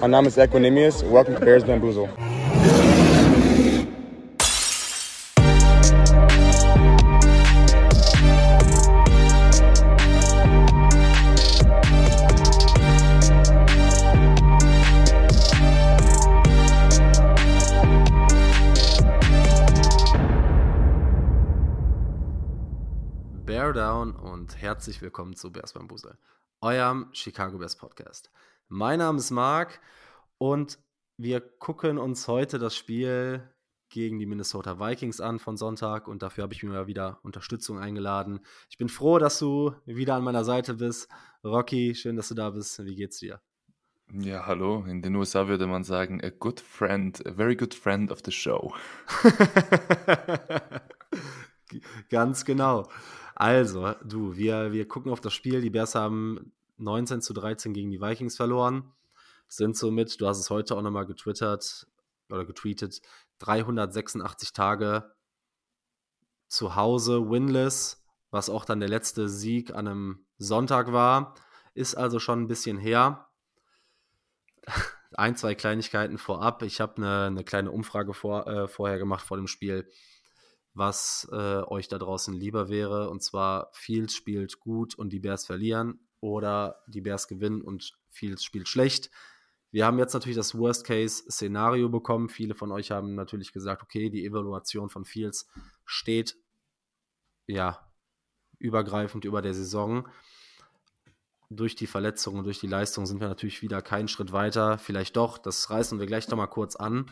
Mein Name ist Equinemius. Welcome to Bears Bamboozle. Bear Down und herzlich willkommen zu Bears Bamboozle, eurem Chicago Bears Podcast. Mein Name ist Marc und wir gucken uns heute das Spiel gegen die Minnesota Vikings an von Sonntag und dafür habe ich mir mal wieder Unterstützung eingeladen. Ich bin froh, dass du wieder an meiner Seite bist. Rocky, schön, dass du da bist. Wie geht's dir? Ja, hallo. In den USA würde man sagen, a good friend, a very good friend of the show. Ganz genau. Also, du, wir, wir gucken auf das Spiel. Die Bears haben 19 zu 13 gegen die Vikings verloren. Sind somit, du hast es heute auch nochmal getwittert oder getweetet, 386 Tage zu Hause winless, was auch dann der letzte Sieg an einem Sonntag war. Ist also schon ein bisschen her. Ein, zwei Kleinigkeiten vorab. Ich habe eine, eine kleine Umfrage vor, äh, vorher gemacht vor dem Spiel, was äh, euch da draußen lieber wäre. Und zwar, Fields spielt gut und die Bears verlieren oder die Bears gewinnen und Fields spielt schlecht. Wir haben jetzt natürlich das Worst-Case-Szenario bekommen. Viele von euch haben natürlich gesagt, okay, die Evaluation von Fields steht ja übergreifend über der Saison. Durch die Verletzungen durch die Leistung sind wir natürlich wieder keinen Schritt weiter. Vielleicht doch, das reißen wir gleich nochmal kurz an.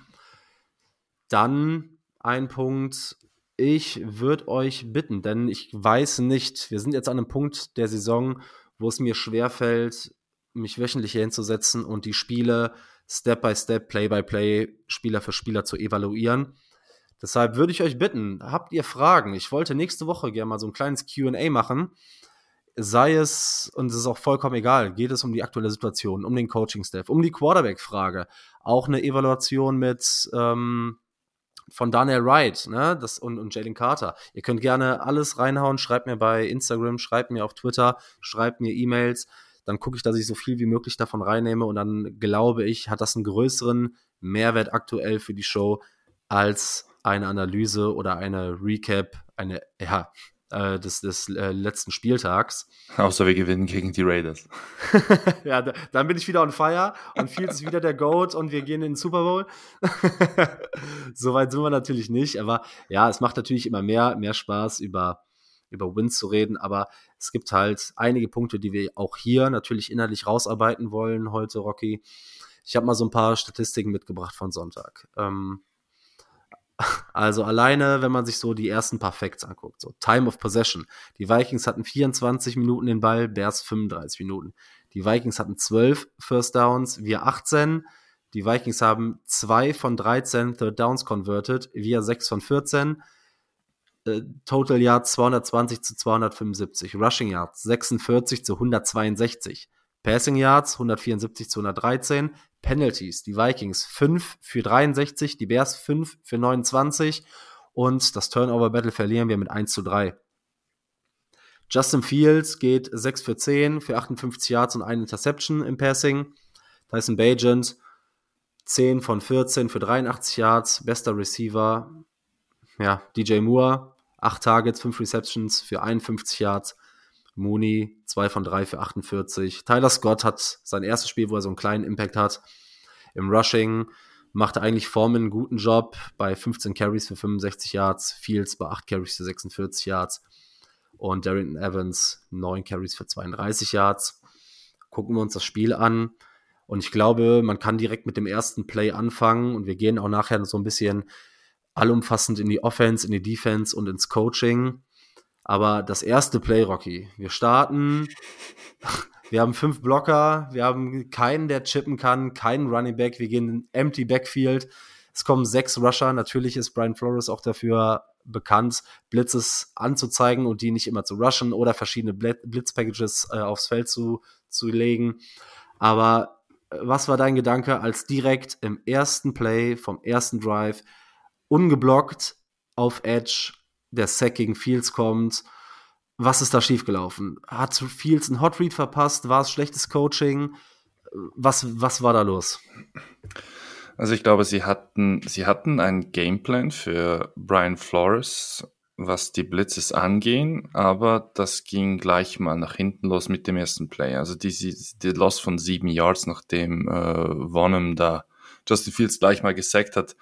Dann ein Punkt, ich würde euch bitten, denn ich weiß nicht, wir sind jetzt an einem Punkt der Saison, wo es mir schwerfällt, mich wöchentlich hier hinzusetzen und die Spiele Step by Step, Play by Play, Spieler für Spieler zu evaluieren. Deshalb würde ich euch bitten, habt ihr Fragen? Ich wollte nächste Woche gerne mal so ein kleines QA machen. Sei es, und es ist auch vollkommen egal, geht es um die aktuelle Situation, um den Coaching-Staff, um die Quarterback-Frage, auch eine Evaluation mit ähm, von Daniel Wright ne, das, und, und Jalen Carter. Ihr könnt gerne alles reinhauen, schreibt mir bei Instagram, schreibt mir auf Twitter, schreibt mir E-Mails. Dann gucke ich, dass ich so viel wie möglich davon reinnehme und dann glaube ich, hat das einen größeren Mehrwert aktuell für die Show als eine Analyse oder eine Recap, eine, ja, äh, des, des äh, letzten Spieltags. Außer wir gewinnen gegen die Raiders. ja, da, dann bin ich wieder on fire und Fields ist wieder der Goat und wir gehen in den Super Bowl. Soweit sind wir natürlich nicht, aber ja, es macht natürlich immer mehr, mehr Spaß über über Wins zu reden, aber es gibt halt einige Punkte, die wir auch hier natürlich innerlich rausarbeiten wollen heute, Rocky. Ich habe mal so ein paar Statistiken mitgebracht von Sonntag. Ähm, also alleine, wenn man sich so die ersten paar Facts anguckt, so Time of Possession. Die Vikings hatten 24 Minuten den Ball, Bears 35 Minuten. Die Vikings hatten 12 First Downs, wir 18. Die Vikings haben 2 von 13 Third Downs converted, wir 6 von 14. Äh, Total Yards 220 zu 275. Rushing Yards 46 zu 162. Passing Yards 174 zu 113. Penalties, die Vikings 5 für 63, die Bears 5 für 29 und das Turnover Battle verlieren wir mit 1 zu 3. Justin Fields geht 6 für 10 für 58 Yards und eine Interception im Passing. Tyson Bajent 10 von 14 für 83 Yards, bester Receiver. Ja, DJ Moore 8 Targets, 5 Receptions für 51 Yards. Mooney 2 von 3 für 48. Tyler Scott hat sein erstes Spiel, wo er so einen kleinen Impact hat. Im Rushing macht eigentlich Foreman einen guten Job bei 15 Carries für 65 Yards, Fields bei 8 Carries für 46 Yards und Darrington Evans 9 Carries für 32 Yards. Gucken wir uns das Spiel an. Und ich glaube, man kann direkt mit dem ersten Play anfangen und wir gehen auch nachher so ein bisschen allumfassend in die Offense, in die Defense und ins Coaching. Aber das erste Play, Rocky, wir starten, wir haben fünf Blocker, wir haben keinen, der chippen kann, keinen Running Back, wir gehen in Empty Backfield. Es kommen sechs Rusher. Natürlich ist Brian Flores auch dafür bekannt, Blitzes anzuzeigen und die nicht immer zu rushen oder verschiedene Blitzpackages äh, aufs Feld zu, zu legen. Aber äh, was war dein Gedanke, als direkt im ersten Play vom ersten Drive ungeblockt auf Edge der Sack gegen Fields kommt. Was ist da schiefgelaufen? Hat Fields einen Hot Read verpasst? War es schlechtes Coaching? was, was war da los? Also ich glaube, sie hatten, sie hatten einen Gameplan für Brian Flores, was die Blitzes angehen, aber das ging gleich mal nach hinten los mit dem ersten Play. Also die, die Loss von sieben Yards, nachdem äh, Vonham da Justin Fields gleich mal gesackt hat,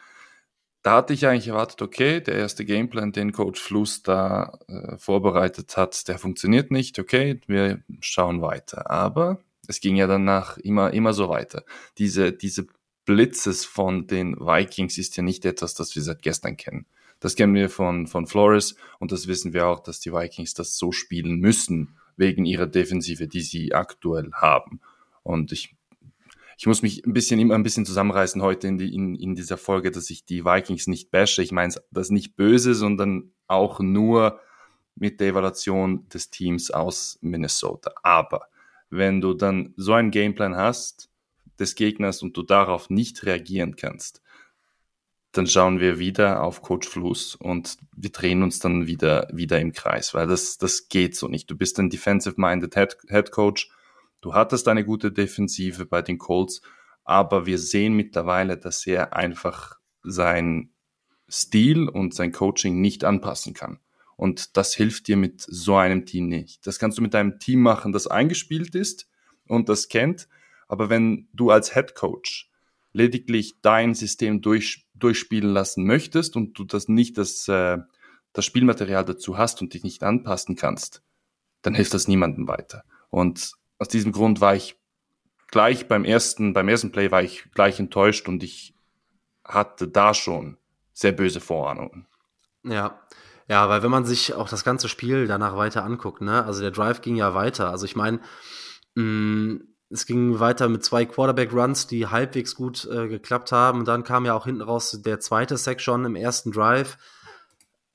da hatte ich eigentlich erwartet, okay, der erste Gameplan, den Coach Fluss da äh, vorbereitet hat, der funktioniert nicht, okay, wir schauen weiter. Aber es ging ja danach immer, immer so weiter. Diese, diese Blitzes von den Vikings ist ja nicht etwas, das wir seit gestern kennen. Das kennen wir von, von Flores und das wissen wir auch, dass die Vikings das so spielen müssen, wegen ihrer Defensive, die sie aktuell haben. Und ich ich muss mich ein bisschen immer ein bisschen zusammenreißen heute in, die, in, in dieser Folge, dass ich die Vikings nicht bashe. Ich meine das nicht böse, sondern auch nur mit der Evaluation des Teams aus Minnesota. Aber wenn du dann so einen Gameplan hast des Gegners und du darauf nicht reagieren kannst, dann schauen wir wieder auf Coach Fluss und wir drehen uns dann wieder, wieder im Kreis, weil das, das geht so nicht. Du bist ein defensive-minded Head, Head Coach Du hattest eine gute Defensive bei den Colts, aber wir sehen mittlerweile, dass er einfach sein Stil und sein Coaching nicht anpassen kann. Und das hilft dir mit so einem Team nicht. Das kannst du mit einem Team machen, das eingespielt ist und das kennt. Aber wenn du als Head Coach lediglich dein System durch, durchspielen lassen möchtest und du das nicht das, äh, das Spielmaterial dazu hast und dich nicht anpassen kannst, dann hilft das niemandem weiter. Und aus diesem Grund war ich gleich beim ersten, beim ersten Play war ich gleich enttäuscht und ich hatte da schon sehr böse Vorahnungen. Ja. Ja, weil wenn man sich auch das ganze Spiel danach weiter anguckt, ne, also der Drive ging ja weiter. Also ich meine, mm, es ging weiter mit zwei Quarterback-Runs, die halbwegs gut äh, geklappt haben. Und dann kam ja auch hinten raus der zweite Section im ersten Drive.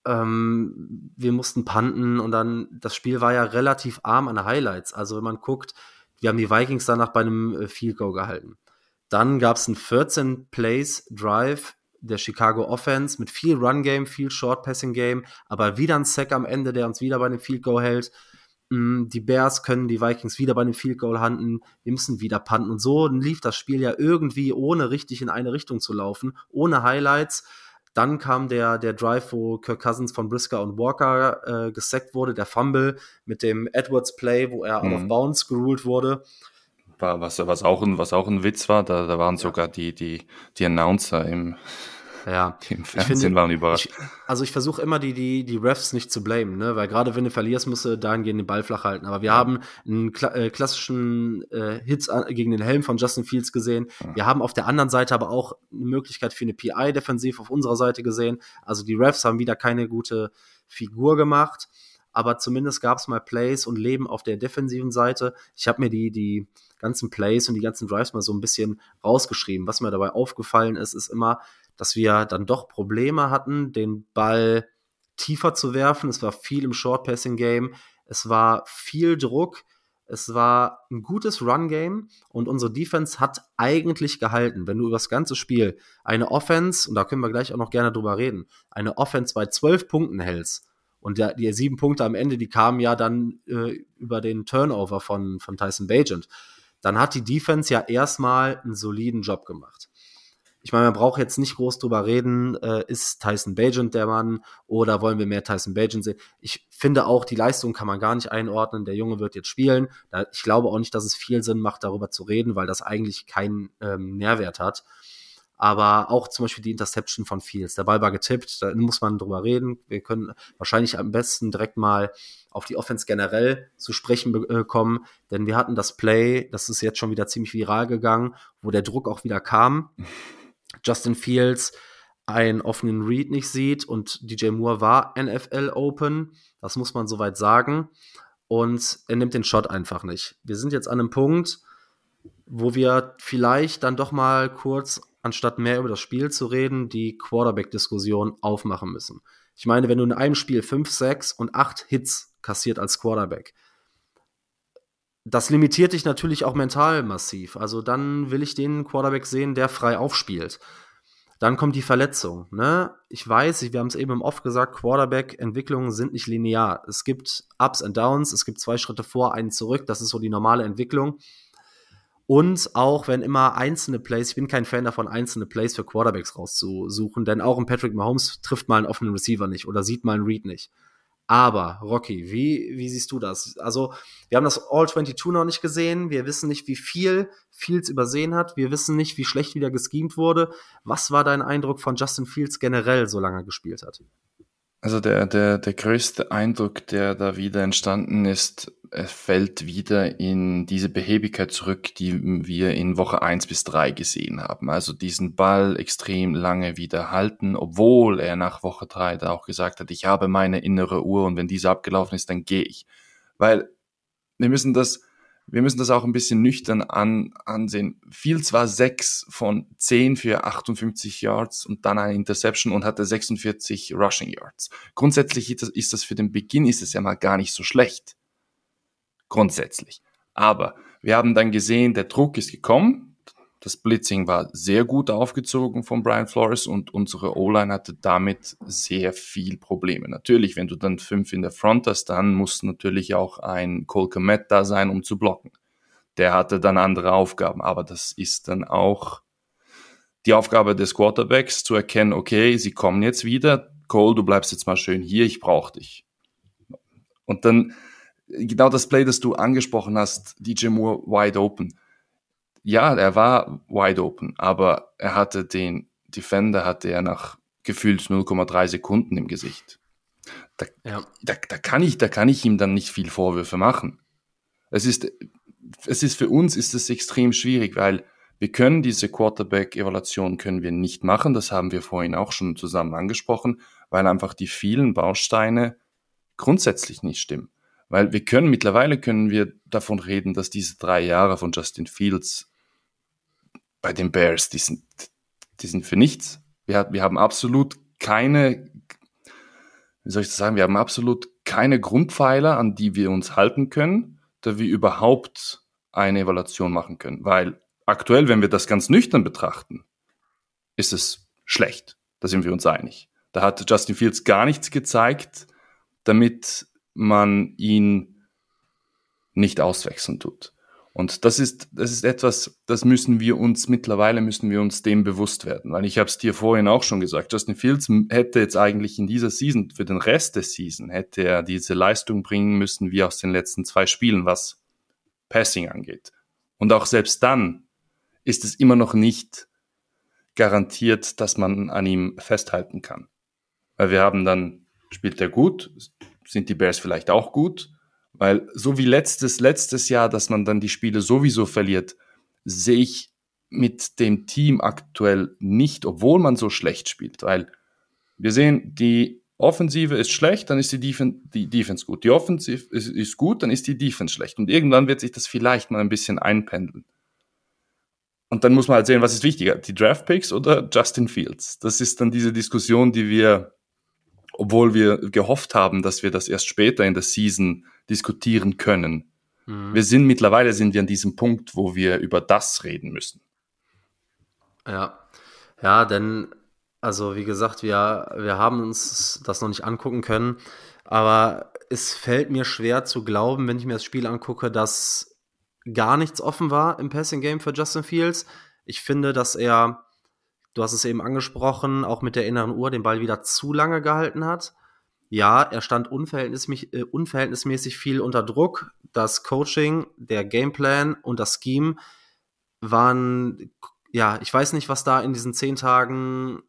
Ähm, wir mussten panten und dann, das Spiel war ja relativ arm an Highlights. Also wenn man guckt, wir haben die Vikings danach bei einem äh, Field Goal gehalten. Dann gab es einen 14 Plays Drive der Chicago Offense mit viel Run Game, viel Short Passing Game, aber wieder ein Sack am Ende, der uns wieder bei einem Field Goal hält. Mm, die Bears können die Vikings wieder bei einem Field Goal handeln, wir müssen wieder panten und so lief das Spiel ja irgendwie ohne richtig in eine Richtung zu laufen, ohne Highlights. Dann kam der, der Drive, wo Kirk Cousins von Brisker und Walker äh, gesackt wurde, der Fumble mit dem Edwards Play, wo er mhm. out of bounds geruled wurde. Was, was, auch ein, was auch ein Witz war, da, da waren sogar die, die, die Announcer im, ja, im Fernsehen finde, waren überrascht. Ich, also ich versuche immer die, die, die Refs nicht zu blamen, ne? weil gerade wenn du verlierst, musst du dahingehend den Ball flach halten. Aber wir haben einen kla äh, klassischen äh, Hits gegen den Helm von Justin Fields gesehen. Ja. Wir haben auf der anderen Seite aber auch eine Möglichkeit für eine PI-Defensiv auf unserer Seite gesehen. Also die Refs haben wieder keine gute Figur gemacht. Aber zumindest gab es mal Plays und Leben auf der defensiven Seite. Ich habe mir die, die ganzen Plays und die ganzen Drives mal so ein bisschen rausgeschrieben. Was mir dabei aufgefallen ist, ist immer, dass wir dann doch Probleme hatten, den Ball tiefer zu werfen. Es war viel im Short-Passing-Game. Es war viel Druck. Es war ein gutes Run-Game und unsere Defense hat eigentlich gehalten. Wenn du über das ganze Spiel eine Offense, und da können wir gleich auch noch gerne drüber reden, eine Offense bei zwölf Punkten hältst und der, die sieben Punkte am Ende, die kamen ja dann äh, über den Turnover von, von Tyson Bagent, dann hat die Defense ja erstmal einen soliden Job gemacht ich meine, man braucht jetzt nicht groß drüber reden, äh, ist Tyson Bagent der Mann oder wollen wir mehr Tyson Bagent sehen? Ich finde auch, die Leistung kann man gar nicht einordnen. Der Junge wird jetzt spielen. Ich glaube auch nicht, dass es viel Sinn macht, darüber zu reden, weil das eigentlich keinen ähm, Nährwert hat. Aber auch zum Beispiel die Interception von Fields. Der Ball war getippt, da muss man drüber reden. Wir können wahrscheinlich am besten direkt mal auf die Offense generell zu sprechen bekommen, äh, denn wir hatten das Play, das ist jetzt schon wieder ziemlich viral gegangen, wo der Druck auch wieder kam. Justin Fields einen offenen Read nicht sieht und DJ Moore war NFL Open, das muss man soweit sagen. Und er nimmt den Shot einfach nicht. Wir sind jetzt an einem Punkt, wo wir vielleicht dann doch mal kurz, anstatt mehr über das Spiel zu reden, die Quarterback-Diskussion aufmachen müssen. Ich meine, wenn du in einem Spiel 5, 6 und 8 Hits kassiert als Quarterback, das limitiert dich natürlich auch mental massiv. Also dann will ich den Quarterback sehen, der frei aufspielt. Dann kommt die Verletzung. Ne? Ich weiß, wir haben es eben Off gesagt, Quarterback-Entwicklungen sind nicht linear. Es gibt Ups und Downs, es gibt zwei Schritte vor, einen zurück. Das ist so die normale Entwicklung. Und auch wenn immer einzelne Plays, ich bin kein Fan davon, einzelne Plays für Quarterbacks rauszusuchen, denn auch ein Patrick Mahomes trifft mal einen offenen Receiver nicht oder sieht mal einen Read nicht. Aber, Rocky, wie, wie siehst du das? Also, wir haben das All 22 noch nicht gesehen. Wir wissen nicht, wie viel Fields übersehen hat. Wir wissen nicht, wie schlecht wieder geschemt wurde. Was war dein Eindruck von Justin Fields generell, solange er gespielt hat? Also der, der, der größte Eindruck, der da wieder entstanden ist, es fällt wieder in diese Behebigkeit zurück, die wir in Woche eins bis drei gesehen haben. Also diesen Ball extrem lange wieder halten, obwohl er nach Woche drei da auch gesagt hat, ich habe meine innere Uhr und wenn diese abgelaufen ist, dann gehe ich. Weil wir müssen das wir müssen das auch ein bisschen nüchtern an, ansehen. Fields war sechs von zehn für 58 Yards und dann eine Interception und hatte 46 Rushing Yards. Grundsätzlich ist das für den Beginn ist es ja mal gar nicht so schlecht. Grundsätzlich. Aber wir haben dann gesehen, der Druck ist gekommen. Das Blitzing war sehr gut aufgezogen von Brian Flores und unsere O-Line hatte damit sehr viel Probleme. Natürlich, wenn du dann fünf in der Front hast, dann muss natürlich auch ein Cole Komet da sein, um zu blocken. Der hatte dann andere Aufgaben, aber das ist dann auch die Aufgabe des Quarterbacks zu erkennen, okay, sie kommen jetzt wieder. Cole, du bleibst jetzt mal schön hier, ich brauche dich. Und dann genau das Play, das du angesprochen hast, DJ Moore wide open ja, er war wide open, aber er hatte den Defender hatte er nach gefühlt 0,3 Sekunden im Gesicht. Da, ja. da, da, kann ich, da kann ich ihm dann nicht viel Vorwürfe machen. Es ist, es ist für uns ist es extrem schwierig, weil wir können diese Quarterback-Evaluation können wir nicht machen. Das haben wir vorhin auch schon zusammen angesprochen, weil einfach die vielen Bausteine grundsätzlich nicht stimmen. Weil wir können, mittlerweile können wir davon reden, dass diese drei Jahre von Justin Fields bei den Bears, die sind, die sind für nichts. Wir, wir haben absolut keine, wie soll ich das sagen, wir haben absolut keine Grundpfeiler, an die wir uns halten können, da wir überhaupt eine Evaluation machen können. Weil aktuell, wenn wir das ganz nüchtern betrachten, ist es schlecht. Da sind wir uns einig. Da hat Justin Fields gar nichts gezeigt, damit man ihn nicht auswechseln tut. Und das ist, das ist etwas, das müssen wir uns mittlerweile müssen wir uns dem bewusst werden, weil ich habe es dir vorhin auch schon gesagt. Justin Fields hätte jetzt eigentlich in dieser Season für den Rest des Season hätte er diese Leistung bringen müssen wie aus den letzten zwei Spielen, was Passing angeht. Und auch selbst dann ist es immer noch nicht garantiert, dass man an ihm festhalten kann, weil wir haben dann spielt er gut, sind die Bears vielleicht auch gut weil so wie letztes, letztes Jahr, dass man dann die Spiele sowieso verliert, sehe ich mit dem Team aktuell nicht, obwohl man so schlecht spielt. Weil wir sehen, die Offensive ist schlecht, dann ist die, Defen die Defense gut. Die Offensive ist, ist gut, dann ist die Defense schlecht. Und irgendwann wird sich das vielleicht mal ein bisschen einpendeln. Und dann muss man halt sehen, was ist wichtiger, die Draft Picks oder Justin Fields. Das ist dann diese Diskussion, die wir, obwohl wir gehofft haben, dass wir das erst später in der Season diskutieren können. Mhm. Wir sind mittlerweile sind wir an diesem Punkt, wo wir über das reden müssen. Ja, ja, denn also wie gesagt, wir, wir haben uns das noch nicht angucken können, aber es fällt mir schwer zu glauben, wenn ich mir das Spiel angucke, dass gar nichts offen war im Passing Game für Justin Fields. Ich finde, dass er, du hast es eben angesprochen, auch mit der inneren Uhr den Ball wieder zu lange gehalten hat ja, er stand unverhältnismäßig, äh, unverhältnismäßig viel unter Druck. Das Coaching, der Gameplan und das Scheme waren, ja, ich weiß nicht, was da in diesen zehn Tagen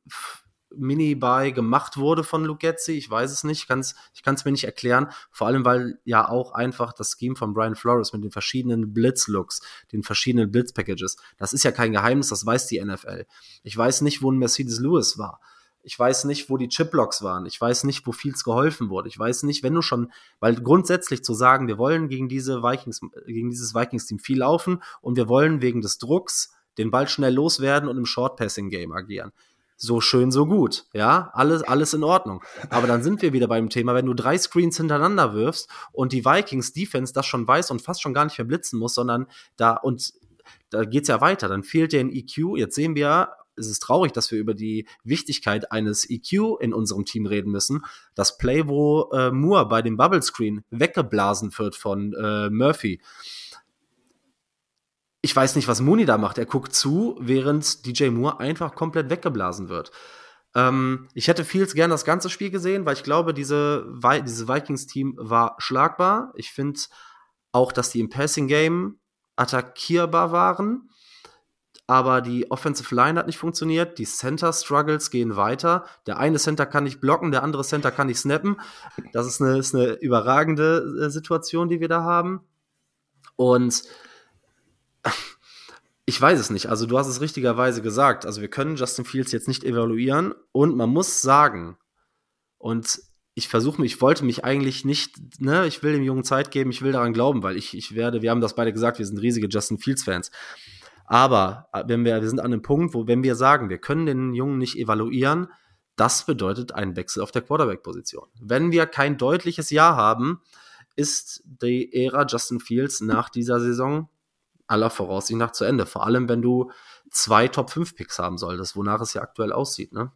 Mini-Buy gemacht wurde von Lugetzi. Ich weiß es nicht, kann's, ich kann es mir nicht erklären. Vor allem, weil ja auch einfach das Scheme von Brian Flores mit den verschiedenen Blitz-Looks, den verschiedenen Blitz-Packages, das ist ja kein Geheimnis, das weiß die NFL. Ich weiß nicht, wo ein Mercedes Lewis war. Ich weiß nicht, wo die Chipblocks waren. Ich weiß nicht, wo Fields geholfen wurde. Ich weiß nicht, wenn du schon, weil grundsätzlich zu sagen, wir wollen gegen diese Vikings, gegen dieses Vikings-Team viel laufen und wir wollen wegen des Drucks den Ball schnell loswerden und im Short-Passing-Game agieren. So schön, so gut. Ja, alles, alles in Ordnung. Aber dann sind wir wieder beim Thema, wenn du drei Screens hintereinander wirfst und die Vikings Defense das schon weiß und fast schon gar nicht verblitzen muss, sondern da und da geht's ja weiter. Dann fehlt dir ein EQ. Jetzt sehen wir ist es traurig, dass wir über die Wichtigkeit eines EQ in unserem Team reden müssen. Das Play, wo äh, Moore bei dem Bubble Screen weggeblasen wird von äh, Murphy. ich weiß nicht, was Mooney da macht. Er guckt zu, während DJ Moore einfach komplett weggeblasen wird. Ähm, ich hätte Fields gern das ganze Spiel gesehen, weil ich glaube, diese Vi dieses Vikings-Team war schlagbar. Ich finde auch, dass die im Passing-Game attackierbar waren. Aber die Offensive Line hat nicht funktioniert. Die Center-Struggles gehen weiter. Der eine Center kann nicht blocken, der andere Center kann nicht snappen. Das ist eine, ist eine überragende äh, Situation, die wir da haben. Und ich weiß es nicht. Also du hast es richtigerweise gesagt. Also wir können Justin Fields jetzt nicht evaluieren und man muss sagen, und ich versuche mich, ich wollte mich eigentlich nicht, ne, ich will dem Jungen Zeit geben, ich will daran glauben, weil ich, ich werde, wir haben das beide gesagt, wir sind riesige Justin Fields-Fans. Aber äh, wenn wir, wir sind an einem Punkt, wo, wenn wir sagen, wir können den Jungen nicht evaluieren, das bedeutet einen Wechsel auf der Quarterback-Position. Wenn wir kein deutliches Ja haben, ist die Ära Justin Fields nach dieser Saison aller Voraussicht nach zu Ende. Vor allem, wenn du zwei Top-5-Picks haben solltest, wonach es ja aktuell aussieht, ne?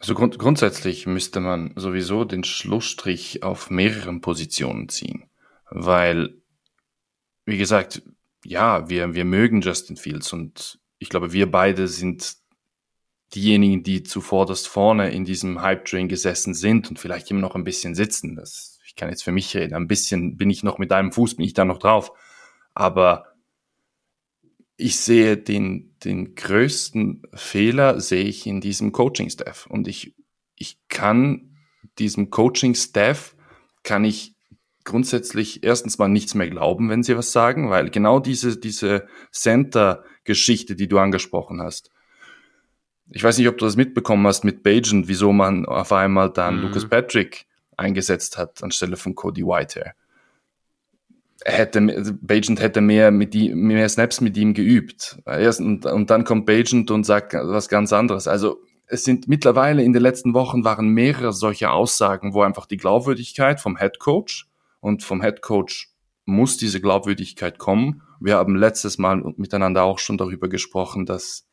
Also grund grundsätzlich müsste man sowieso den Schlussstrich auf mehreren Positionen ziehen. Weil, wie gesagt, ja, wir, wir mögen Justin Fields und ich glaube, wir beide sind diejenigen, die zuvorderst vorne in diesem Hype-Train gesessen sind und vielleicht immer noch ein bisschen sitzen. Das, ich kann jetzt für mich reden. Ein bisschen bin ich noch mit einem Fuß, bin ich da noch drauf. Aber ich sehe den, den größten Fehler sehe ich in diesem Coaching-Staff. Und ich, ich kann diesem Coaching-Staff, kann ich grundsätzlich erstens mal nichts mehr glauben, wenn sie was sagen, weil genau diese, diese Center-Geschichte, die du angesprochen hast, ich weiß nicht, ob du das mitbekommen hast mit Bajan, wieso man auf einmal dann mhm. Lucas Patrick eingesetzt hat anstelle von Cody Whitehair hätte, Bajent hätte mehr, mit die, mehr Snaps mit ihm geübt. Erst, und, und dann kommt Bajent und sagt was ganz anderes. Also es sind mittlerweile in den letzten Wochen waren mehrere solche Aussagen, wo einfach die Glaubwürdigkeit vom Head Coach und vom Head Coach muss diese Glaubwürdigkeit kommen. Wir haben letztes Mal miteinander auch schon darüber gesprochen, dass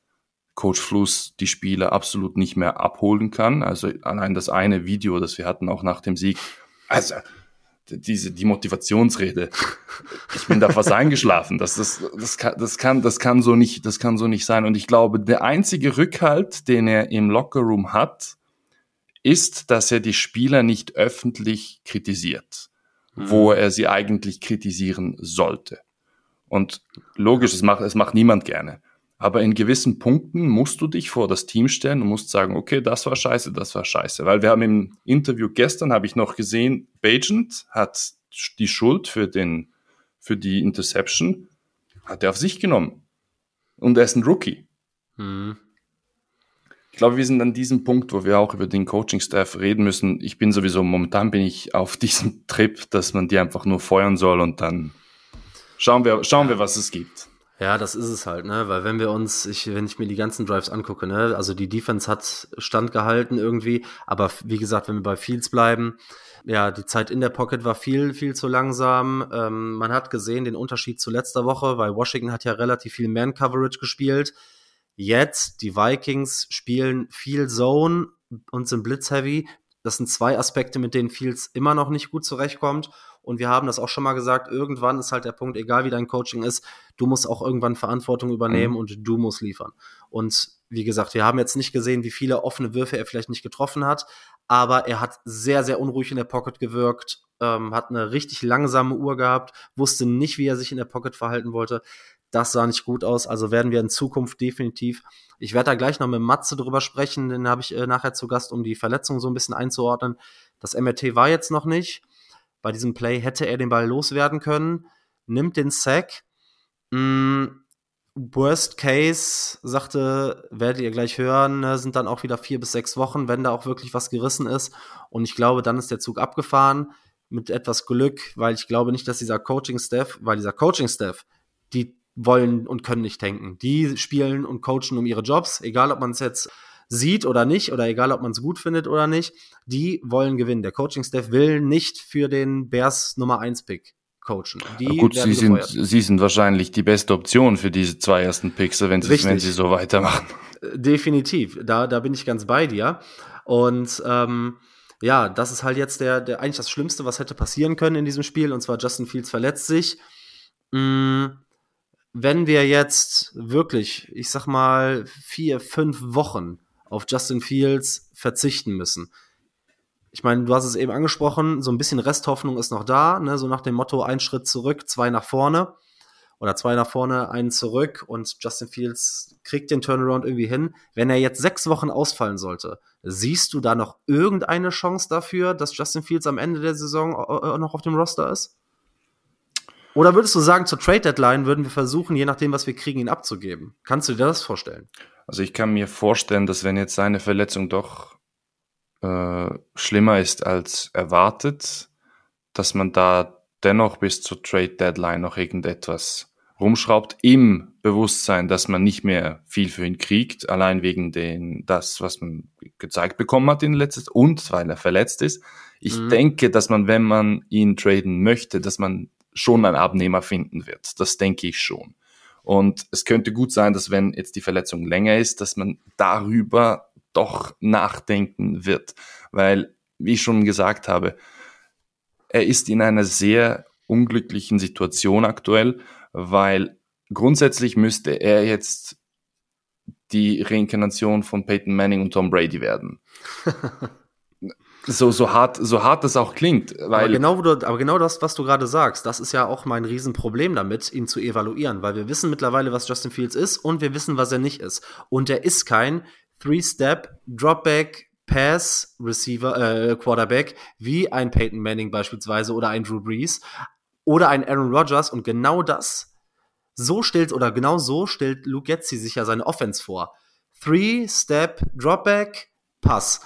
Coach Fluss die Spieler absolut nicht mehr abholen kann. Also allein das eine Video, das wir hatten auch nach dem Sieg. Also diese, die Motivationsrede. Ich bin da fast eingeschlafen. Das, das, das, kann, das, kann, das, kann so nicht, das kann so nicht sein. Und ich glaube, der einzige Rückhalt, den er im Lockerroom hat, ist, dass er die Spieler nicht öffentlich kritisiert, mhm. wo er sie eigentlich kritisieren sollte. Und logisch, es macht, es macht niemand gerne. Aber in gewissen Punkten musst du dich vor das Team stellen und musst sagen, okay, das war scheiße, das war scheiße. Weil wir haben im Interview gestern, habe ich noch gesehen, Bajent hat die Schuld für, den, für die Interception, hat er auf sich genommen. Und er ist ein Rookie. Mhm. Ich glaube, wir sind an diesem Punkt, wo wir auch über den Coaching-Staff reden müssen. Ich bin sowieso, momentan bin ich auf diesem Trip, dass man die einfach nur feuern soll und dann schauen wir, schauen wir, was es gibt. Ja, das ist es halt, ne? Weil wenn wir uns, ich, wenn ich mir die ganzen Drives angucke, ne, also die Defense hat standgehalten irgendwie, aber wie gesagt, wenn wir bei Fields bleiben, ja, die Zeit in der Pocket war viel, viel zu langsam. Ähm, man hat gesehen den Unterschied zu letzter Woche, weil Washington hat ja relativ viel Man-Coverage gespielt. Jetzt, die Vikings spielen viel Zone und sind Blitz-heavy. Das sind zwei Aspekte, mit denen Fields immer noch nicht gut zurechtkommt. Und wir haben das auch schon mal gesagt, irgendwann ist halt der Punkt, egal wie dein Coaching ist, du musst auch irgendwann Verantwortung übernehmen mhm. und du musst liefern. Und wie gesagt, wir haben jetzt nicht gesehen, wie viele offene Würfe er vielleicht nicht getroffen hat, aber er hat sehr, sehr unruhig in der Pocket gewirkt, ähm, hat eine richtig langsame Uhr gehabt, wusste nicht, wie er sich in der Pocket verhalten wollte. Das sah nicht gut aus. Also werden wir in Zukunft definitiv. Ich werde da gleich noch mit Matze drüber sprechen. Den habe ich äh, nachher zu Gast, um die Verletzung so ein bisschen einzuordnen. Das MRT war jetzt noch nicht. Bei diesem Play hätte er den Ball loswerden können, nimmt den Sack. Mm, worst Case, sagte, werdet ihr gleich hören, ne, sind dann auch wieder vier bis sechs Wochen, wenn da auch wirklich was gerissen ist. Und ich glaube, dann ist der Zug abgefahren mit etwas Glück, weil ich glaube nicht, dass dieser Coaching-Staff, weil dieser Coaching-Staff, die wollen und können nicht tanken. Die spielen und coachen um ihre Jobs, egal ob man es jetzt sieht oder nicht, oder egal, ob man es gut findet oder nicht, die wollen gewinnen. Der Coaching-Staff will nicht für den Bears Nummer 1-Pick coachen. Die gut, sie sind, sie sind wahrscheinlich die beste Option für diese zwei ersten Picks, wenn sie, wenn sie so weitermachen. Äh, definitiv, da, da bin ich ganz bei dir. Und ähm, ja, das ist halt jetzt der, der eigentlich das Schlimmste, was hätte passieren können in diesem Spiel. Und zwar Justin Fields verletzt sich. Mm, wenn wir jetzt wirklich, ich sag mal, vier, fünf Wochen auf Justin Fields verzichten müssen. Ich meine, du hast es eben angesprochen, so ein bisschen Resthoffnung ist noch da, ne? so nach dem Motto, ein Schritt zurück, zwei nach vorne oder zwei nach vorne, einen zurück und Justin Fields kriegt den Turnaround irgendwie hin. Wenn er jetzt sechs Wochen ausfallen sollte, siehst du da noch irgendeine Chance dafür, dass Justin Fields am Ende der Saison äh, äh, noch auf dem Roster ist? Oder würdest du sagen, zur Trade Deadline würden wir versuchen, je nachdem, was wir kriegen, ihn abzugeben? Kannst du dir das vorstellen? Also ich kann mir vorstellen, dass wenn jetzt seine Verletzung doch äh, schlimmer ist als erwartet, dass man da dennoch bis zur Trade Deadline noch irgendetwas rumschraubt im Bewusstsein, dass man nicht mehr viel für ihn kriegt, allein wegen den, das, was man gezeigt bekommen hat in letztes und weil er verletzt ist. Ich mhm. denke, dass man, wenn man ihn traden möchte, dass man schon einen Abnehmer finden wird. Das denke ich schon. Und es könnte gut sein, dass wenn jetzt die Verletzung länger ist, dass man darüber doch nachdenken wird. Weil, wie ich schon gesagt habe, er ist in einer sehr unglücklichen Situation aktuell, weil grundsätzlich müsste er jetzt die Reinkarnation von Peyton Manning und Tom Brady werden. so, so hart, so hart das auch klingt. Weil aber, genau, aber genau das, was du gerade sagst, das ist ja auch mein Riesenproblem damit, ihn zu evaluieren, weil wir wissen mittlerweile, was Justin Fields ist und wir wissen, was er nicht ist. Und er ist kein Three-Step, Dropback, Pass Receiver, äh, Quarterback, wie ein Peyton Manning beispielsweise oder ein Drew Brees oder ein Aaron Rodgers und genau das, so stellt oder genau so stellt Luke Getzi sich ja seine Offense vor. Three Step Dropback Pass.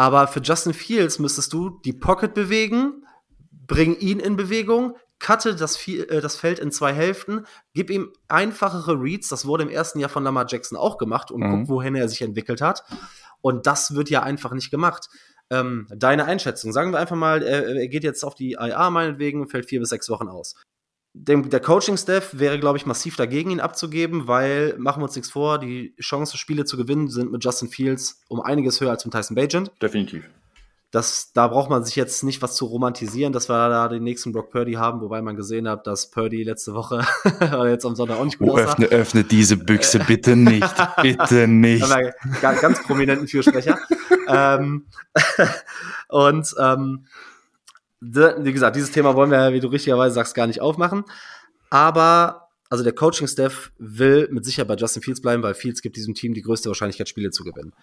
Aber für Justin Fields müsstest du die Pocket bewegen, bring ihn in Bewegung, cutte das, äh, das, Feld in zwei Hälften, gib ihm einfachere Reads. Das wurde im ersten Jahr von Lamar Jackson auch gemacht und mhm. guck, wohin er sich entwickelt hat. Und das wird ja einfach nicht gemacht. Ähm, deine Einschätzung, sagen wir einfach mal, er, er geht jetzt auf die IA meinetwegen, fällt vier bis sechs Wochen aus. Dem, der Coaching-Staff wäre, glaube ich, massiv dagegen, ihn abzugeben, weil, machen wir uns nichts vor, die Chancen, Spiele zu gewinnen, sind mit Justin Fields um einiges höher als mit Tyson Bagent. Definitiv das, da braucht man sich jetzt nicht was zu romantisieren, dass wir da den nächsten Brock Purdy haben, wobei man gesehen hat, dass Purdy letzte Woche oder jetzt am Sonntag auch nicht gut oh, öffne, öffne diese Büchse bitte nicht, bitte nicht. ganz, ganz prominenten Fürsprecher. ähm, und ähm, wie gesagt, dieses Thema wollen wir, wie du richtigerweise sagst, gar nicht aufmachen. Aber also der Coaching-Staff will mit Sicherheit bei Justin Fields bleiben, weil Fields gibt diesem Team die größte Wahrscheinlichkeit, Spiele zu gewinnen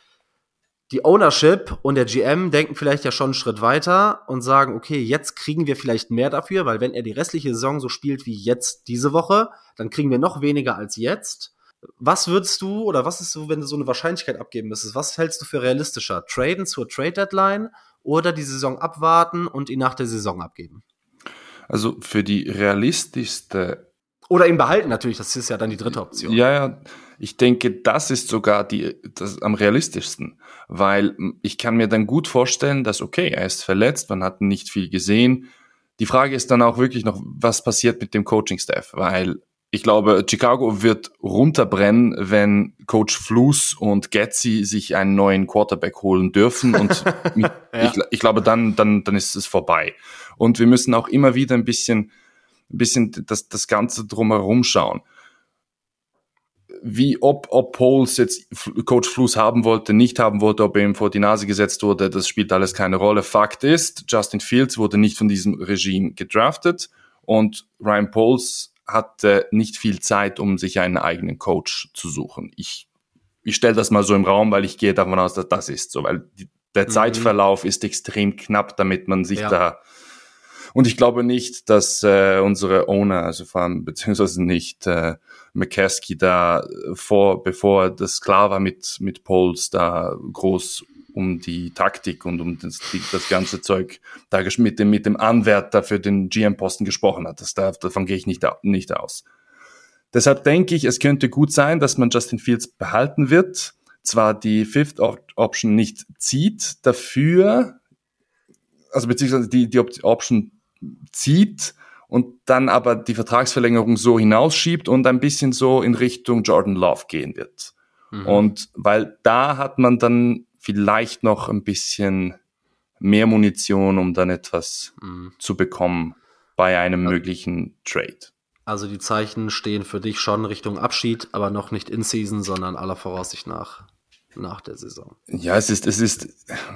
die Ownership und der GM denken vielleicht ja schon einen Schritt weiter und sagen, okay, jetzt kriegen wir vielleicht mehr dafür, weil wenn er die restliche Saison so spielt wie jetzt diese Woche, dann kriegen wir noch weniger als jetzt. Was würdest du oder was ist so, wenn du so eine Wahrscheinlichkeit abgeben müsstest? Was hältst du für realistischer? Traden zur Trade Deadline oder die Saison abwarten und ihn nach der Saison abgeben? Also für die realistischste. Oder ihn behalten natürlich, das ist ja dann die dritte Option. Ja, ja. Ich denke, das ist sogar die, das am realistischsten, weil ich kann mir dann gut vorstellen, dass okay, er ist verletzt, man hat nicht viel gesehen. Die Frage ist dann auch wirklich noch, was passiert mit dem Coaching-Staff, weil ich glaube, Chicago wird runterbrennen, wenn Coach Flus und Getzi sich einen neuen Quarterback holen dürfen. Und ja. ich, ich, glaube, dann, dann, dann ist es vorbei. Und wir müssen auch immer wieder ein bisschen, ein bisschen das, das Ganze drumherum schauen wie ob, ob Poles jetzt Coach Flus haben wollte, nicht haben wollte, ob er ihm vor die Nase gesetzt wurde, das spielt alles keine Rolle. Fakt ist, Justin Fields wurde nicht von diesem Regime gedraftet und Ryan Poles hatte nicht viel Zeit, um sich einen eigenen Coach zu suchen. Ich, ich stelle das mal so im Raum, weil ich gehe davon aus, dass das ist so, weil die, der mhm. Zeitverlauf ist extrem knapp, damit man sich ja. da und ich glaube nicht, dass äh, unsere Owner, also vor allem beziehungsweise nicht äh, McCaskey da vor, bevor das klar war mit, mit Poles, da groß um die Taktik und um das, das ganze Zeug da mit dem, mit dem Anwärter für den GM-Posten gesprochen hat. Das, davon gehe ich nicht, nicht aus. Deshalb denke ich, es könnte gut sein, dass man Justin Fields behalten wird, zwar die Fifth Option nicht zieht, dafür, also beziehungsweise die, die Option zieht und dann aber die Vertragsverlängerung so hinausschiebt und ein bisschen so in Richtung Jordan Love gehen wird. Mhm. Und weil da hat man dann vielleicht noch ein bisschen mehr Munition, um dann etwas mhm. zu bekommen bei einem ja. möglichen Trade. Also die Zeichen stehen für dich schon Richtung Abschied, aber noch nicht in Season, sondern aller Voraussicht nach nach der Saison. Ja, es ist, es ist,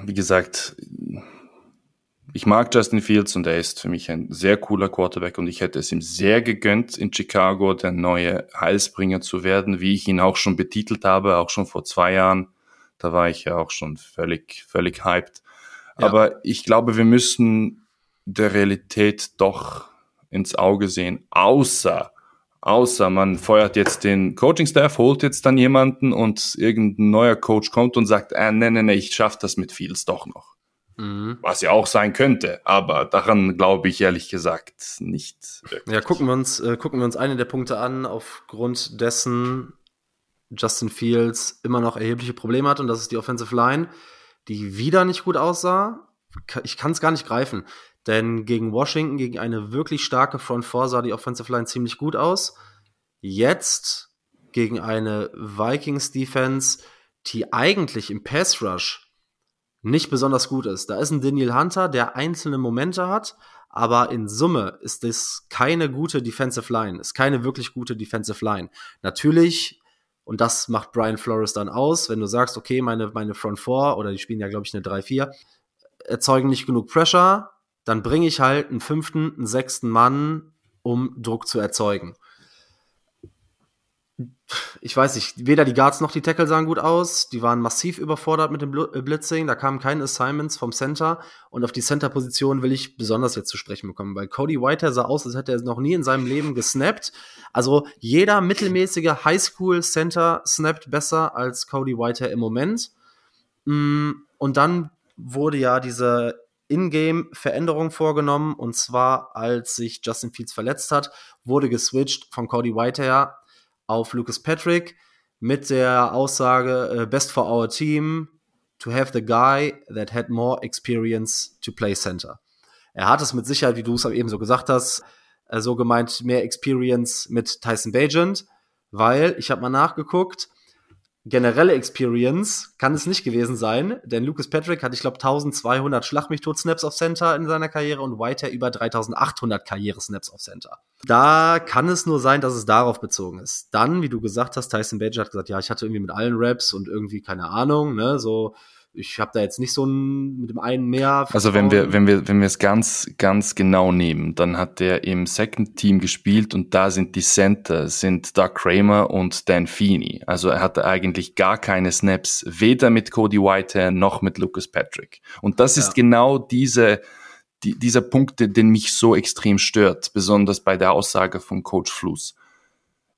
wie gesagt, ich mag Justin Fields und er ist für mich ein sehr cooler Quarterback und ich hätte es ihm sehr gegönnt, in Chicago der neue Heilsbringer zu werden, wie ich ihn auch schon betitelt habe, auch schon vor zwei Jahren. Da war ich ja auch schon völlig, völlig hyped. Ja. Aber ich glaube, wir müssen der Realität doch ins Auge sehen, außer Außer man feuert jetzt den Coaching-Staff, holt jetzt dann jemanden und irgendein neuer Coach kommt und sagt, äh, nee, nee, nee, ich schaff das mit Fields doch noch. Mhm. Was ja auch sein könnte, aber daran glaube ich ehrlich gesagt nicht. Wirklich. Ja, gucken wir uns, äh, gucken wir uns einen der Punkte an, aufgrund dessen Justin Fields immer noch erhebliche Probleme hat und das ist die Offensive Line, die wieder nicht gut aussah. Ich kann es gar nicht greifen. Denn gegen Washington, gegen eine wirklich starke Front Four sah die Offensive Line ziemlich gut aus. Jetzt gegen eine Vikings Defense, die eigentlich im Pass Rush nicht besonders gut ist. Da ist ein Daniel Hunter, der einzelne Momente hat, aber in Summe ist das keine gute Defensive Line, ist keine wirklich gute Defensive Line. Natürlich, und das macht Brian Flores dann aus, wenn du sagst, okay, meine, meine Front Four, oder die spielen ja, glaube ich, eine 3-4, erzeugen nicht genug Pressure, dann bringe ich halt einen fünften, einen sechsten Mann, um Druck zu erzeugen. Ich weiß nicht, weder die Guards noch die Tackle sahen gut aus. Die waren massiv überfordert mit dem äh, Blitzing. Da kamen keine Assignments vom Center. Und auf die Center-Position will ich besonders jetzt zu sprechen bekommen, weil Cody Whitehair sah aus, als hätte er noch nie in seinem Leben gesnappt. Also jeder mittelmäßige Highschool-Center snappt besser als Cody Whitehair im Moment. Mm, und dann wurde ja diese in-game-Veränderung vorgenommen. Und zwar, als sich Justin Fields verletzt hat, wurde geswitcht von Cody Whitehair auf Lucas Patrick mit der Aussage, uh, best for our team to have the guy that had more experience to play center. Er hat es mit Sicherheit, wie du es eben so gesagt hast, äh, so gemeint, mehr Experience mit Tyson Bagent, weil ich habe mal nachgeguckt, generelle Experience kann es nicht gewesen sein, denn Lucas Patrick hat, ich glaube, 1200 Schlachtmichtot-Snaps auf Center in seiner Karriere und Whitehair über 3800 Karriere-Snaps auf Center. Da kann es nur sein, dass es darauf bezogen ist. Dann, wie du gesagt hast, Tyson Badger hat gesagt, ja, ich hatte irgendwie mit allen Raps und irgendwie keine Ahnung, ne, so ich habe da jetzt nicht so ein mit dem einen mehr. Vertrauen. Also wenn wir wenn wir wenn wir es ganz ganz genau nehmen, dann hat der im Second Team gespielt und da sind die Center sind Doug Kramer und Dan Feeney. Also er hatte eigentlich gar keine Snaps weder mit Cody Whitehair noch mit Lucas Patrick. Und das ist ja. genau diese die, dieser Punkt, den mich so extrem stört, besonders bei der Aussage von Coach Fluss.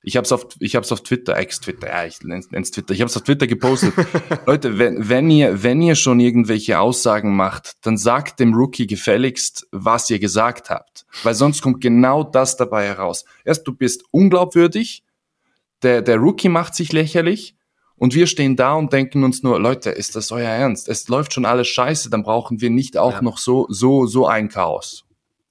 Ich habe es auf, ich hab's auf Twitter, ex-Twitter, ja, ich nenne es Twitter. Ich habe es auf Twitter gepostet. Leute, wenn, wenn ihr, wenn ihr schon irgendwelche Aussagen macht, dann sagt dem Rookie gefälligst, was ihr gesagt habt, weil sonst kommt genau das dabei heraus. Erst du bist unglaubwürdig, der der Rookie macht sich lächerlich und wir stehen da und denken uns nur, Leute, ist das euer Ernst? Es läuft schon alles scheiße, dann brauchen wir nicht auch ja. noch so so so ein Chaos.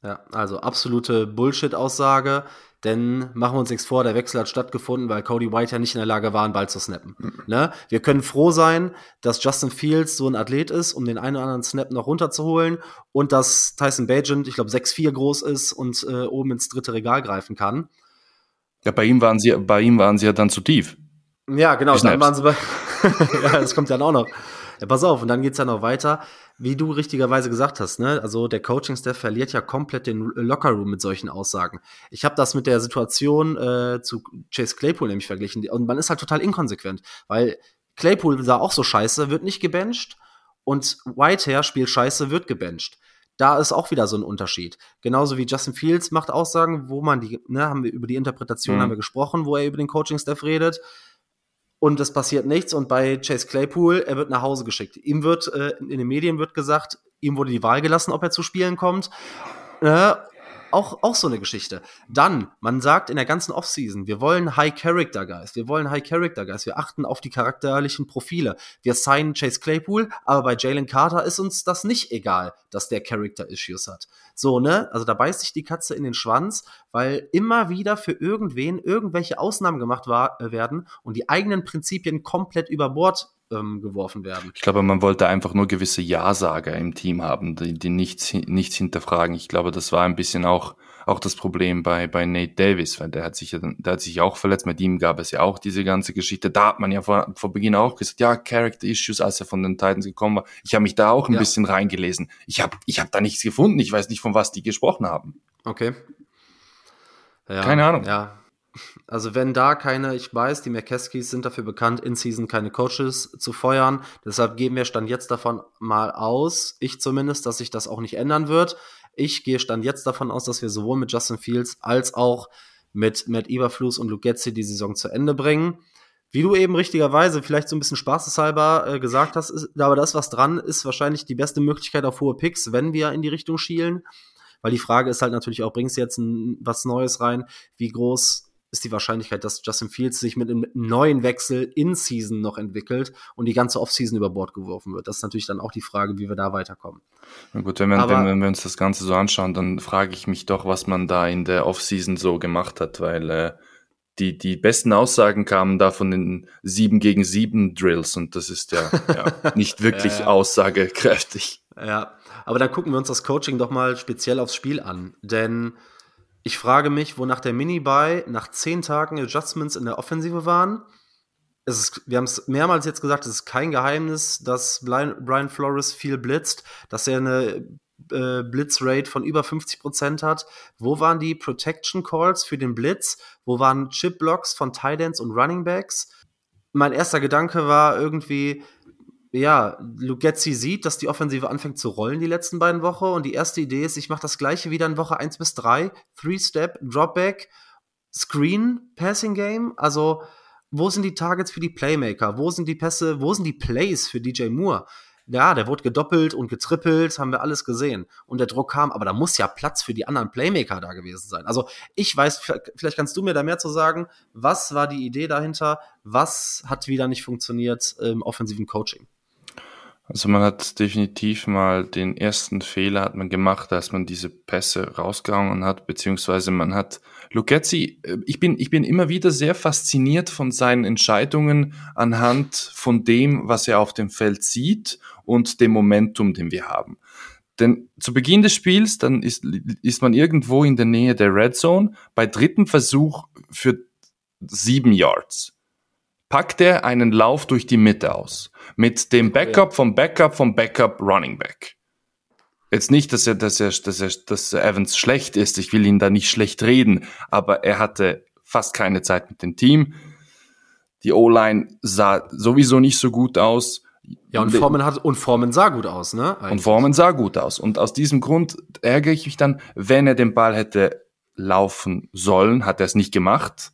Ja, also absolute Bullshit-Aussage. Denn machen wir uns nichts vor, der Wechsel hat stattgefunden, weil Cody White ja nicht in der Lage war, einen Ball zu snappen. Mhm. Ne? Wir können froh sein, dass Justin Fields so ein Athlet ist, um den einen oder anderen Snap noch runterzuholen und dass Tyson Bagent, ich glaube, 6'4 groß ist und äh, oben ins dritte Regal greifen kann. Ja, bei ihm waren sie, bei ihm waren sie ja dann zu tief. Ja, genau, dann waren sie bei. ja, das kommt dann auch noch. Ja, pass auf, und dann geht's ja noch weiter wie du richtigerweise gesagt hast, ne, also der Coaching-Staff verliert ja komplett den Lockerroom mit solchen Aussagen. Ich habe das mit der Situation äh, zu Chase Claypool nämlich verglichen und man ist halt total inkonsequent, weil Claypool sah auch so scheiße, wird nicht gebencht und Whitehair spielt scheiße, wird gebencht. Da ist auch wieder so ein Unterschied. Genauso wie Justin Fields macht Aussagen, wo man die, ne, haben wir über die Interpretation mhm. haben wir gesprochen, wo er über den Coaching-Staff redet und es passiert nichts. Und bei Chase Claypool, er wird nach Hause geschickt. Ihm wird, äh, in den Medien wird gesagt, ihm wurde die Wahl gelassen, ob er zu Spielen kommt. Äh, auch, auch so eine Geschichte. Dann, man sagt in der ganzen Offseason, wir wollen High Character Guys, wir wollen High Character Guys, wir achten auf die charakterlichen Profile. Wir signen Chase Claypool, aber bei Jalen Carter ist uns das nicht egal, dass der Character Issues hat. So, ne? Also da beißt sich die Katze in den Schwanz, weil immer wieder für irgendwen irgendwelche Ausnahmen gemacht war, äh, werden und die eigenen Prinzipien komplett über Bord ähm, geworfen werden. Ich glaube, man wollte einfach nur gewisse Ja-Sager im Team haben, die, die nichts, nichts hinterfragen. Ich glaube, das war ein bisschen auch, auch das Problem bei, bei Nate Davis, weil der hat sich ja, der hat sich auch verletzt. Mit ihm gab es ja auch diese ganze Geschichte. Da hat man ja vor, vor Beginn auch gesagt, ja, Character Issues, als er von den Titans gekommen war. Ich habe mich da auch ein ja. bisschen reingelesen. Ich habe ich hab da nichts gefunden. Ich weiß nicht, von was die gesprochen haben. Okay. Ja, Keine Ahnung. Ja, also wenn da keine, ich weiß, die McKeskys sind dafür bekannt, in Season keine Coaches zu feuern. Deshalb gehen wir Stand jetzt davon mal aus, ich zumindest, dass sich das auch nicht ändern wird. Ich gehe Stand jetzt davon aus, dass wir sowohl mit Justin Fields als auch mit Matt Eberflus und Luke Getzi die Saison zu Ende bringen. Wie du eben richtigerweise vielleicht so ein bisschen spaßeshalber äh, gesagt hast, ist, aber das, was dran ist, wahrscheinlich die beste Möglichkeit auf hohe Picks, wenn wir in die Richtung schielen. Weil die Frage ist halt natürlich auch, bringst du jetzt ein, was Neues rein? Wie groß ist die Wahrscheinlichkeit, dass Justin Fields sich mit einem neuen Wechsel in Season noch entwickelt und die ganze Offseason über Bord geworfen wird. Das ist natürlich dann auch die Frage, wie wir da weiterkommen. Na gut, wenn wir, Aber, wenn, wenn wir uns das Ganze so anschauen, dann frage ich mich doch, was man da in der Offseason so gemacht hat, weil äh, die, die besten Aussagen kamen da von den 7 gegen 7 Drills und das ist ja, ja nicht wirklich ja, aussagekräftig. Ja, aber dann gucken wir uns das Coaching doch mal speziell aufs Spiel an, denn ich frage mich, wo nach der Mini-Buy nach zehn Tagen Adjustments in der Offensive waren. Es ist, wir haben es mehrmals jetzt gesagt, es ist kein Geheimnis, dass Brian Flores viel blitzt, dass er eine äh, Blitzrate von über 50% hat. Wo waren die Protection Calls für den Blitz? Wo waren Chip Blocks von Ends und Running Backs? Mein erster Gedanke war irgendwie, ja, Lugetzi sieht, dass die Offensive anfängt zu rollen die letzten beiden Wochen und die erste Idee ist, ich mache das gleiche wieder in Woche 1 bis 3, Three-Step, Dropback, Screen, Passing Game, also wo sind die Targets für die Playmaker, wo sind die Pässe, wo sind die Plays für DJ Moore? Ja, der wurde gedoppelt und getrippelt, haben wir alles gesehen. Und der Druck kam, aber da muss ja Platz für die anderen Playmaker da gewesen sein. Also ich weiß, vielleicht kannst du mir da mehr zu sagen. Was war die Idee dahinter? Was hat wieder nicht funktioniert im offensiven Coaching? Also man hat definitiv mal den ersten Fehler hat man gemacht, als man diese Pässe rausgehauen hat, beziehungsweise man hat Lukezzi, äh, ich bin, ich bin immer wieder sehr fasziniert von seinen Entscheidungen anhand von dem, was er auf dem Feld sieht und dem Momentum, den wir haben. Denn zu Beginn des Spiels, dann ist, ist man irgendwo in der Nähe der Red Zone, bei dritten Versuch für sieben Yards packt er einen Lauf durch die Mitte aus. Mit dem Backup vom Backup vom Backup Running Back. Jetzt nicht, dass er, dass er, dass er, dass Evans schlecht ist. Ich will ihn da nicht schlecht reden. Aber er hatte fast keine Zeit mit dem Team. Die O-Line sah sowieso nicht so gut aus. Ja, und Foreman hat, und Foreman sah gut aus, ne? Eigentlich. Und Foreman sah gut aus. Und aus diesem Grund ärgere ich mich dann, wenn er den Ball hätte laufen sollen, hat er es nicht gemacht.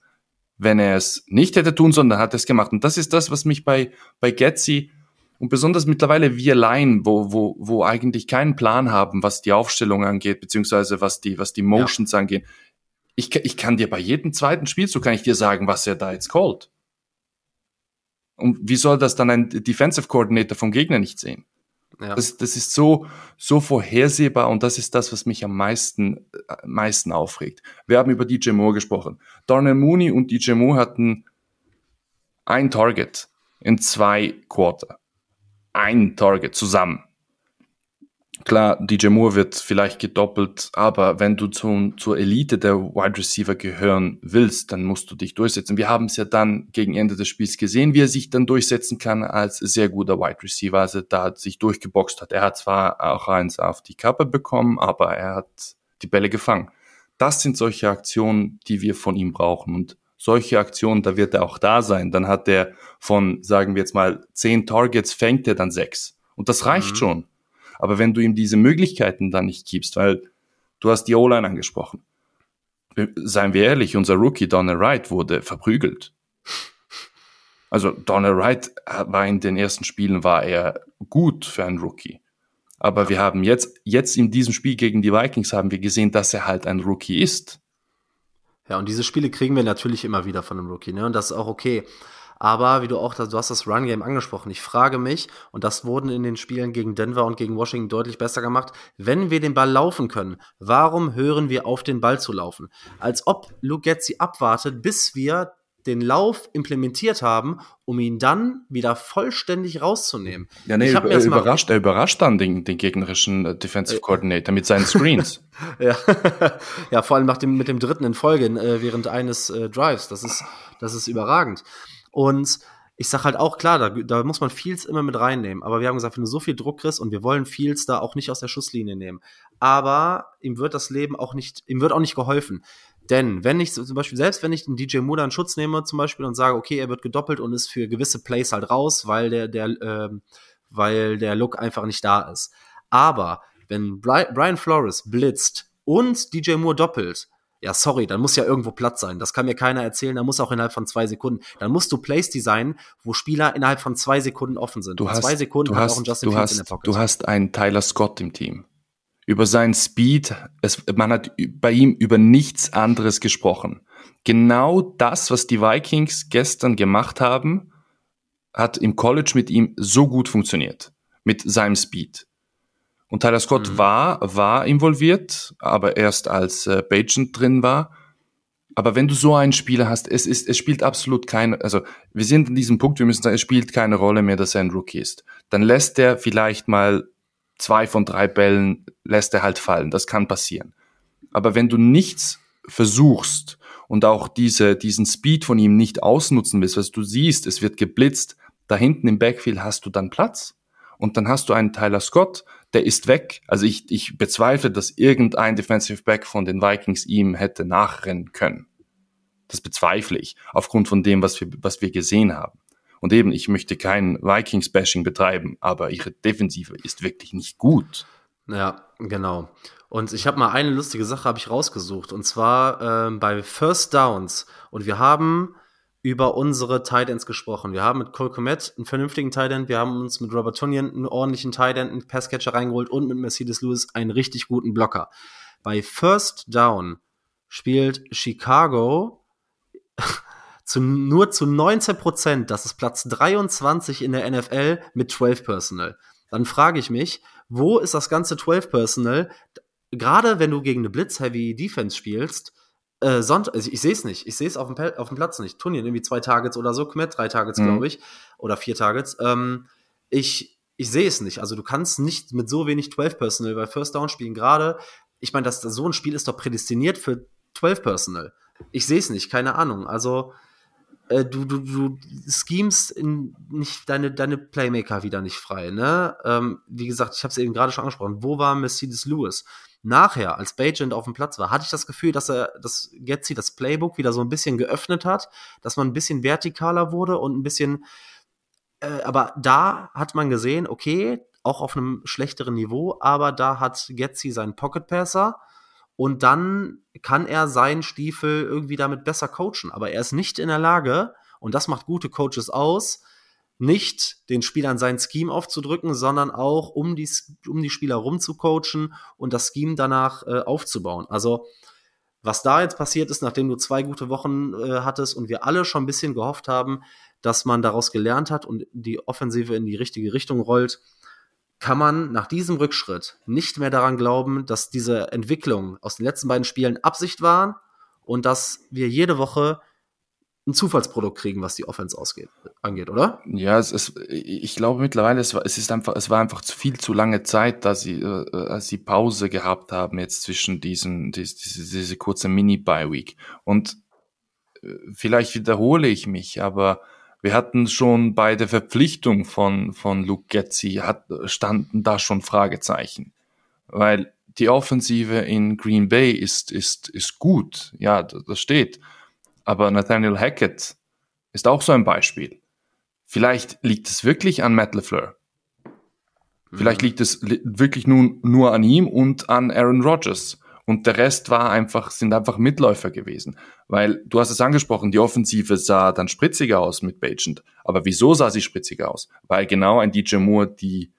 Wenn er es nicht hätte tun sollen, dann hat er es gemacht. Und das ist das, was mich bei, bei Getzi und besonders mittlerweile wir Line, wo, wo, wo eigentlich keinen Plan haben, was die Aufstellung angeht, beziehungsweise was die, was die Motions ja. angeht. Ich, ich kann dir bei jedem zweiten Spielzug kann ich dir sagen, was er da jetzt callt. Und wie soll das dann ein Defensive Coordinator vom Gegner nicht sehen? Ja. Das, das ist so, so vorhersehbar und das ist das, was mich am meisten, äh, meisten aufregt. Wir haben über DJ Moore gesprochen. Darnell Mooney und DJ Moore hatten ein Target in zwei Quarter. Ein Target zusammen. Klar, DJ Moore wird vielleicht gedoppelt, aber wenn du zu, zur Elite der Wide Receiver gehören willst, dann musst du dich durchsetzen. Wir haben es ja dann gegen Ende des Spiels gesehen, wie er sich dann durchsetzen kann als sehr guter Wide Receiver, also da sich durchgeboxt hat. Er hat zwar auch eins auf die Kappe bekommen, aber er hat die Bälle gefangen. Das sind solche Aktionen, die wir von ihm brauchen und solche Aktionen, da wird er auch da sein. Dann hat er von, sagen wir jetzt mal, zehn Targets, fängt er dann sechs. Und das reicht mhm. schon. Aber wenn du ihm diese Möglichkeiten dann nicht gibst, weil du hast die O-Line angesprochen. Seien wir ehrlich, unser Rookie Donald Wright wurde verprügelt. Also Donald Wright war in den ersten Spielen war er gut für einen Rookie. Aber wir haben jetzt, jetzt in diesem Spiel gegen die Vikings haben wir gesehen, dass er halt ein Rookie ist. Ja, und diese Spiele kriegen wir natürlich immer wieder von einem Rookie, ne? Und das ist auch okay. Aber wie du auch, du hast das Run-Game angesprochen. Ich frage mich, und das wurden in den Spielen gegen Denver und gegen Washington deutlich besser gemacht, wenn wir den Ball laufen können, warum hören wir auf, den Ball zu laufen? Als ob Luke Getzi abwartet, bis wir den Lauf implementiert haben, um ihn dann wieder vollständig rauszunehmen. Ja, nee, über, er überrascht, er überrascht dann den, den gegnerischen äh, Defensive äh, Coordinator mit seinen Screens. ja. ja, vor allem nach dem, mit dem dritten in Folge äh, während eines äh, Drives. Das ist, das ist überragend. Und ich sag halt auch, klar, da, da muss man Fields immer mit reinnehmen. Aber wir haben gesagt, wenn du so viel Druck kriegst und wir wollen Fields da auch nicht aus der Schusslinie nehmen. Aber ihm wird das Leben auch nicht, ihm wird auch nicht geholfen. Denn wenn ich zum Beispiel, selbst wenn ich den DJ Moore in Schutz nehme zum Beispiel und sage, okay, er wird gedoppelt und ist für gewisse Plays halt raus, weil der, der, äh, weil der Look einfach nicht da ist. Aber wenn Brian Flores blitzt und DJ Moore doppelt, ja, sorry, dann muss ja irgendwo Platz sein. Das kann mir keiner erzählen. Da muss auch innerhalb von zwei Sekunden. Dann musst du Plays designen, wo Spieler innerhalb von zwei Sekunden offen sind. Du hast, zwei Sekunden du hast, auch ein Justin du Fields hast, in der Pocket. Du hast einen Tyler Scott im Team über seinen Speed, es, man hat bei ihm über nichts anderes gesprochen. Genau das, was die Vikings gestern gemacht haben, hat im College mit ihm so gut funktioniert. Mit seinem Speed. Und Tyler Scott mhm. war, war involviert, aber erst als äh, Bajan drin war. Aber wenn du so einen Spieler hast, es ist, es spielt absolut keine, also wir sind an diesem Punkt, wir müssen sagen, es spielt keine Rolle mehr, dass er ein Rookie ist. Dann lässt er vielleicht mal zwei von drei Bällen lässt er halt fallen. Das kann passieren. Aber wenn du nichts versuchst und auch diese, diesen Speed von ihm nicht ausnutzen willst, was du siehst, es wird geblitzt, da hinten im Backfield hast du dann Platz. Und dann hast du einen Tyler Scott, der ist weg. Also ich, ich bezweifle, dass irgendein Defensive Back von den Vikings ihm hätte nachrennen können. Das bezweifle ich, aufgrund von dem, was wir, was wir gesehen haben. Und eben, ich möchte kein Vikings-Bashing betreiben, aber ihre Defensive ist wirklich nicht gut. Ja, genau. Und ich habe mal eine lustige Sache habe ich rausgesucht und zwar äh, bei First Downs und wir haben über unsere Titans gesprochen. Wir haben mit Cole Komet einen vernünftigen Titan, wir haben uns mit Robert Tunyon einen ordentlichen Titan, einen Passcatcher reingeholt und mit Mercedes Lewis einen richtig guten Blocker. Bei First Down spielt Chicago zu, nur zu 19 Prozent, das ist Platz 23 in der NFL mit 12 Personal. Dann frage ich mich, wo ist das ganze 12 Personal? Gerade wenn du gegen eine Blitz-Heavy Defense spielst, äh, Sonntag, also ich sehe es nicht. Ich sehe es auf dem, auf dem Platz nicht. Turnier irgendwie zwei Targets oder so, Kmet, drei Targets, mhm. glaube ich. Oder vier Targets. Ähm, ich ich sehe es nicht. Also du kannst nicht mit so wenig 12 Personal bei First Down spielen. Gerade, ich meine, das, so ein Spiel ist doch prädestiniert für 12 Personal. Ich sehe es nicht, keine Ahnung. Also äh, du, du, du schemst nicht deine, deine Playmaker wieder nicht frei. Ne? Ähm, wie gesagt, ich habe es eben gerade schon angesprochen. Wo war Mercedes Lewis? Nachher, als Bajent auf dem Platz war, hatte ich das Gefühl, dass er das Getzi das Playbook wieder so ein bisschen geöffnet hat, dass man ein bisschen vertikaler wurde und ein bisschen. Äh, aber da hat man gesehen, okay, auch auf einem schlechteren Niveau, aber da hat Getzi seinen Pocket Passer und dann kann er seinen Stiefel irgendwie damit besser coachen. Aber er ist nicht in der Lage, und das macht gute Coaches aus, nicht den Spielern sein Scheme aufzudrücken, sondern auch um die, um die Spieler rumzucoachen und das Scheme danach äh, aufzubauen. Also was da jetzt passiert ist, nachdem du zwei gute Wochen äh, hattest und wir alle schon ein bisschen gehofft haben, dass man daraus gelernt hat und die Offensive in die richtige Richtung rollt, kann man nach diesem Rückschritt nicht mehr daran glauben, dass diese Entwicklung aus den letzten beiden Spielen Absicht waren und dass wir jede Woche ein Zufallsprodukt kriegen, was die Offense ausgeht, angeht, oder? Ja, es ist, ich glaube mittlerweile, es war, es ist einfach, es war einfach viel zu lange Zeit, dass sie, äh, als sie Pause gehabt haben jetzt zwischen diesen, diese, diese, kurze Mini-Bye-Week. Und äh, vielleicht wiederhole ich mich, aber wir hatten schon bei der Verpflichtung von, von Luke Getzi, hat, standen da schon Fragezeichen. Weil die Offensive in Green Bay ist, ist, ist gut. Ja, das steht. Aber Nathaniel Hackett ist auch so ein Beispiel. Vielleicht liegt es wirklich an Matt LeFleur. Vielleicht mhm. liegt es wirklich nun nur an ihm und an Aaron Rodgers. Und der Rest war einfach, sind einfach Mitläufer gewesen. Weil du hast es angesprochen, die Offensive sah dann spritziger aus mit Bagent. Aber wieso sah sie spritziger aus? Weil genau ein DJ Moore die,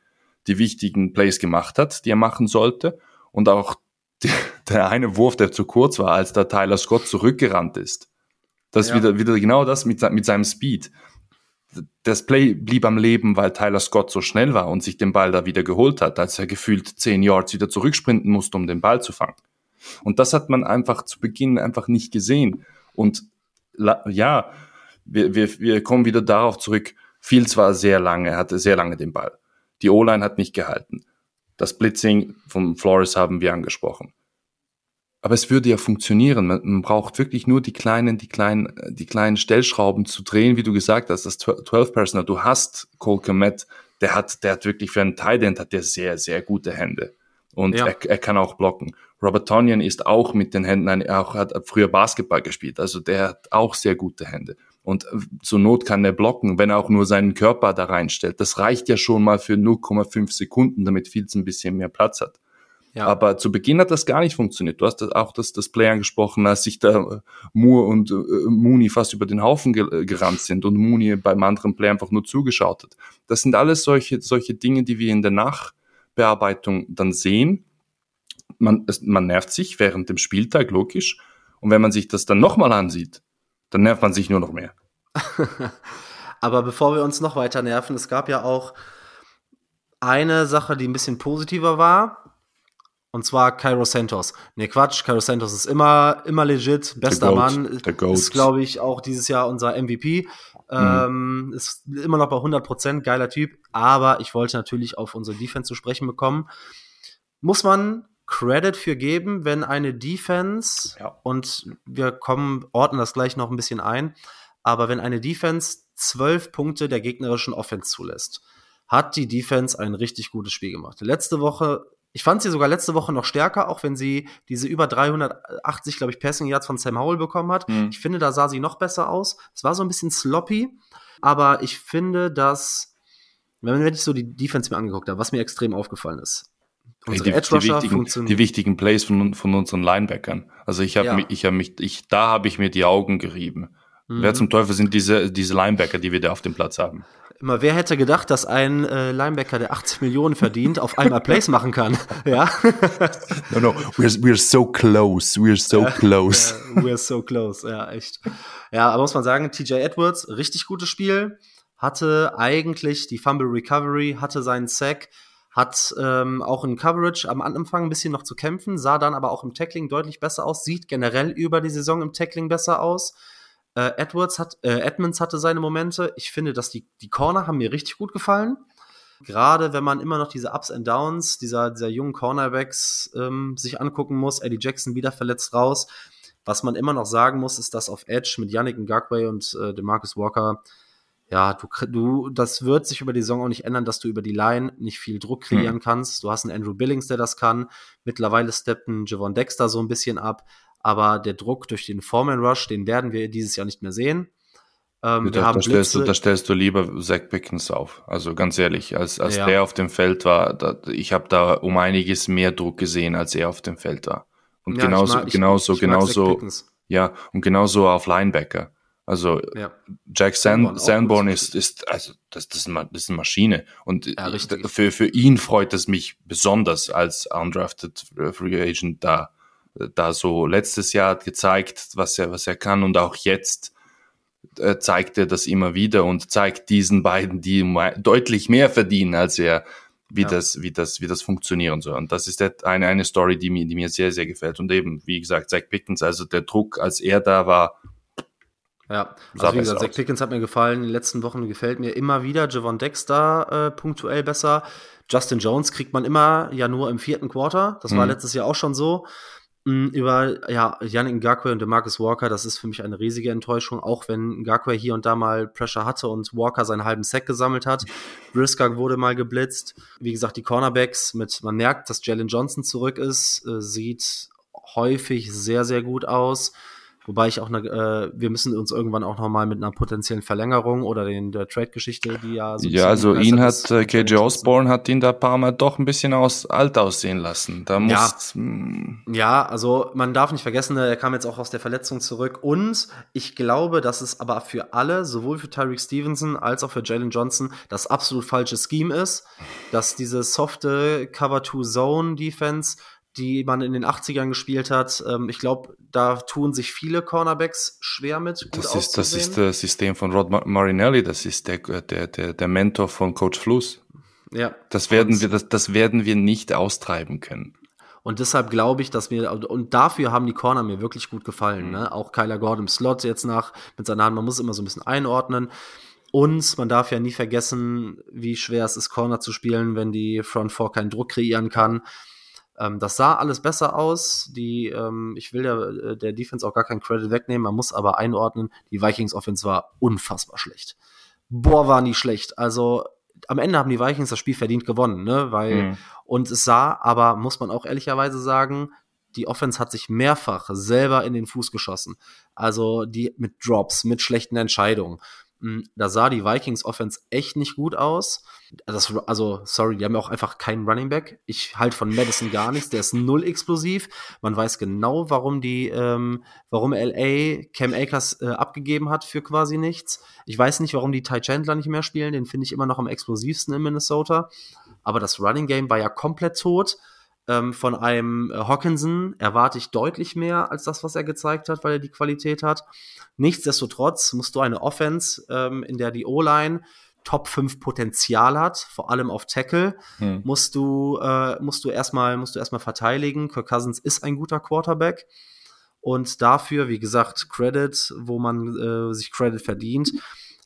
die wichtigen Plays gemacht hat, die er machen sollte. Und auch die, der eine Wurf, der zu kurz war, als da Tyler Scott zurückgerannt ist. Das ja. wieder, wieder genau das mit, mit seinem Speed. Das Play blieb am Leben, weil Tyler Scott so schnell war und sich den Ball da wieder geholt hat, als er gefühlt zehn Yards wieder zurücksprinten musste, um den Ball zu fangen. Und das hat man einfach zu Beginn einfach nicht gesehen. Und ja, wir, wir, wir kommen wieder darauf zurück. Fields war sehr lange, hatte sehr lange den Ball. Die O-Line hat nicht gehalten. Das Blitzing von Flores haben wir angesprochen. Aber es würde ja funktionieren. Man, man, braucht wirklich nur die kleinen, die kleinen, die kleinen Stellschrauben zu drehen, wie du gesagt hast, das 12 Personal. Du hast Cole Komet, der hat, der hat wirklich für einen Tight End hat der sehr, sehr gute Hände. Und ja. er, er kann auch blocken. Robert Tonyan ist auch mit den Händen, ein, auch hat früher Basketball gespielt, also der hat auch sehr gute Hände. Und zur Not kann er blocken, wenn er auch nur seinen Körper da reinstellt. Das reicht ja schon mal für 0,5 Sekunden, damit Fields ein bisschen mehr Platz hat. Ja. Aber zu Beginn hat das gar nicht funktioniert. Du hast auch das, das Play angesprochen, als sich da äh, Moore und äh, Mooney fast über den Haufen ge gerannt sind und Mooney beim anderen Play einfach nur zugeschaut hat. Das sind alles solche, solche Dinge, die wir in der Nachbearbeitung dann sehen. Man, es, man nervt sich während dem Spieltag, logisch. Und wenn man sich das dann nochmal ansieht, dann nervt man sich nur noch mehr. Aber bevor wir uns noch weiter nerven, es gab ja auch eine Sache, die ein bisschen positiver war. Und zwar Cairo Santos. Ne, Quatsch, Cairo Santos ist immer, immer legit, bester Mann. Ist, glaube ich, auch dieses Jahr unser MVP. Mhm. Ähm, ist immer noch bei 100 Prozent, geiler Typ. Aber ich wollte natürlich auf unsere Defense zu sprechen bekommen. Muss man Credit für geben, wenn eine Defense, ja. und wir kommen, ordnen das gleich noch ein bisschen ein, aber wenn eine Defense zwölf Punkte der gegnerischen Offense zulässt, hat die Defense ein richtig gutes Spiel gemacht. Letzte Woche ich fand sie sogar letzte Woche noch stärker, auch wenn sie diese über 380, glaube ich, Passing Yards von Sam Howell bekommen hat. Mhm. Ich finde, da sah sie noch besser aus. Es war so ein bisschen sloppy, aber ich finde, dass, wenn, wenn ich so die Defense mir angeguckt habe, was mir extrem aufgefallen ist, unsere die, Edge Rusher die wichtigen, die wichtigen Plays von, von unseren Linebackern. Also ich habe ja. mich, ich habe mich, ich, da habe ich mir die Augen gerieben. Mhm. Wer zum Teufel sind diese, diese Linebacker, die wir da auf dem Platz haben? Immer, wer hätte gedacht, dass ein äh, Linebacker, der 80 Millionen verdient, auf einmal Plays machen kann? ja. no, no, we're, we're so close, we're so close. Ja, we're so close, ja, echt. Ja, aber muss man sagen, TJ Edwards, richtig gutes Spiel, hatte eigentlich die Fumble Recovery, hatte seinen Sack, hat ähm, auch in Coverage am Anfang ein bisschen noch zu kämpfen, sah dann aber auch im Tackling deutlich besser aus, sieht generell über die Saison im Tackling besser aus. Äh, Edwards hat, äh, Edmonds hatte seine Momente. Ich finde, dass die, die Corner haben mir richtig gut gefallen. Gerade wenn man immer noch diese Ups and Downs dieser, dieser jungen Cornerbacks ähm, sich angucken muss. Eddie Jackson wieder verletzt raus. Was man immer noch sagen muss, ist, dass auf Edge mit Yannick Ngakwe und äh, Demarcus Walker, ja, du, du, das wird sich über die Saison auch nicht ändern, dass du über die Line nicht viel Druck kreieren hm. kannst. Du hast einen Andrew Billings, der das kann. Mittlerweile steppt ein Javon Dexter so ein bisschen ab aber der Druck durch den Foreman Rush, den werden wir dieses Jahr nicht mehr sehen. Ähm, da, da, stellst du, da stellst du lieber Zach Pickens auf. Also ganz ehrlich, als, als ja. der auf dem Feld war, da, ich habe da um einiges mehr Druck gesehen, als er auf dem Feld war. Und ja, genauso, mag, genauso, ich, genauso, ja, und genauso auf Linebacker. Also ja. Jack Sand, Sanborn ist, ist, also das, das, ist eine, das ist eine Maschine. Und ja, für, für ihn freut es mich besonders als undrafted Free Agent da da so letztes Jahr gezeigt, was er, was er kann und auch jetzt äh, zeigt er das immer wieder und zeigt diesen beiden, die deutlich mehr verdienen als er, wie ja. das, wie das, wie das funktionieren soll. Und das ist eine, eine Story, die mir, die mir sehr, sehr gefällt. Und eben, wie gesagt, Zach Pickens, also der Druck, als er da war, ja, also wie gesagt, Zach Pickens hat mir gefallen. In den letzten Wochen gefällt mir immer wieder Javon Dexter äh, punktuell besser. Justin Jones kriegt man immer ja nur im vierten Quarter. Das mhm. war letztes Jahr auch schon so. Mm, über ja, Yannick Ngakwe und Demarcus Walker, das ist für mich eine riesige Enttäuschung, auch wenn Ngakwe hier und da mal Pressure hatte und Walker seinen halben Sack gesammelt hat. Brisker wurde mal geblitzt. Wie gesagt, die Cornerbacks mit, man merkt, dass Jalen Johnson zurück ist, äh, sieht häufig sehr, sehr gut aus. Wobei ich auch, eine, äh, wir müssen uns irgendwann auch nochmal mit einer potenziellen Verlängerung oder den, der Trade-Geschichte, die ja so Ja, also ihn hat, äh, KJ Osborne hat ihn da ein paar Mal doch ein bisschen aus, alt aussehen lassen. Da muss, ja. Hm. ja, also man darf nicht vergessen, er kam jetzt auch aus der Verletzung zurück und ich glaube, dass es aber für alle, sowohl für Tyreek Stevenson als auch für Jalen Johnson, das absolut falsche Scheme ist, dass diese softe Cover-to-Zone-Defense die man in den 80ern gespielt hat. Ähm, ich glaube, da tun sich viele Cornerbacks schwer mit. das, ist, das ist das System von Rod Marinelli, das ist der, der, der, der Mentor von Coach Fluss. Ja. Das werden wir, das, das werden wir nicht austreiben können. Und deshalb glaube ich, dass mir, und dafür haben die Corner mir wirklich gut gefallen. Mhm. Ne? Auch Kyler Gordon im Slot jetzt nach mit seiner Hand, man muss immer so ein bisschen einordnen. Und man darf ja nie vergessen, wie schwer es ist, Corner zu spielen, wenn die Front Four keinen Druck kreieren kann. Ähm, das sah alles besser aus. Die, ähm, ich will der, äh, der Defense auch gar keinen Credit wegnehmen, man muss aber einordnen, die Vikings Offense war unfassbar schlecht. Boah, war nie schlecht. Also am Ende haben die Vikings das Spiel verdient gewonnen, ne? Weil, mhm. und es sah, aber muss man auch ehrlicherweise sagen, die Offense hat sich mehrfach selber in den Fuß geschossen. Also die mit Drops, mit schlechten Entscheidungen. Hm, da sah die Vikings Offense echt nicht gut aus. Das, also, sorry, die haben ja auch einfach keinen Running Back. Ich halte von Madison gar nichts. Der ist null explosiv. Man weiß genau, warum die, ähm, warum LA Cam Akers äh, abgegeben hat für quasi nichts. Ich weiß nicht, warum die Ty Chandler nicht mehr spielen. Den finde ich immer noch am explosivsten in Minnesota. Aber das Running Game war ja komplett tot. Ähm, von einem äh, Hawkinson erwarte ich deutlich mehr als das, was er gezeigt hat, weil er die Qualität hat. Nichtsdestotrotz musst du eine Offense, ähm, in der die O-Line Top 5 Potenzial hat, vor allem auf Tackle, hm. musst du, äh, musst du erstmal, musst du erstmal verteidigen. Kirk Cousins ist ein guter Quarterback. Und dafür, wie gesagt, Credit, wo man äh, sich Credit verdient,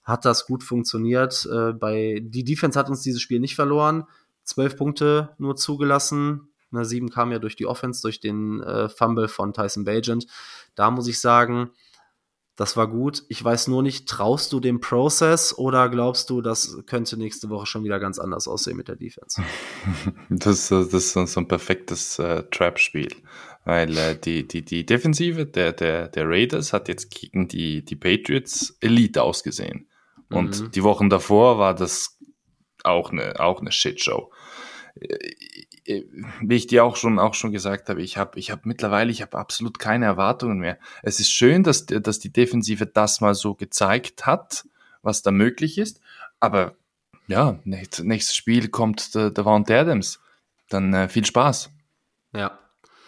hat das gut funktioniert. Äh, bei, die Defense hat uns dieses Spiel nicht verloren. Zwölf Punkte nur zugelassen. Ne, sieben kam ja durch die Offense, durch den äh, Fumble von Tyson Bagent. Da muss ich sagen, das war gut. Ich weiß nur nicht, traust du dem Prozess oder glaubst du, das könnte nächste Woche schon wieder ganz anders aussehen mit der Defense? Das, das ist so ein perfektes äh, Trap-Spiel. Weil äh, die, die, die Defensive der, der, der Raiders hat jetzt gegen die, die Patriots Elite ausgesehen. Und mhm. die Wochen davor war das auch eine, auch eine Shitshow. Äh, wie ich dir auch schon auch schon gesagt habe, ich habe ich habe mittlerweile ich habe absolut keine Erwartungen mehr. Es ist schön, dass dass die Defensive das mal so gezeigt hat, was da möglich ist, aber ja, nächstes Spiel kommt der, der Vaughn Adams. Dann äh, viel Spaß. Ja.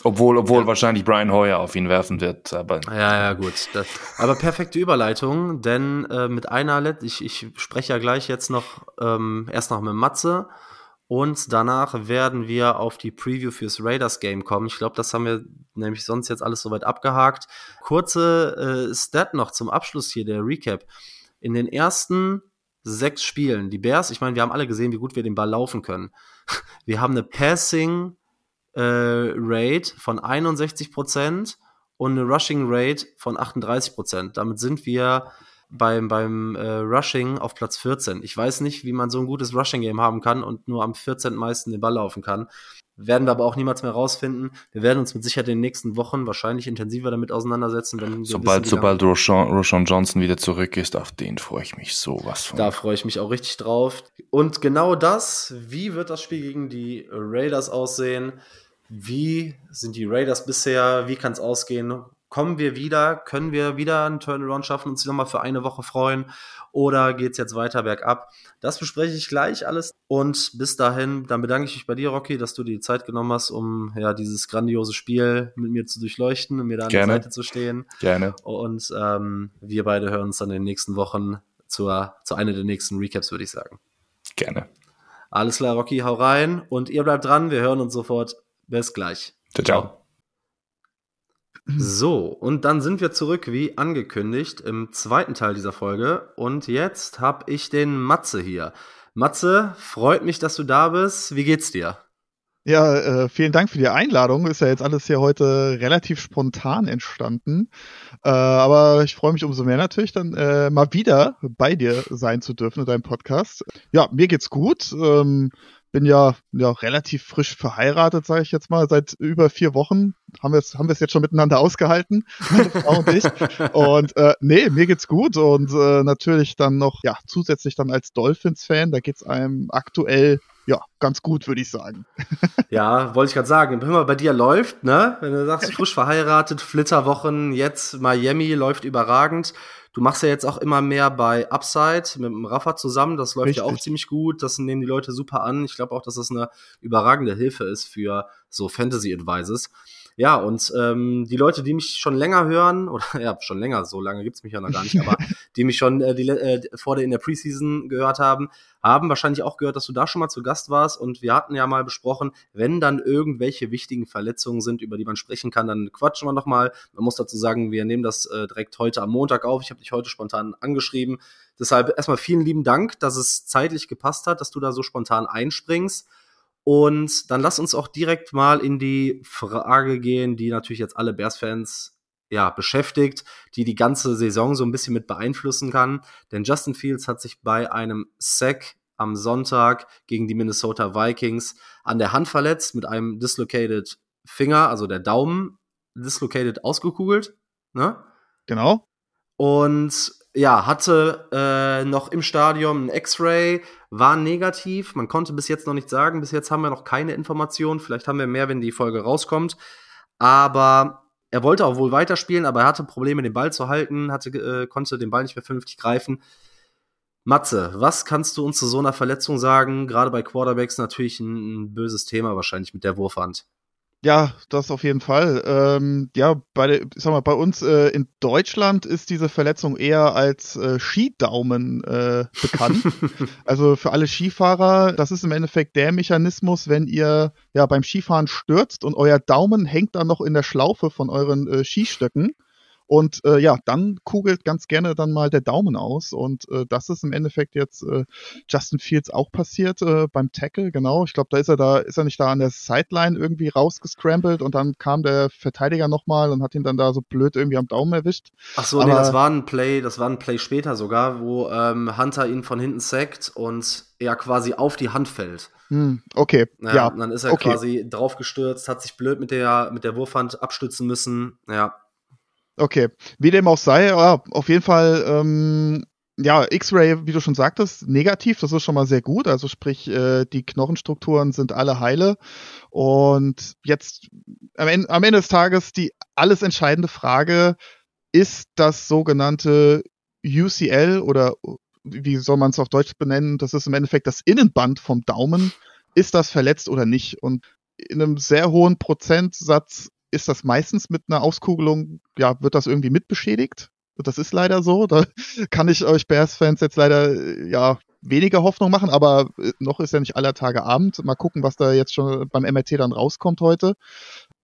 Obwohl, obwohl ja. wahrscheinlich Brian Hoyer auf ihn werfen wird. Aber ja, ja, gut. Das, aber perfekte Überleitung, denn äh, mit einer, ich, ich spreche ja gleich jetzt noch ähm, erst noch mit Matze und danach werden wir auf die Preview fürs Raiders Game kommen. Ich glaube, das haben wir nämlich sonst jetzt alles soweit abgehakt. Kurze äh, Stat noch zum Abschluss hier, der Recap. In den ersten sechs Spielen, die Bears, ich meine, wir haben alle gesehen, wie gut wir den Ball laufen können. Wir haben eine Passing äh, Rate von 61 Prozent und eine Rushing Rate von 38 Prozent. Damit sind wir beim, beim äh, Rushing auf Platz 14. Ich weiß nicht, wie man so ein gutes Rushing-Game haben kann und nur am 14. meisten den Ball laufen kann. Werden wir aber auch niemals mehr rausfinden. Wir werden uns mit Sicherheit in den nächsten Wochen wahrscheinlich intensiver damit auseinandersetzen. Wenn sobald wissen, sobald Roshan, Roshan Johnson wieder zurück ist, auf den freue ich mich sowas von. Da freue ich mich auch richtig drauf. Und genau das, wie wird das Spiel gegen die Raiders aussehen? Wie sind die Raiders bisher? Wie kann es ausgehen? Kommen wir wieder, können wir wieder einen Turnaround schaffen, uns nochmal für eine Woche freuen oder geht es jetzt weiter bergab? Das bespreche ich gleich alles und bis dahin, dann bedanke ich mich bei dir, Rocky, dass du dir die Zeit genommen hast, um ja dieses grandiose Spiel mit mir zu durchleuchten und mir da an Gerne. der Seite zu stehen. Gerne. Und ähm, wir beide hören uns dann in den nächsten Wochen zur, zu einer der nächsten Recaps, würde ich sagen. Gerne. Alles klar, Rocky, hau rein und ihr bleibt dran, wir hören uns sofort. Bis gleich. ciao. ciao. So, und dann sind wir zurück, wie angekündigt, im zweiten Teil dieser Folge. Und jetzt habe ich den Matze hier. Matze, freut mich, dass du da bist. Wie geht's dir? Ja, äh, vielen Dank für die Einladung. Ist ja jetzt alles hier heute relativ spontan entstanden. Äh, aber ich freue mich umso mehr natürlich, dann äh, mal wieder bei dir sein zu dürfen in deinem Podcast. Ja, mir geht's gut. Ähm, bin ja, ja relativ frisch verheiratet, sage ich jetzt mal, seit über vier Wochen. Haben wir es haben jetzt schon miteinander ausgehalten, Frau und ich. Und äh, nee, mir geht's gut. Und äh, natürlich dann noch, ja, zusätzlich dann als Dolphins-Fan, da geht's einem aktuell ja, ganz gut, würde ich sagen. ja, wollte ich gerade sagen. Wenn man bei dir läuft, ne? Wenn du sagst, frisch verheiratet, Flitterwochen, jetzt Miami läuft überragend. Du machst ja jetzt auch immer mehr bei Upside mit dem Rafa zusammen. Das läuft Richtig. ja auch ziemlich gut. Das nehmen die Leute super an. Ich glaube auch, dass das eine überragende Hilfe ist für so Fantasy Advices. Ja, und ähm, die Leute, die mich schon länger hören, oder ja, schon länger, so lange gibt's mich ja noch gar nicht, aber die mich schon äh, die, äh, vor der in der Preseason gehört haben, haben wahrscheinlich auch gehört, dass du da schon mal zu Gast warst. Und wir hatten ja mal besprochen, wenn dann irgendwelche wichtigen Verletzungen sind, über die man sprechen kann, dann quatschen wir nochmal. Man muss dazu sagen, wir nehmen das äh, direkt heute am Montag auf. Ich habe dich heute spontan angeschrieben. Deshalb erstmal vielen lieben Dank, dass es zeitlich gepasst hat, dass du da so spontan einspringst. Und dann lass uns auch direkt mal in die Frage gehen, die natürlich jetzt alle Bears-Fans ja, beschäftigt, die die ganze Saison so ein bisschen mit beeinflussen kann. Denn Justin Fields hat sich bei einem Sack am Sonntag gegen die Minnesota Vikings an der Hand verletzt mit einem dislocated Finger, also der Daumen dislocated ausgekugelt. Ne? Genau. Und ja, hatte äh, noch im Stadion ein X-Ray, war negativ. Man konnte bis jetzt noch nicht sagen. Bis jetzt haben wir noch keine Informationen. Vielleicht haben wir mehr, wenn die Folge rauskommt. Aber er wollte auch wohl weiterspielen, aber er hatte Probleme, den Ball zu halten, hatte, äh, konnte den Ball nicht mehr vernünftig greifen. Matze, was kannst du uns zu so einer Verletzung sagen? Gerade bei Quarterbacks natürlich ein, ein böses Thema wahrscheinlich mit der Wurfhand. Ja, das auf jeden Fall. Ähm, ja, bei, der, sag mal, bei uns äh, in Deutschland ist diese Verletzung eher als äh, Skidaumen äh, bekannt. also für alle Skifahrer, das ist im Endeffekt der Mechanismus, wenn ihr ja beim Skifahren stürzt und euer Daumen hängt dann noch in der Schlaufe von euren äh, Skistöcken. Und äh, ja, dann kugelt ganz gerne dann mal der Daumen aus. Und äh, das ist im Endeffekt jetzt äh, Justin Fields auch passiert äh, beim Tackle, genau. Ich glaube, da ist er da, ist er nicht da an der Sideline irgendwie rausgescrambled und dann kam der Verteidiger nochmal und hat ihn dann da so blöd irgendwie am Daumen erwischt. Ach so, Aber, nee, das war ein Play, das war ein Play später sogar, wo ähm, Hunter ihn von hinten sackt und er quasi auf die Hand fällt. Hm, okay, ja. ja. dann ist er okay. quasi draufgestürzt, hat sich blöd mit der, mit der Wurfhand abstützen müssen. Ja, Okay, wie dem auch sei, ja, auf jeden Fall, ähm, ja, X-Ray, wie du schon sagtest, negativ, das ist schon mal sehr gut. Also sprich, äh, die Knochenstrukturen sind alle heile. Und jetzt am Ende, am Ende des Tages die alles entscheidende Frage, ist das sogenannte UCL oder wie soll man es auf Deutsch benennen? Das ist im Endeffekt das Innenband vom Daumen. Ist das verletzt oder nicht? Und in einem sehr hohen Prozentsatz ist das meistens mit einer Auskugelung, ja, wird das irgendwie mitbeschädigt. Das ist leider so. Da kann ich euch Bears-Fans jetzt leider, ja, weniger Hoffnung machen, aber äh, noch ist ja nicht aller Tage Abend. Mal gucken, was da jetzt schon beim MRT dann rauskommt heute.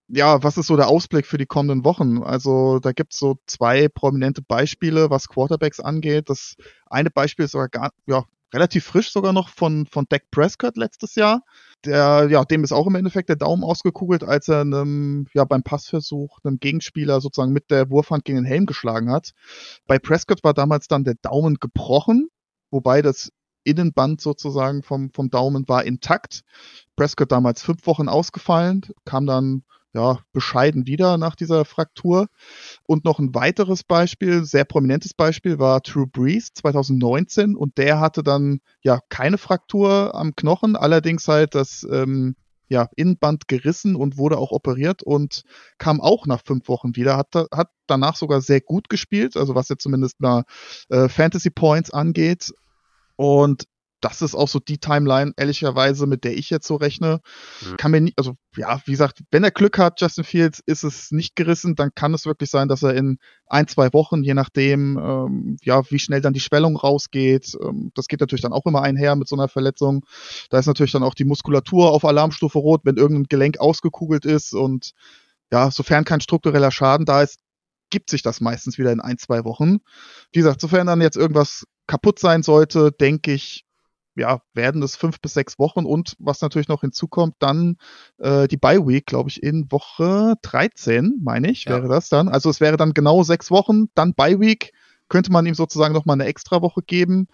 Ja, was ist so der Ausblick für die kommenden Wochen? Also da gibt es so zwei prominente Beispiele, was Quarterbacks angeht. Das eine Beispiel ist sogar gar, ja, relativ frisch sogar noch von, von Dak Prescott letztes Jahr. Der, ja, dem ist auch im Endeffekt der Daumen ausgekugelt, als er einem, ja, beim Passversuch einem Gegenspieler sozusagen mit der Wurfhand gegen den Helm geschlagen hat. Bei Prescott war damals dann der Daumen gebrochen, wobei das Innenband sozusagen vom, vom Daumen war intakt. Prescott damals fünf Wochen ausgefallen, kam dann ja, bescheiden wieder nach dieser Fraktur. Und noch ein weiteres Beispiel, sehr prominentes Beispiel, war Drew Brees 2019 und der hatte dann ja keine Fraktur am Knochen, allerdings halt das ähm, ja, Innenband gerissen und wurde auch operiert und kam auch nach fünf Wochen wieder, hat, hat danach sogar sehr gut gespielt, also was jetzt zumindest mal äh, Fantasy Points angeht. Und das ist auch so die Timeline, ehrlicherweise, mit der ich jetzt so rechne. Mhm. Kann mir nicht, also ja, wie gesagt, wenn er Glück hat, Justin Fields, ist es nicht gerissen, dann kann es wirklich sein, dass er in ein, zwei Wochen, je nachdem, ähm, ja, wie schnell dann die Schwellung rausgeht, ähm, das geht natürlich dann auch immer einher mit so einer Verletzung. Da ist natürlich dann auch die Muskulatur auf Alarmstufe Rot, wenn irgendein Gelenk ausgekugelt ist und ja, sofern kein struktureller Schaden da ist, gibt sich das meistens wieder in ein, zwei Wochen. Wie gesagt, sofern dann jetzt irgendwas kaputt sein sollte, denke ich, ja, werden es fünf bis sechs Wochen und was natürlich noch hinzukommt, dann äh, die Bye Week, glaube ich, in Woche 13, meine ich, ja. wäre das dann. Also es wäre dann genau sechs Wochen, dann Bye Week, könnte man ihm sozusagen nochmal eine extra Woche geben.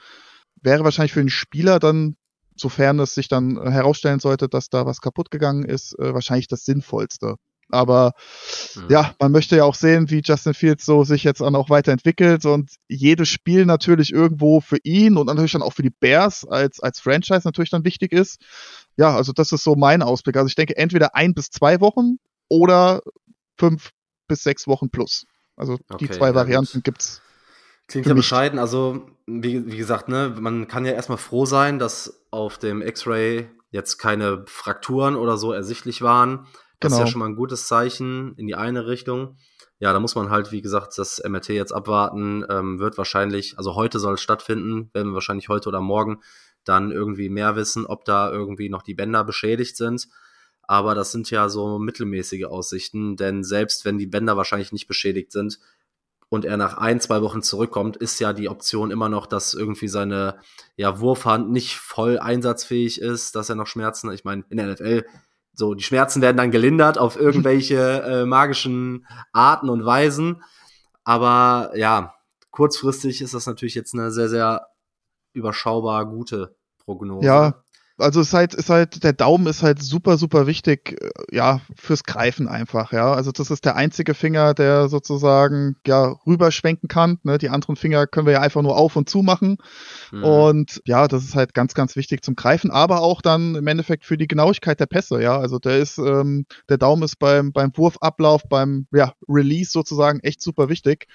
Wäre wahrscheinlich für den Spieler dann, sofern es sich dann herausstellen sollte, dass da was kaputt gegangen ist, äh, wahrscheinlich das Sinnvollste. Aber mhm. ja, man möchte ja auch sehen, wie Justin Fields so sich jetzt dann auch weiterentwickelt und jedes Spiel natürlich irgendwo für ihn und natürlich dann auch für die Bears als, als Franchise natürlich dann wichtig ist. Ja, also das ist so mein Ausblick. Also ich denke entweder ein bis zwei Wochen oder fünf bis sechs Wochen plus. Also okay, die zwei ja, Varianten gut. gibt's. Klingt ja bescheiden. Also, wie, wie gesagt, ne, man kann ja erstmal froh sein, dass auf dem X-Ray jetzt keine Frakturen oder so ersichtlich waren. Das ist ja Genau. schon mal ein gutes Zeichen in die eine Richtung. Ja, da muss man halt, wie gesagt, das MRT jetzt abwarten. Ähm, wird wahrscheinlich, also heute soll es stattfinden, werden wir wahrscheinlich heute oder morgen dann irgendwie mehr wissen, ob da irgendwie noch die Bänder beschädigt sind. Aber das sind ja so mittelmäßige Aussichten, denn selbst wenn die Bänder wahrscheinlich nicht beschädigt sind und er nach ein, zwei Wochen zurückkommt, ist ja die Option immer noch, dass irgendwie seine ja, Wurfhand nicht voll einsatzfähig ist, dass er noch Schmerzen, ich meine, in der NFL, so die Schmerzen werden dann gelindert auf irgendwelche äh, magischen Arten und Weisen. Aber ja, kurzfristig ist das natürlich jetzt eine sehr, sehr überschaubar gute Prognose. Ja, also ist halt, ist halt, der Daumen ist halt super, super wichtig, äh, ja, fürs Greifen einfach, ja. Also das ist der einzige Finger, der sozusagen, ja, rüberschwenken kann. Ne? Die anderen Finger können wir ja einfach nur auf und zu machen. Mhm. Und ja, das ist halt ganz, ganz wichtig zum Greifen, aber auch dann im Endeffekt für die Genauigkeit der Pässe, ja. Also der ist, ähm, der Daumen ist beim, beim Wurfablauf, beim ja, Release sozusagen echt super wichtig.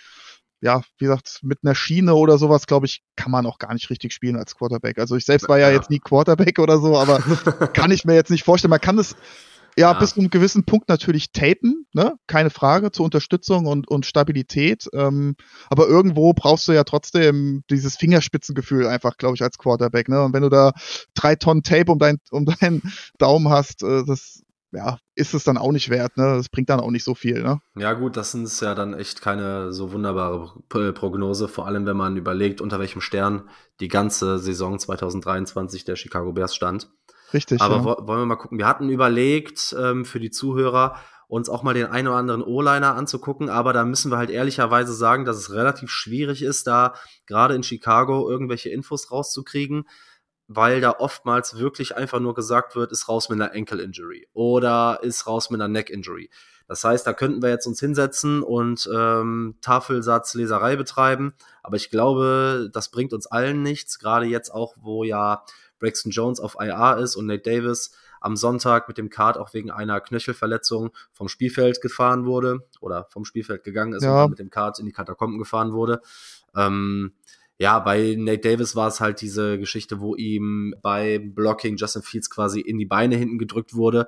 Ja, wie gesagt, mit einer Schiene oder sowas, glaube ich, kann man auch gar nicht richtig spielen als Quarterback. Also ich selbst war ja, Ja. jetzt nie Quarterback oder so, aber kann ich mir jetzt nicht vorstellen. Man kann es ja, Ja. bis zu einem gewissen Punkt natürlich tapen, ne? Keine Frage, zur Unterstützung und, und Stabilität. Ähm, aber irgendwo brauchst du ja trotzdem dieses Fingerspitzengefühl einfach, glaube ich, als Quarterback, ne? Und wenn du da drei Tonnen Tape um, dein, um deinen Daumen hast, äh, das ja, ist es dann auch nicht wert, ne? Das bringt dann auch nicht so viel, ne? Ja, gut, das ist ja dann echt keine so wunderbare P- Prognose, vor allem wenn man überlegt, unter welchem Stern die ganze Saison 2023 der Chicago Bears stand. Richtig. Aber ja. wo- wollen wir mal gucken. Wir hatten überlegt, ähm, für die Zuhörer, uns auch mal den einen oder anderen O-Liner anzugucken, aber da müssen wir halt ehrlicherweise sagen, dass es relativ schwierig ist, da gerade in Chicago irgendwelche Infos rauszukriegen, weil da oftmals wirklich einfach nur gesagt wird, ist raus mit einer Ankle-Injury oder ist raus mit einer Neck-Injury. Das heißt, da könnten wir jetzt uns hinsetzen und ähm, Tafelsatzleserei betreiben, aber ich glaube, das bringt uns allen nichts, gerade jetzt auch, wo ja Braxton Jones auf IR ist und Nate Davis am Sonntag mit dem Kart auch wegen einer Knöchelverletzung vom Spielfeld gefahren wurde oder vom Spielfeld gegangen ist und Ja. dann mit dem Kart in die Katakomben gefahren wurde. Ähm, ja, bei Nate Davis war es halt diese Geschichte, wo ihm bei Blocking Justin Fields quasi in die Beine hinten gedrückt wurde.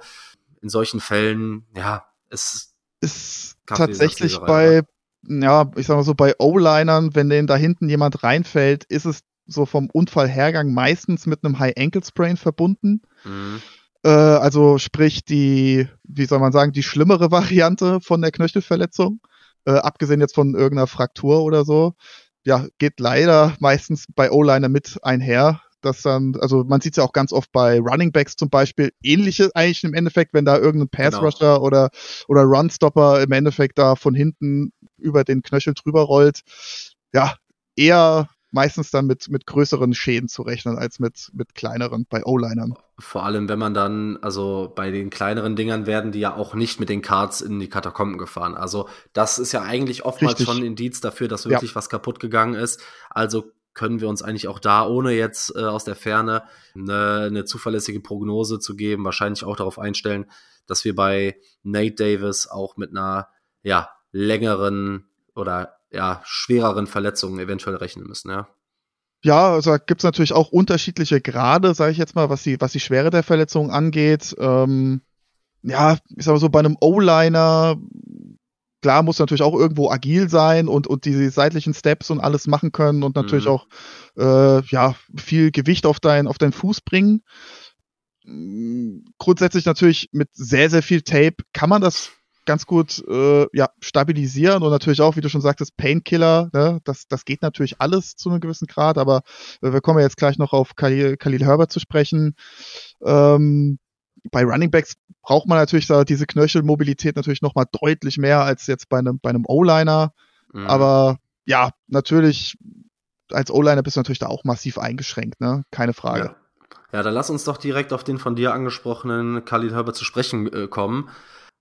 In solchen Fällen, ja, es ist tatsächlich bei, ja, ich sag mal so, bei O-Linern, wenn denen da hinten jemand reinfällt, ist es so vom Unfallhergang meistens mit einem High-Ankle-Sprain verbunden. mh, Äh, also sprich die, wie soll man sagen, die schlimmere Variante von der Knöchelverletzung, äh, abgesehen jetzt von irgendeiner Fraktur oder so, ja, geht leider meistens bei O-Liner mit einher. Dass dann, also man sieht es ja auch ganz oft bei Running Backs zum Beispiel, ähnliche eigentlich im Endeffekt, wenn da irgendein Pass Rusher oder, oder Runstopper im Endeffekt da von hinten über den Knöchel drüber rollt. Ja, eher meistens dann mit, mit größeren Schäden zu rechnen als mit, mit kleineren bei O-Linern. Vor allem, wenn man dann, also bei den kleineren Dingern werden die ja auch nicht mit den Cards in die Katakomben gefahren. Also das ist ja eigentlich oftmals Richtig. schon ein Indiz dafür, dass Ja. wirklich was kaputt gegangen ist. Also können wir uns eigentlich auch da, ohne jetzt äh, aus der Ferne eine, eine zuverlässige Prognose zu geben, wahrscheinlich auch darauf einstellen, dass wir bei Nate Davis auch mit einer ja, längeren oder ja, schwereren Verletzung eventuell rechnen müssen, ja. Ja, also da gibt's natürlich auch unterschiedliche Grade, sage ich jetzt mal, was die, was die Schwere der Verletzung angeht. Ähm, ja, ich sag mal so, bei einem O-Liner, klar, muss natürlich auch irgendwo agil sein und, und die seitlichen Steps und alles machen können und natürlich Mhm. auch äh, ja, viel Gewicht auf dein, auf deinen Fuß bringen. Mm, Grundsätzlich natürlich mit sehr, sehr viel Tape kann man das ganz gut äh, ja, stabilisieren und natürlich auch, wie du schon sagtest, Painkiller, ne? das, das geht natürlich alles zu einem gewissen Grad, aber äh, wir kommen ja jetzt gleich noch auf Khalil, Khalil Herbert zu sprechen. Ähm, bei Running Backs braucht man natürlich da diese Knöchelmobilität natürlich nochmal deutlich mehr als jetzt bei einem, bei einem O-Liner, Mhm. aber ja, natürlich als O-Liner bist du natürlich da auch massiv eingeschränkt, ne? Keine Frage. Ja. ja, dann lass uns doch direkt auf den von dir angesprochenen Khalil Herbert zu sprechen äh, kommen.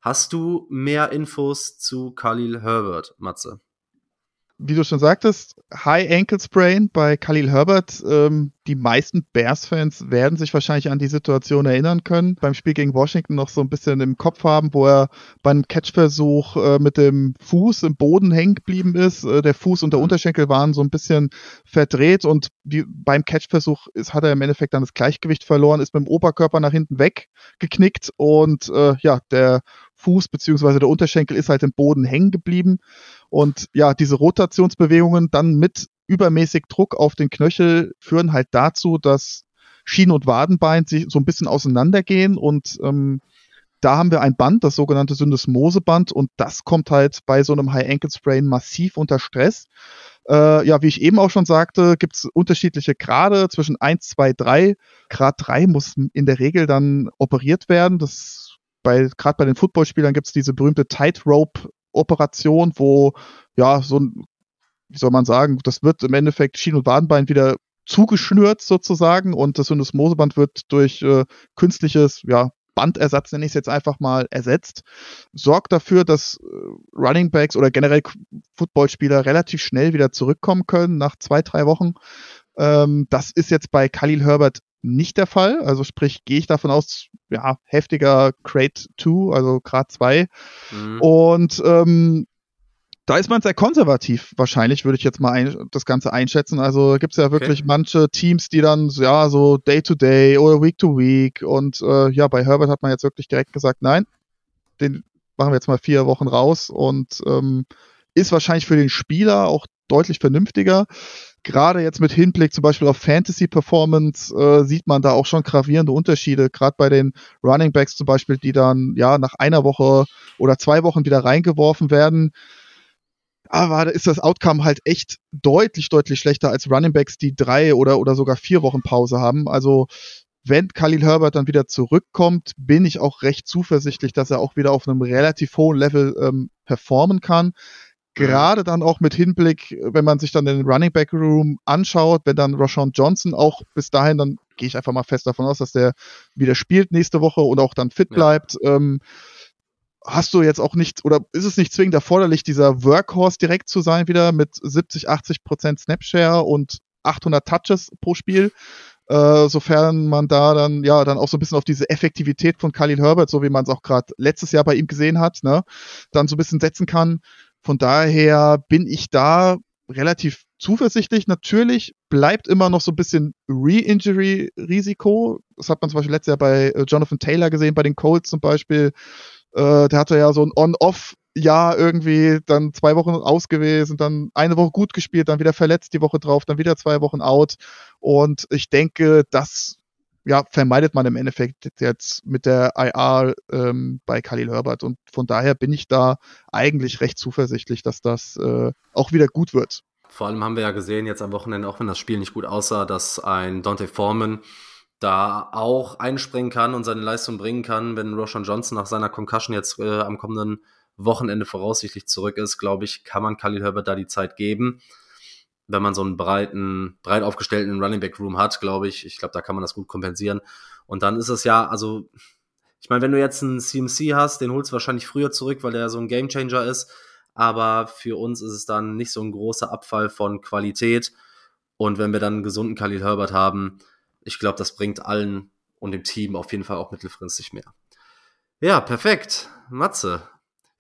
Hast du mehr Infos zu Khalil Herbert, Matze? Wie du schon sagtest, High Ankle Sprain bei Khalil Herbert. Ähm, die meisten Bears-Fans werden sich wahrscheinlich an die Situation erinnern können. Beim Spiel gegen Washington noch so ein bisschen im Kopf haben, wo er beim Catchversuch äh, mit dem Fuß im Boden hängen geblieben ist. Äh, der Fuß und der Unterschenkel waren so ein bisschen verdreht und die, beim Catchversuch ist, hat er im Endeffekt dann das Gleichgewicht verloren, ist mit dem Oberkörper nach hinten weggeknickt und äh, ja, der Fuß beziehungsweise der Unterschenkel ist halt im Boden hängen geblieben. Und ja, diese Rotationsbewegungen dann mit übermäßig Druck auf den Knöchel führen halt dazu, dass Schienen- und Wadenbein sich so ein bisschen auseinandergehen und ähm, da haben wir ein Band, das sogenannte Syndesmoseband und das kommt halt bei so einem High Ankle Sprain massiv unter Stress. Äh, ja, wie ich eben auch schon sagte, gibt es unterschiedliche Grade zwischen 1, 2, 3. Grad 3 muss in der Regel dann operiert werden. Das bei gerade bei den Footballspielern gibt es diese berühmte Tightrope Operation, wo ja so ein wie soll man sagen, das wird im Endeffekt Schien- und Wadenbein wieder zugeschnürt sozusagen und das Syndesmoseband wird durch äh, künstliches, ja, Bandersatz nenne ich es jetzt einfach mal ersetzt, sorgt dafür, dass äh, Running Backs oder generell Footballspieler relativ schnell wieder zurückkommen können nach zwei, drei Wochen. Ähm, das ist jetzt bei Khalil Herbert nicht der Fall. Also sprich, gehe ich davon aus, ja, heftiger Crate 2, also Grad 2. Mhm. Und ähm, da ist man sehr konservativ, wahrscheinlich, würde ich jetzt mal ein, das Ganze einschätzen. Also gibt es ja wirklich okay. manche Teams, die dann ja so Day to Day oder Week to Week und äh, ja, bei Herbert hat man jetzt wirklich direkt gesagt, nein, den machen wir jetzt mal vier Wochen raus und ähm, ist wahrscheinlich für den Spieler auch deutlich vernünftiger. Gerade jetzt mit Hinblick zum Beispiel auf Fantasy Performance äh, sieht man da auch schon gravierende Unterschiede. Gerade bei den Running Backs zum Beispiel, die dann ja nach einer Woche oder zwei Wochen wieder reingeworfen werden aber da ist das Outcome halt echt deutlich, deutlich schlechter als Running Backs, die drei oder, oder sogar vier Wochen Pause haben. Also wenn Khalil Herbert dann wieder zurückkommt, bin ich auch recht zuversichtlich, dass er auch wieder auf einem relativ hohen Level ähm, performen kann. Gerade dann auch mit Hinblick, wenn man sich dann den Running Back Room anschaut, wenn dann Rashawn Johnson auch bis dahin, dann gehe ich einfach mal fest davon aus, dass der wieder spielt nächste Woche und auch dann fit bleibt. Ja. Ähm, hast du jetzt auch nicht, oder ist es nicht zwingend erforderlich, dieser Workhorse direkt zu sein wieder mit 70, 80 Prozent Snapshare und 800 Touches pro Spiel, äh, sofern man da dann ja dann auch so ein bisschen auf diese Effektivität von Khalil Herbert, so wie man es auch gerade letztes Jahr bei ihm gesehen hat, ne, dann so ein bisschen setzen kann. Von daher bin ich da relativ zuversichtlich. Natürlich bleibt immer noch so ein bisschen Re-Injury-Risiko. Das hat man zum Beispiel letztes Jahr bei äh, Jonathan Taylor gesehen, bei den Colts zum Beispiel. Äh, der hatte ja so ein On-Off-Jahr irgendwie, dann zwei Wochen aus gewesen, dann eine Woche gut gespielt, dann wieder verletzt die Woche drauf, dann wieder zwei Wochen out. Und ich denke, das ja, vermeidet man im Endeffekt jetzt mit der IR ähm, bei Khalil Herbert. Und von daher bin ich da eigentlich recht zuversichtlich, dass das äh, auch wieder gut wird. Vor allem haben wir ja gesehen jetzt am Wochenende, auch wenn das Spiel nicht gut aussah, dass ein Dante Foreman da auch einspringen kann und seine Leistung bringen kann, wenn Roshan Johnson nach seiner Concussion jetzt äh, am kommenden Wochenende voraussichtlich zurück ist, glaube ich, kann man Khalil Herbert da die Zeit geben. Wenn man so einen breiten, breit aufgestellten Running Back Room hat, glaube ich, ich glaube, da kann man das gut kompensieren. Und dann ist es ja, also, ich meine, wenn du jetzt einen CMC hast, den holst du wahrscheinlich früher zurück, weil der so ein Game Changer ist. Aber für uns ist es dann nicht so ein großer Abfall von Qualität. Und wenn wir dann einen gesunden Khalil Herbert haben, ich glaube, das bringt allen und dem Team auf jeden Fall auch mittelfristig mehr. Ja, perfekt. Matze.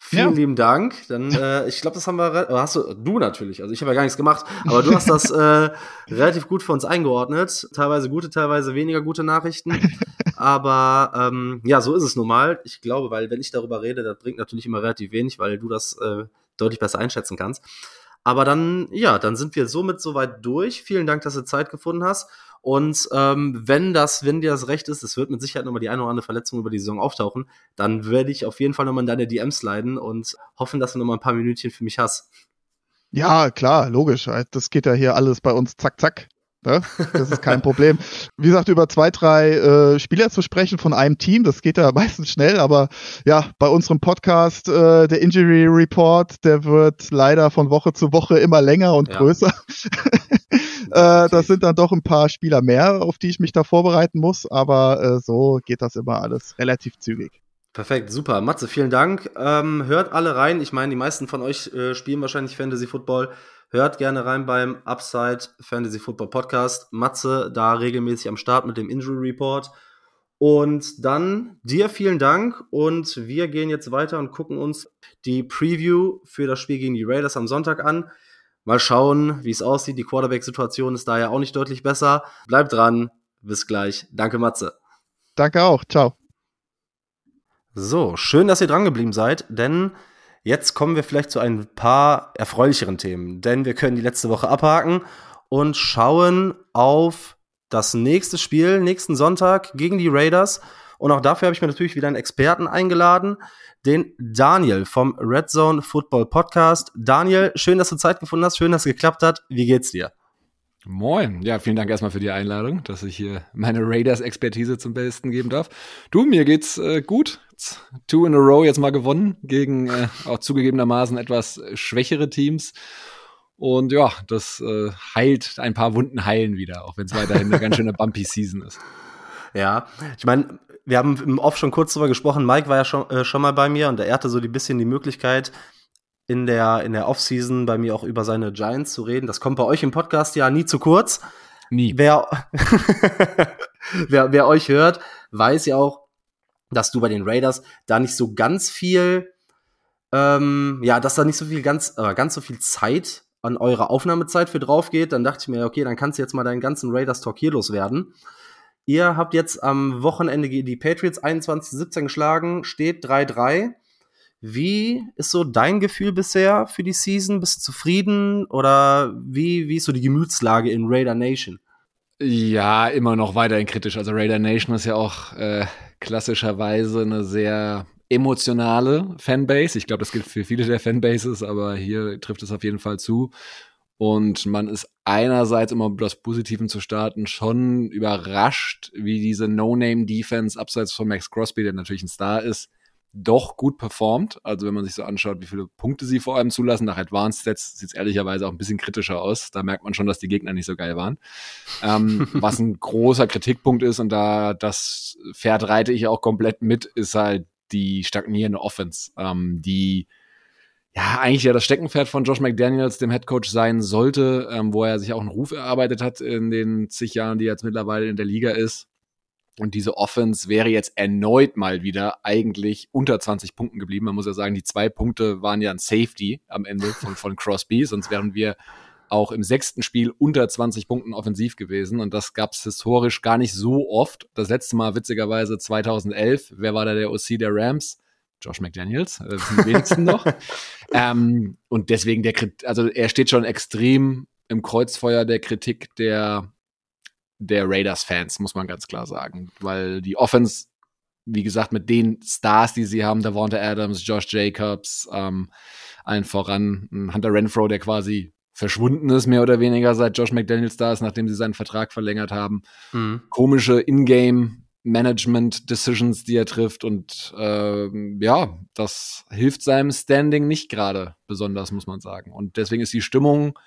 Vielen ja. lieben Dank. Dann, äh, ich glaube, das haben wir, hast du, du natürlich, also ich habe ja gar nichts gemacht, aber du hast das äh, relativ gut für uns eingeordnet. Teilweise gute, teilweise weniger gute Nachrichten. aber ähm, ja, so ist es nun mal. Ich glaube, weil wenn ich darüber rede, das bringt natürlich immer relativ wenig, weil du das äh, deutlich besser einschätzen kannst. Aber dann, ja, dann sind wir somit soweit durch. Vielen Dank, dass du Zeit gefunden hast. Und ähm, wenn das, wenn dir das recht ist, es wird mit Sicherheit nochmal die eine oder andere Verletzung über die Saison auftauchen, dann werde ich auf jeden Fall nochmal in deine DMs leiden und hoffen, dass du nochmal ein paar Minütchen für mich hast. Ja, klar, logisch. Das geht ja hier alles bei uns zack, zack. Ne? Das ist kein Problem. Wie gesagt, über zwei, drei äh, Spieler zu sprechen von einem Team, das geht ja meistens schnell, aber ja, bei unserem Podcast, äh, der Injury Report, der wird leider von Woche zu Woche immer länger und ja. größer. äh, das sind dann doch ein paar Spieler mehr, auf die ich mich da vorbereiten muss, aber äh, so geht das immer alles relativ zügig. Perfekt, super. Matze, vielen Dank. Ähm, hört alle rein. Ich meine, die meisten von euch äh, spielen wahrscheinlich Fantasy Football Hört gerne rein beim Upside Fantasy Football Podcast. Matze da regelmäßig am Start mit dem Injury Report. Und dann dir vielen Dank und wir gehen jetzt weiter und gucken uns die Preview für das Spiel gegen die Raiders am Sonntag an. Mal schauen, wie es aussieht. Die Quarterback-Situation ist da ja auch nicht deutlich besser. Bleibt dran. Bis gleich. Danke, Matze. Danke auch. Ciao. So, schön, dass ihr dran geblieben seid, denn Jetzt kommen wir vielleicht zu ein paar erfreulicheren Themen, denn wir können die letzte Woche abhaken und schauen auf das nächste Spiel, nächsten Sonntag gegen die Raiders. Und auch dafür habe ich mir natürlich wieder einen Experten eingeladen, den Daniel vom Red Zone Football Podcast. Daniel, schön, dass du Zeit gefunden hast, schön, dass es geklappt hat. Wie geht's dir? Moin. Ja, vielen Dank erstmal für die Einladung, dass ich hier meine Raiders-Expertise zum Besten geben darf. Du, mir geht's äh, gut. Two in a row jetzt mal gewonnen gegen äh, auch zugegebenermaßen etwas schwächere Teams. Und ja, das äh, heilt ein paar Wunden heilen wieder, auch wenn es weiterhin eine ganz schöne bumpy Season ist. Ja, ich meine, wir haben im Off schon kurz drüber gesprochen. Mike war ja schon, äh, schon mal bei mir und er hatte so ein bisschen die Möglichkeit, in der, in der Offseason bei mir auch über seine Giants zu reden. Das kommt bei euch im Podcast ja nie zu kurz. Nie. Wer, wer, wer euch hört, weiß ja auch, dass du bei den Raiders da nicht so ganz viel, ähm, ja, dass da nicht so viel ganz, äh, ganz so viel Zeit an eurer Aufnahmezeit für drauf geht. Dann dachte ich mir, okay, dann kannst du jetzt mal deinen ganzen Raiders Talk hier loswerden. Ihr habt jetzt am Wochenende die Patriots 21-17 geschlagen, steht 3-3. Wie ist so dein Gefühl bisher für die Season? Bist du zufrieden oder wie, wie ist so die Gemütslage in Raider Nation? Ja, immer noch weiterhin kritisch. Also Raider Nation ist ja auch äh, klassischerweise eine sehr emotionale Fanbase. Ich glaube, das gilt für viele der Fanbases, aber hier trifft es auf jeden Fall zu. Und man ist einerseits um das Positiven zu starten schon überrascht, wie diese No-Name-Defense abseits von Max Crosby, der natürlich ein Star ist, doch gut performt. Also wenn man sich so anschaut, wie viele Punkte sie vor allem zulassen, nach Advanced Stats sieht es ehrlicherweise auch ein bisschen kritischer aus. Da merkt man schon, dass die Gegner nicht so geil waren. ähm, was ein großer Kritikpunkt ist und da das Pferd reite ich auch komplett mit, ist halt die stagnierende Offense, ähm, die ja eigentlich ja das Steckenpferd von Josh McDaniels, dem Head Coach sein sollte, ähm, wo er sich auch einen Ruf erarbeitet hat in den zig Jahren, die er jetzt mittlerweile in der Liga ist. Und diese Offense wäre jetzt erneut mal wieder eigentlich unter 20 Punkten geblieben. Man muss ja sagen, die zwei Punkte waren ja ein Safety am Ende von, von Crosby, sonst wären wir auch im sechsten Spiel unter 20 Punkten offensiv gewesen. Und das gab es historisch gar nicht so oft. Das letzte Mal witzigerweise 2011. Wer war da der OC der Rams? Josh McDaniels, die wenigsten noch. Ähm, und deswegen der, also er steht schon extrem im Kreuzfeuer der Kritik der der Raiders-Fans, muss man ganz klar sagen. Weil die Offense, wie gesagt, mit den Stars, die sie haben, Davante Adams, Josh Jacobs, ähm, allen voran, Hunter Renfro, der quasi verschwunden ist, mehr oder weniger, seit Josh McDaniels da ist, nachdem sie seinen Vertrag verlängert haben. Mhm. Komische Ingame Management Decisions, die er trifft und äh, ja, das hilft seinem Standing nicht gerade besonders, muss man sagen. Und deswegen ist die Stimmung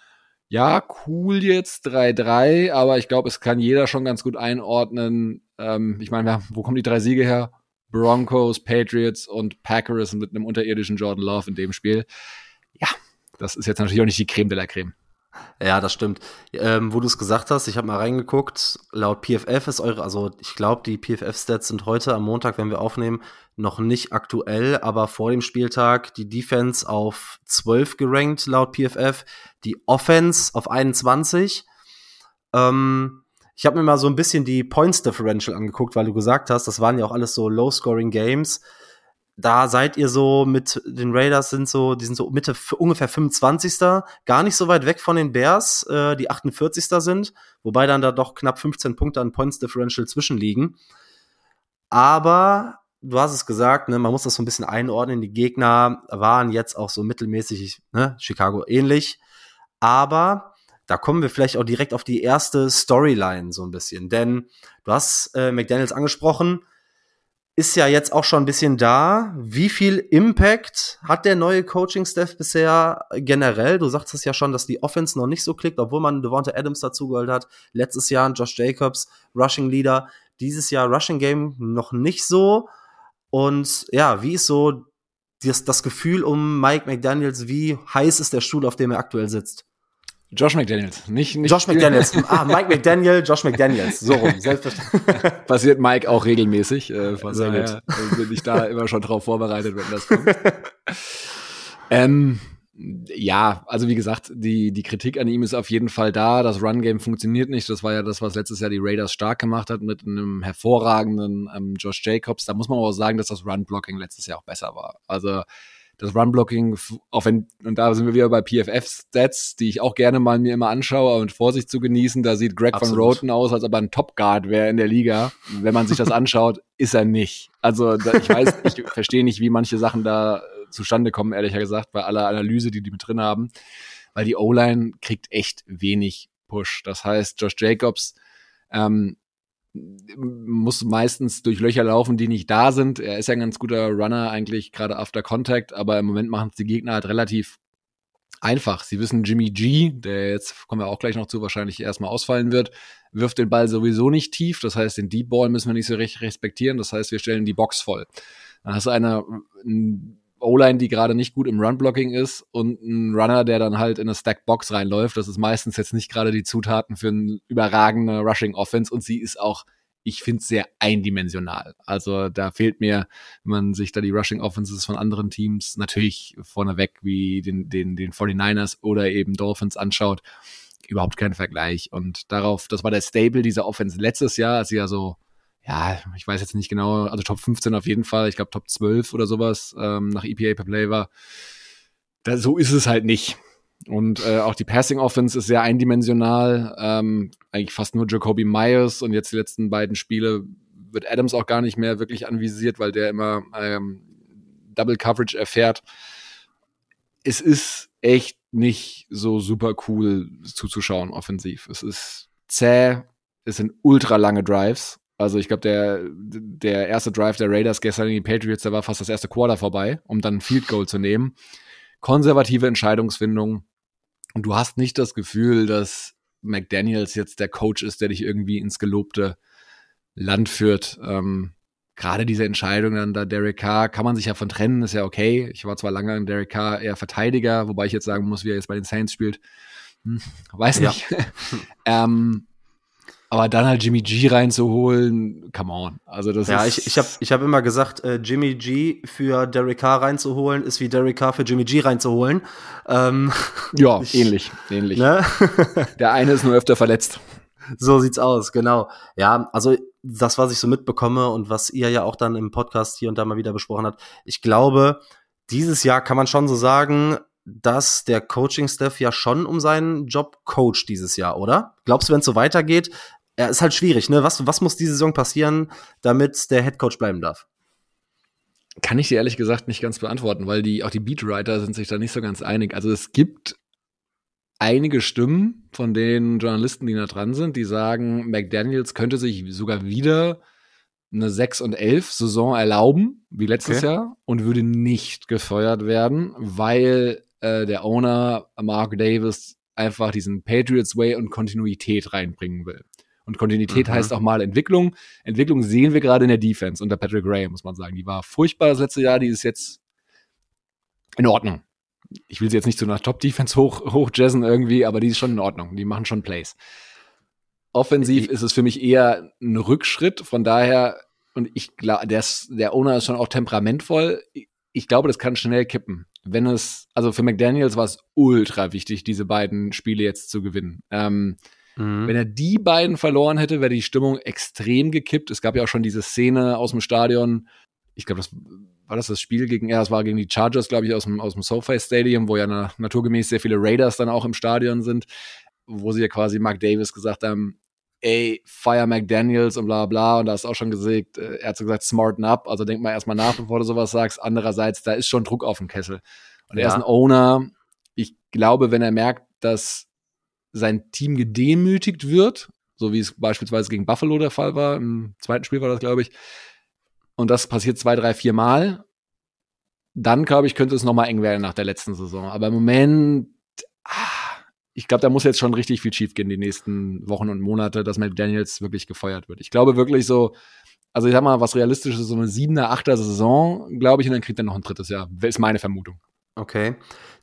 ja, cool jetzt 3-3, aber ich glaube, es kann jeder schon ganz gut einordnen. Ähm, ich meine, wo kommen die drei Siege her? Broncos, Patriots und Packers mit einem unterirdischen Jordan Love in dem Spiel. Ja, das ist jetzt natürlich auch nicht die Creme de la Creme. Ja, das stimmt. Ähm, wo du es gesagt hast, ich habe mal reingeguckt. Laut PFF ist eure, also ich glaube, die PFF-Stats sind heute am Montag, wenn wir aufnehmen, noch nicht aktuell, aber vor dem Spieltag die Defense auf 12 gerankt laut PFF, die Offense auf 21. Ähm, ich habe mir mal so ein bisschen die Points Differential angeguckt, weil du gesagt hast, das waren ja auch alles so Low-Scoring Games da seid ihr so mit den Raiders sind so, die sind so Mitte ungefähr 25. Gar nicht so weit weg von den Bears, äh, die 48. sind, wobei dann da doch knapp 15 Punkte an Points Differential zwischenliegen. Aber du hast es gesagt, ne, man muss das so ein bisschen einordnen. Die Gegner waren jetzt auch so mittelmäßig, ne, Chicago ähnlich. Aber da kommen wir vielleicht auch direkt auf die erste Storyline so ein bisschen. Denn du hast äh, McDaniels angesprochen, ist ja jetzt auch schon ein bisschen da. Wie viel Impact hat der neue Coaching-Staff bisher generell? Du sagst es ja schon, dass die Offense noch nicht so klickt, obwohl man Devonta Adams dazugeholt hat. Letztes Jahr Josh Jacobs, Rushing Leader. Dieses Jahr Rushing Game noch nicht so. Und ja, wie ist so das, das Gefühl um Mike McDaniels? Wie heiß ist der Stuhl, auf dem er aktuell sitzt? Josh McDaniels, nicht, nicht Josh McDaniels. ah, Mike McDaniel, Josh McDaniels. So rum, selbstverständlich. Passiert Mike auch regelmäßig. Äh, von Sehr daher äh, bin ich da immer schon drauf vorbereitet, wenn das kommt. ähm, ja, also wie gesagt, die, die Kritik an ihm ist auf jeden Fall da. Das Run-Game funktioniert nicht. Das war ja das, was letztes Jahr die Raiders stark gemacht hat mit einem hervorragenden ähm, Josh Jacobs. Da muss man aber auch sagen, dass das Run-Blocking letztes Jahr auch besser war. Also das Run-Blocking, auch wenn, und da sind wir wieder bei PFF-Stats, die ich auch gerne mal mir immer anschaue und Vorsicht zu genießen, da sieht Greg Absolut. von Roten aus, als ob er ein Top-Guard wäre in der Liga. Wenn man sich das anschaut, ist er nicht. Also da, ich weiß, ich verstehe nicht, wie manche Sachen da äh, zustande kommen, ehrlich gesagt, bei aller Analyse, die die mit drin haben, weil die O-Line kriegt echt wenig Push. Das heißt, Josh Jacobs ähm, muss meistens durch Löcher laufen, die nicht da sind. Er ist ja ein ganz guter Runner eigentlich gerade after Contact, aber im Moment machen es die Gegner halt relativ einfach. Sie wissen, Jimmy G, der jetzt kommen wir auch gleich noch zu, wahrscheinlich erstmal ausfallen wird, wirft den Ball sowieso nicht tief. Das heißt, den Deep Ball müssen wir nicht so recht respektieren. Das heißt, wir stellen die Box voll. Dann hast du eine O-Line, die gerade nicht gut im Run-Blocking ist und ein Runner, der dann halt in eine Stack-Box reinläuft. Das ist meistens jetzt nicht gerade die Zutaten für eine überragende Rushing-Offense und sie ist auch, ich finde, sehr eindimensional. Also da fehlt mir, wenn man sich da die Rushing-Offenses von anderen Teams natürlich vorneweg wie den, den, den 49ers oder eben Dolphins anschaut, überhaupt kein Vergleich. Und darauf, das war der Stable dieser Offense letztes Jahr, als sie ja so ja, ich weiß jetzt nicht genau, also Top 15 auf jeden Fall, ich glaube Top 12 oder sowas ähm, nach EPA per Play war. Da, so ist es halt nicht. Und äh, auch die Passing Offense ist sehr eindimensional. Ähm, eigentlich fast nur Jacoby Myers und jetzt die letzten beiden Spiele wird Adams auch gar nicht mehr wirklich anvisiert, weil der immer ähm, Double Coverage erfährt. Es ist echt nicht so super cool zuzuschauen offensiv. Es ist zäh, es sind ultra lange Drives also ich glaube, der, der erste Drive der Raiders gestern in die Patriots, da war fast das erste Quarter vorbei, um dann ein Field Goal zu nehmen. Konservative Entscheidungsfindung. Und du hast nicht das Gefühl, dass McDaniels jetzt der Coach ist, der dich irgendwie ins gelobte Land führt. Ähm, Gerade diese Entscheidung dann da Derek Carr, kann man sich ja von trennen, ist ja okay. Ich war zwar lange in Derek Carr eher Verteidiger, wobei ich jetzt sagen muss, wie er jetzt bei den Saints spielt. Hm, weiß nicht. Ja. ähm, aber dann halt Jimmy G reinzuholen, come on. Also das ja, ist ich, ich habe ich hab immer gesagt, äh, Jimmy G für Derek Carr reinzuholen, ist wie Derek Carr für Jimmy G reinzuholen. Ähm, ja, ich, ähnlich, ähnlich. Ne? Der eine ist nur öfter verletzt. So sieht's aus, genau. Ja, also das, was ich so mitbekomme und was ihr ja auch dann im Podcast hier und da mal wieder besprochen habt, ich glaube, dieses Jahr kann man schon so sagen, dass der Coaching-Staff ja schon um seinen Job coacht dieses Jahr, oder? Glaubst du, wenn es so weitergeht, ja, ist halt schwierig, ne? Was, was muss diese Saison passieren, damit der Head Coach bleiben darf? Kann ich dir ehrlich gesagt nicht ganz beantworten, weil die, auch die Beatwriter sind sich da nicht so ganz einig. Also es gibt einige Stimmen von den Journalisten, die da dran sind, die sagen, McDaniels könnte sich sogar wieder eine 6 und 11 Saison erlauben, wie letztes okay. Jahr, und würde nicht gefeuert werden, weil äh, der Owner Mark Davis einfach diesen Patriots Way und Kontinuität reinbringen will. Und Kontinuität mhm. heißt auch mal Entwicklung. Entwicklung sehen wir gerade in der Defense unter Patrick Graham, muss man sagen. Die war furchtbar das letzte Jahr, die ist jetzt in Ordnung. Ich will sie jetzt nicht zu einer Top-Defense hoch, hochjazzen irgendwie, aber die ist schon in Ordnung. Die machen schon Plays. Offensiv ist es für mich eher ein Rückschritt. Von daher, und ich glaube, der, der Owner ist schon auch temperamentvoll. Ich glaube, das kann schnell kippen. Wenn es, also für McDaniels war es ultra wichtig, diese beiden Spiele jetzt zu gewinnen. Ähm, Mhm. Wenn er die beiden verloren hätte, wäre die Stimmung extrem gekippt. Es gab ja auch schon diese Szene aus dem Stadion. Ich glaube, das war das das Spiel gegen, ja, das war gegen die Chargers, glaube ich, aus dem, aus dem SoFi Stadium, wo ja na, naturgemäß sehr viele Raiders dann auch im Stadion sind, wo sie ja quasi Mark Davis gesagt haben, ey, fire McDaniels und bla bla. Und da hast du auch schon gesagt, äh, er hat so gesagt, smarten up. Also denk mal erstmal nach, bevor du sowas sagst. Andererseits, da ist schon Druck auf dem Kessel. Und ja. er ist ein Owner. Ich glaube, wenn er merkt, dass sein Team gedemütigt wird, so wie es beispielsweise gegen Buffalo der Fall war. Im zweiten Spiel war das, glaube ich. Und das passiert zwei, drei, vier Mal. Dann, glaube ich, könnte es nochmal eng werden nach der letzten Saison. Aber im Moment, ah, ich glaube, da muss jetzt schon richtig viel schief gehen die nächsten Wochen und Monate, dass McDaniels wirklich gefeuert wird. Ich glaube wirklich so, also ich sag mal, was realistisch ist, so eine siebener, achter Saison, glaube ich, und dann kriegt er noch ein drittes Jahr. Ist meine Vermutung. Okay.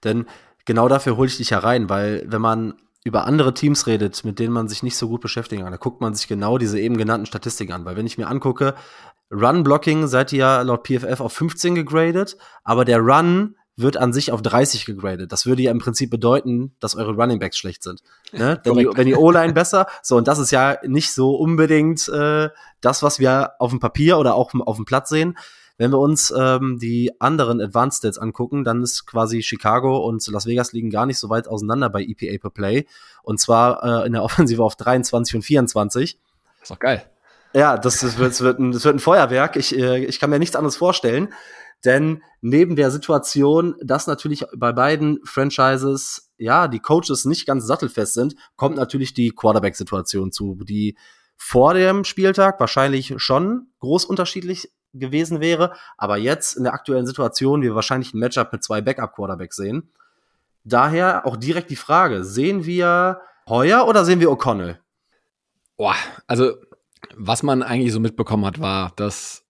Denn genau dafür hole ich dich ja rein, weil wenn man über andere Teams redet, mit denen man sich nicht so gut beschäftigen kann, da guckt man sich genau diese eben genannten Statistiken an. Weil wenn ich mir angucke, Run-Blocking seid ihr ja laut PFF auf 15 gegradet, aber der Run wird an sich auf 30 gegradet. Das würde ja im Prinzip bedeuten, dass eure Running Backs schlecht sind. Ne? wenn, die, wenn die O-Line besser, so und das ist ja nicht so unbedingt äh, das, was wir auf dem Papier oder auch auf dem Platz sehen. Wenn wir uns ähm, die anderen Advanced Stats angucken, dann ist quasi Chicago und Las Vegas liegen gar nicht so weit auseinander bei EPA per Play. Und zwar äh, in der Offensive auf 23 und 24. ist doch geil. Ja, das, das, wird, das, wird, ein, das wird ein Feuerwerk. Ich, äh, ich kann mir nichts anderes vorstellen. Denn neben der Situation, dass natürlich bei beiden Franchises, ja, die Coaches nicht ganz sattelfest sind, kommt natürlich die Quarterback-Situation zu, die vor dem Spieltag wahrscheinlich schon groß unterschiedlich gewesen wäre, aber jetzt in der aktuellen Situation wir wahrscheinlich ein Matchup mit zwei Backup-Quarterbacks sehen. Daher auch direkt die Frage, sehen wir Heuer oder sehen wir O'Connell? Boah, also was man eigentlich so mitbekommen hat, war, dass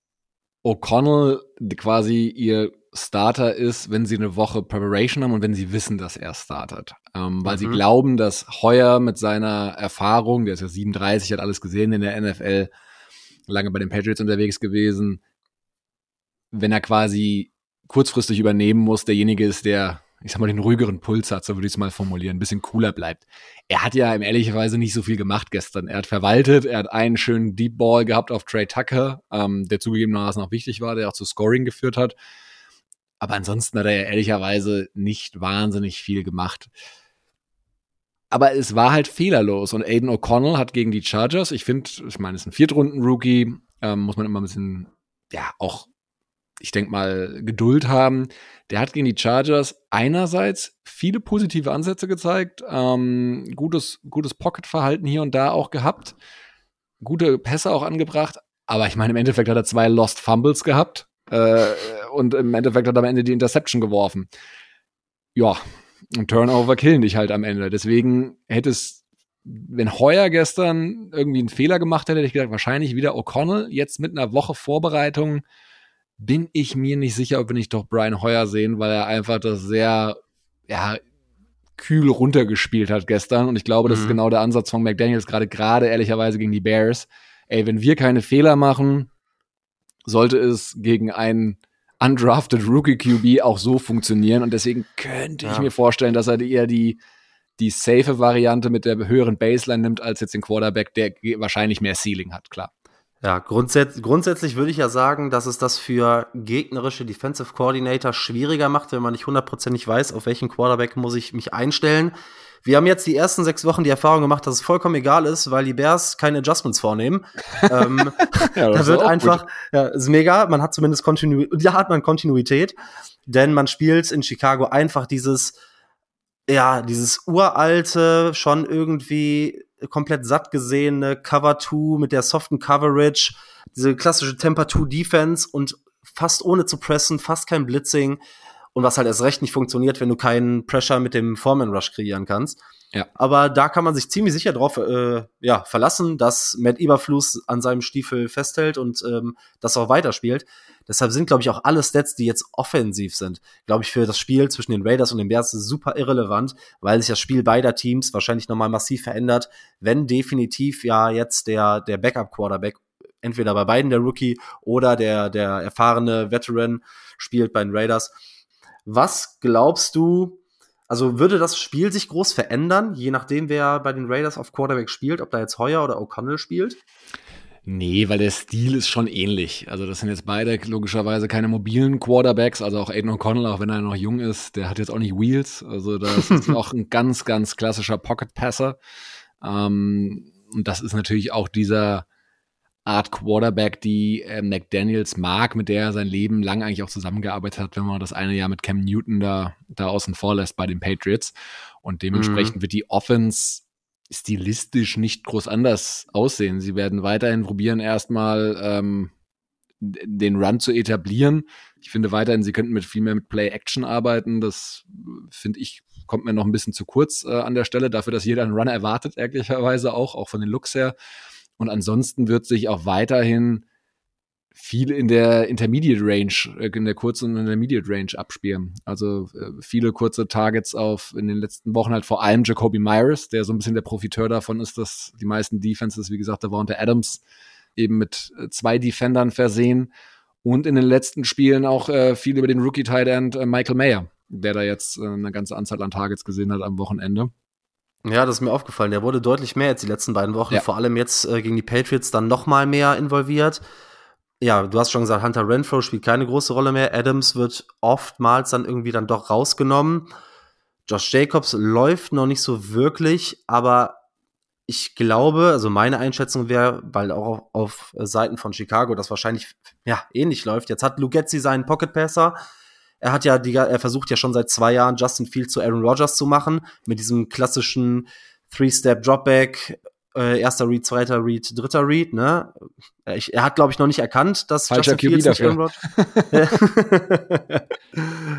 O'Connell quasi ihr Starter ist, wenn sie eine Woche Preparation haben und wenn sie wissen, dass er startet. Ähm, weil mhm. sie glauben, dass Heuer mit seiner Erfahrung, der ist ja 37, hat alles gesehen in der NFL, lange bei den Patriots unterwegs gewesen, wenn er quasi kurzfristig übernehmen muss, derjenige ist, der, ich sag mal, den ruhigeren Puls hat, so würde ich es mal formulieren, ein bisschen cooler bleibt. Er hat ja im ehrlicherweise nicht so viel gemacht gestern. Er hat verwaltet, er hat einen schönen Deep Ball gehabt auf Trey Tucker, ähm, der zugegebenermaßen auch wichtig war, der auch zu Scoring geführt hat. Aber ansonsten hat er ja ehrlicherweise nicht wahnsinnig viel gemacht. Aber es war halt fehlerlos und Aiden O'Connell hat gegen die Chargers, ich finde, ich meine, es ist ein Viertrunden-Rookie, ähm, muss man immer ein bisschen, ja, auch ich denke mal, Geduld haben. Der hat gegen die Chargers einerseits viele positive Ansätze gezeigt, ähm, gutes, gutes Pocket-Verhalten hier und da auch gehabt, gute Pässe auch angebracht, aber ich meine, im Endeffekt hat er zwei Lost Fumbles gehabt äh, und im Endeffekt hat er am Ende die Interception geworfen. Ja, ein Turnover killen dich halt am Ende. Deswegen hätte es, wenn Heuer gestern irgendwie einen Fehler gemacht hätte, hätte ich gedacht, wahrscheinlich wieder O'Connell. Jetzt mit einer Woche Vorbereitung bin ich mir nicht sicher, ob wir nicht doch Brian Hoyer sehen, weil er einfach das sehr, ja, kühl runtergespielt hat gestern. Und ich glaube, das mhm. ist genau der Ansatz von McDaniels, gerade, gerade ehrlicherweise gegen die Bears. Ey, wenn wir keine Fehler machen, sollte es gegen einen undrafted Rookie QB auch so funktionieren. Und deswegen könnte ja. ich mir vorstellen, dass er eher die, die safe Variante mit der höheren Baseline nimmt, als jetzt den Quarterback, der wahrscheinlich mehr Ceiling hat, klar. Ja, grundsätzlich, grundsätzlich würde ich ja sagen, dass es das für gegnerische Defensive Coordinator schwieriger macht, wenn man nicht hundertprozentig weiß, auf welchen Quarterback muss ich mich einstellen. Wir haben jetzt die ersten sechs Wochen die Erfahrung gemacht, dass es vollkommen egal ist, weil die Bears keine Adjustments vornehmen. ähm, ja, da wird einfach, gut. ja, ist mega. Man hat zumindest Kontinuität, ja, hat man Kontinuität, denn man spielt in Chicago einfach dieses, ja, dieses uralte, schon irgendwie komplett satt gesehene Cover 2 mit der soften Coverage, diese klassische Temper 2 Defense und fast ohne zu pressen, fast kein Blitzing und was halt erst recht nicht funktioniert, wenn du keinen Pressure mit dem Foreman Rush kreieren kannst. Ja. Aber da kann man sich ziemlich sicher drauf äh, ja, verlassen, dass Matt Eberfluss an seinem Stiefel festhält und ähm, das auch weiterspielt. Deshalb sind, glaube ich, auch alle Stats, die jetzt offensiv sind, glaube ich, für das Spiel zwischen den Raiders und den Bears super irrelevant, weil sich das Spiel beider Teams wahrscheinlich nochmal massiv verändert, wenn definitiv ja jetzt der, der Backup-Quarterback entweder bei beiden der Rookie oder der, der erfahrene Veteran spielt bei den Raiders. Was glaubst du, also würde das Spiel sich groß verändern, je nachdem, wer bei den Raiders auf Quarterback spielt, ob da jetzt Heuer oder O'Connell spielt? Nee, weil der Stil ist schon ähnlich. Also das sind jetzt beide logischerweise keine mobilen Quarterbacks. Also auch Aiden O'Connell, auch wenn er noch jung ist, der hat jetzt auch nicht Wheels. Also das ist auch ein ganz, ganz klassischer Pocket Passer. Ähm, und das ist natürlich auch dieser Art Quarterback, die äh, McDaniels mag, mit der er sein Leben lang eigentlich auch zusammengearbeitet hat, wenn man das eine Jahr mit Cam Newton da, da außen vor lässt bei den Patriots. Und dementsprechend mhm. wird die Offense stilistisch nicht groß anders aussehen. Sie werden weiterhin probieren, erstmal ähm, den Run zu etablieren. Ich finde weiterhin, sie könnten mit viel mehr mit Play-Action arbeiten. Das finde ich, kommt mir noch ein bisschen zu kurz äh, an der Stelle, dafür, dass jeder einen Run erwartet, ehrlicherweise auch, auch von den Looks her. Und ansonsten wird sich auch weiterhin viel in der Intermediate Range, äh, in der kurzen und Intermediate Range abspielen. Also äh, viele kurze Targets auf in den letzten Wochen halt vor allem Jacoby Myers, der so ein bisschen der Profiteur davon ist, dass die meisten Defenses, wie gesagt, da war unter Adams eben mit äh, zwei Defendern versehen und in den letzten Spielen auch viel über den Rookie Tight End Michael Mayer, der da jetzt eine ganze Anzahl an Targets gesehen hat am Wochenende. Ja, das ist mir aufgefallen. Der wurde deutlich mehr jetzt die letzten beiden Wochen, ja. vor allem jetzt äh, gegen die Patriots dann noch mal mehr involviert ja, du hast schon gesagt, Hunter Renfro spielt keine große Rolle mehr. Adams wird oftmals dann irgendwie dann doch rausgenommen. Josh Jacobs läuft noch nicht so wirklich, aber ich glaube, also meine Einschätzung wäre, weil auch auf, auf Seiten von Chicago das wahrscheinlich ja ähnlich läuft. Jetzt hat Lugetzi seinen Pocket Passer. Er hat ja die, er versucht ja schon seit zwei Jahren Justin Fields zu Aaron Rodgers zu machen mit diesem klassischen Three-Step Dropback äh, erster Read, zweiter Read, dritter Read, ne? Ich, er hat, glaube ich, noch nicht erkannt, dass Falscher Justin Fields dafür.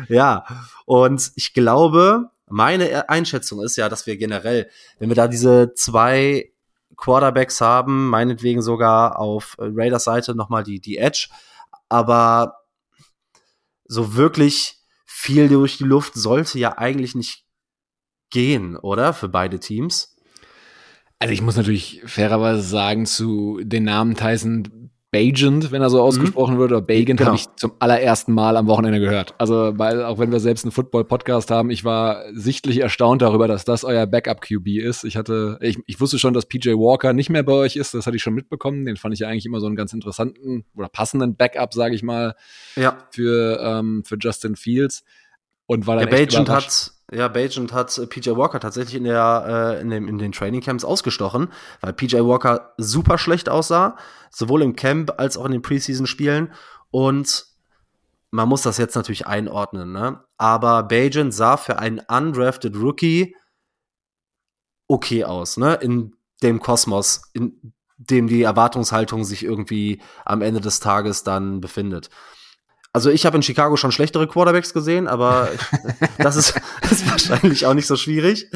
ja, und ich glaube, meine Einschätzung ist ja, dass wir generell, wenn wir da diese zwei Quarterbacks haben, meinetwegen sogar auf Raiders Seite nochmal die, die Edge, aber so wirklich viel durch die Luft sollte ja eigentlich nicht gehen, oder? Für beide Teams. Also ich muss natürlich fairerweise sagen, zu den Namen Tyson Bagent, wenn er so ausgesprochen mhm. wird, oder Bagent, genau. habe ich zum allerersten Mal am Wochenende gehört. Also, weil auch wenn wir selbst einen Football-Podcast haben, ich war sichtlich erstaunt darüber, dass das euer Backup-QB ist. Ich hatte, ich, ich wusste schon, dass PJ Walker nicht mehr bei euch ist, das hatte ich schon mitbekommen. Den fand ich ja eigentlich immer so einen ganz interessanten oder passenden Backup, sage ich mal, ja. für, ähm, für Justin Fields. Und war dann ja, Bagent hat ja, Bagent hat äh, PJ Walker tatsächlich in, der, äh, in, dem, in den Training Camps ausgestochen, weil PJ Walker super schlecht aussah, sowohl im Camp als auch in den Preseason-Spielen. Und man muss das jetzt natürlich einordnen, ne? Aber Bagent sah für einen undrafted Rookie okay aus, ne? In dem Kosmos, in dem die Erwartungshaltung sich irgendwie am Ende des Tages dann befindet. Also ich habe in Chicago schon schlechtere Quarterbacks gesehen, aber das, ist, ist wahrscheinlich auch nicht so schwierig.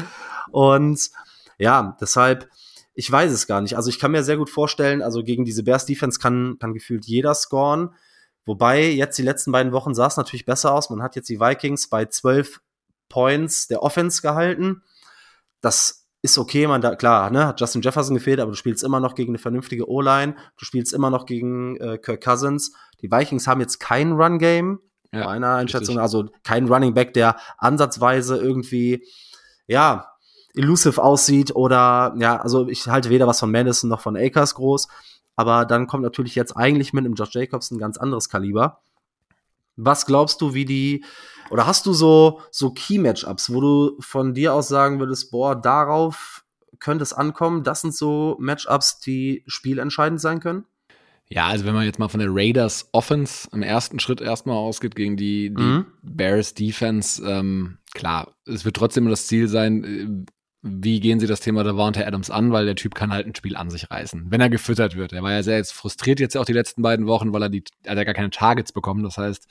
Und ja, deshalb, ich weiß es gar nicht. Also ich kann mir sehr gut vorstellen, also gegen diese Bears Defense kann, kann gefühlt jeder scoren. Wobei jetzt die letzten beiden Wochen sah es natürlich besser aus. Man hat jetzt die Vikings bei 12 Points der Offense gehalten. Das ist okay, man da, klar, ne, hat Justin Jefferson gefehlt, aber du spielst immer noch gegen eine vernünftige O-Line, du spielst immer noch gegen äh, Kirk Cousins. Die Vikings haben jetzt kein Run-Game, ja, meiner Einschätzung, richtig. also kein Running Back, der ansatzweise irgendwie, ja, elusive aussieht oder, ja, also ich halte weder was von Madison noch von Akers groß, aber dann kommt natürlich jetzt eigentlich mit dem Josh Jacobs ein ganz anderes Kaliber. Was glaubst du, wie die oder hast du so, so Key-Matchups, wo du von dir aus sagen würdest, boah, darauf könnte es ankommen? Das sind so Matchups, die spielentscheidend sein können? Ja, also wenn man jetzt mal von der Raiders Offense im ersten Schritt erstmal ausgeht gegen die, die mhm. Bears Defense, ähm, klar, es wird trotzdem das Ziel sein, äh, wie gehen sie das Thema Davante Adams an, weil der Typ kann halt ein Spiel an sich reißen, wenn er gefüttert wird. Er war ja sehr jetzt frustriert jetzt auch die letzten beiden Wochen, weil er die, er hat ja gar keine Targets bekommen. Das heißt,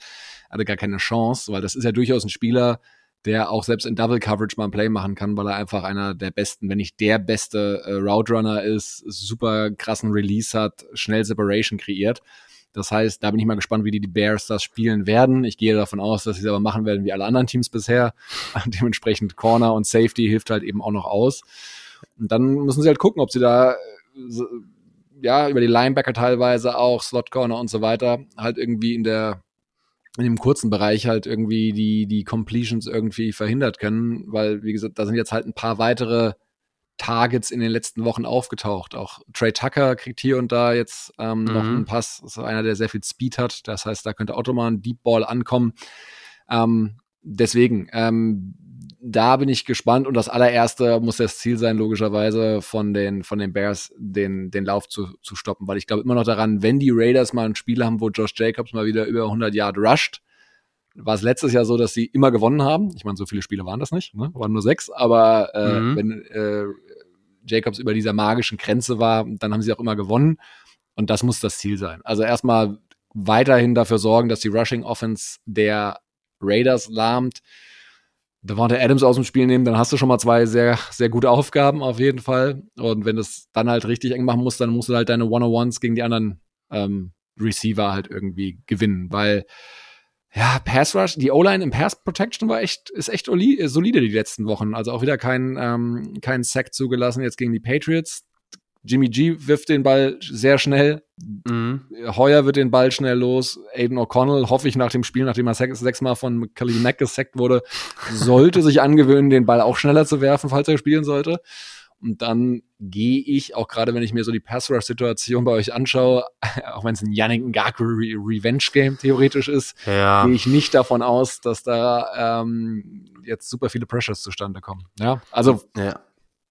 hatte gar keine Chance, weil das ist ja durchaus ein Spieler, der auch selbst in Double Coverage mal ein Play machen kann, weil er einfach einer der besten, wenn nicht der beste äh, Route Runner ist, super krassen Release hat, schnell Separation kreiert. Das heißt, da bin ich mal gespannt, wie die, die Bears das spielen werden. Ich gehe davon aus, dass sie es aber machen werden wie alle anderen Teams bisher. Dementsprechend Corner und Safety hilft halt eben auch noch aus. Und dann müssen sie halt gucken, ob sie da äh, ja über die Linebacker teilweise auch Slot Corner und so weiter halt irgendwie in der in dem kurzen Bereich halt irgendwie die, die Completions irgendwie verhindert können, weil, wie gesagt, da sind jetzt halt ein paar weitere Targets in den letzten Wochen aufgetaucht. Auch Trey Tucker kriegt hier und da jetzt ähm, mhm. noch einen Pass. Das ist einer, der sehr viel Speed hat. Das heißt, da könnte auch mal ein Deep Ball ankommen. Ähm, deswegen, ähm, da bin ich gespannt und das allererste muss das Ziel sein, logischerweise von den, von den Bears den, den Lauf zu, zu stoppen, weil ich glaube immer noch daran, wenn die Raiders mal ein Spiel haben, wo Josh Jacobs mal wieder über 100 Yard rusht, war es letztes Jahr so, dass sie immer gewonnen haben. Ich meine, so viele Spiele waren das nicht, ne? waren nur sechs, aber äh, mhm. wenn äh, Jacobs über dieser magischen Grenze war, dann haben sie auch immer gewonnen und das muss das Ziel sein. Also erstmal weiterhin dafür sorgen, dass die Rushing Offense der Raiders lahmt, Devonta Adams aus dem Spiel nehmen, dann hast du schon mal zwei sehr, sehr gute Aufgaben auf jeden Fall. Und wenn du es dann halt richtig eng machen musst, dann musst du halt deine One-on-Ones gegen die anderen ähm, Receiver halt irgendwie gewinnen, weil ja, Pass Rush, die O-Line im Pass Protection war echt, ist echt solide die letzten Wochen. Also auch wieder kein, ähm, kein Sack zugelassen jetzt gegen die Patriots. Jimmy G wirft den Ball sehr schnell. Mhm. Heuer wird den Ball schnell los. Aiden O'Connell, hoffe ich nach dem Spiel, nachdem er sechs, sechsmal von Khalil Mack gesackt wurde, sollte sich angewöhnen, den Ball auch schneller zu werfen, falls er spielen sollte. Und dann gehe ich, auch gerade wenn ich mir so die Pass-Rush-Situation bei euch anschaue, auch wenn es ein Yannick Ngakwe Re Revenge-Game theoretisch ist, ja. gehe ich nicht davon aus, dass da ähm, jetzt super viele Pressures zustande kommen. Ja, also ja.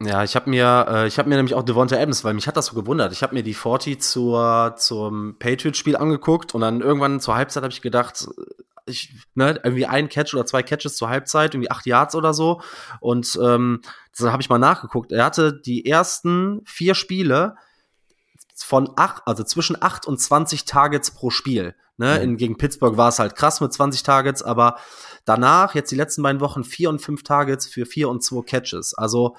Ja, ich habe mir, äh, ich habe mir nämlich auch Devonta Adams, weil mich hat das so gewundert. Ich habe mir die 40 zur zum Patriots-Spiel angeguckt und dann irgendwann zur Halbzeit habe ich gedacht, ich, ne, irgendwie ein Catch oder zwei Catches zur Halbzeit, irgendwie acht Yards oder so. Und ähm, da habe ich mal nachgeguckt. Er hatte die ersten vier Spiele von acht, also zwischen acht und 20 Targets pro Spiel. Ne? Mhm. In, gegen Pittsburgh war es halt krass mit 20 Targets, aber danach, jetzt die letzten beiden Wochen, vier und fünf Targets für vier und zwei Catches. Also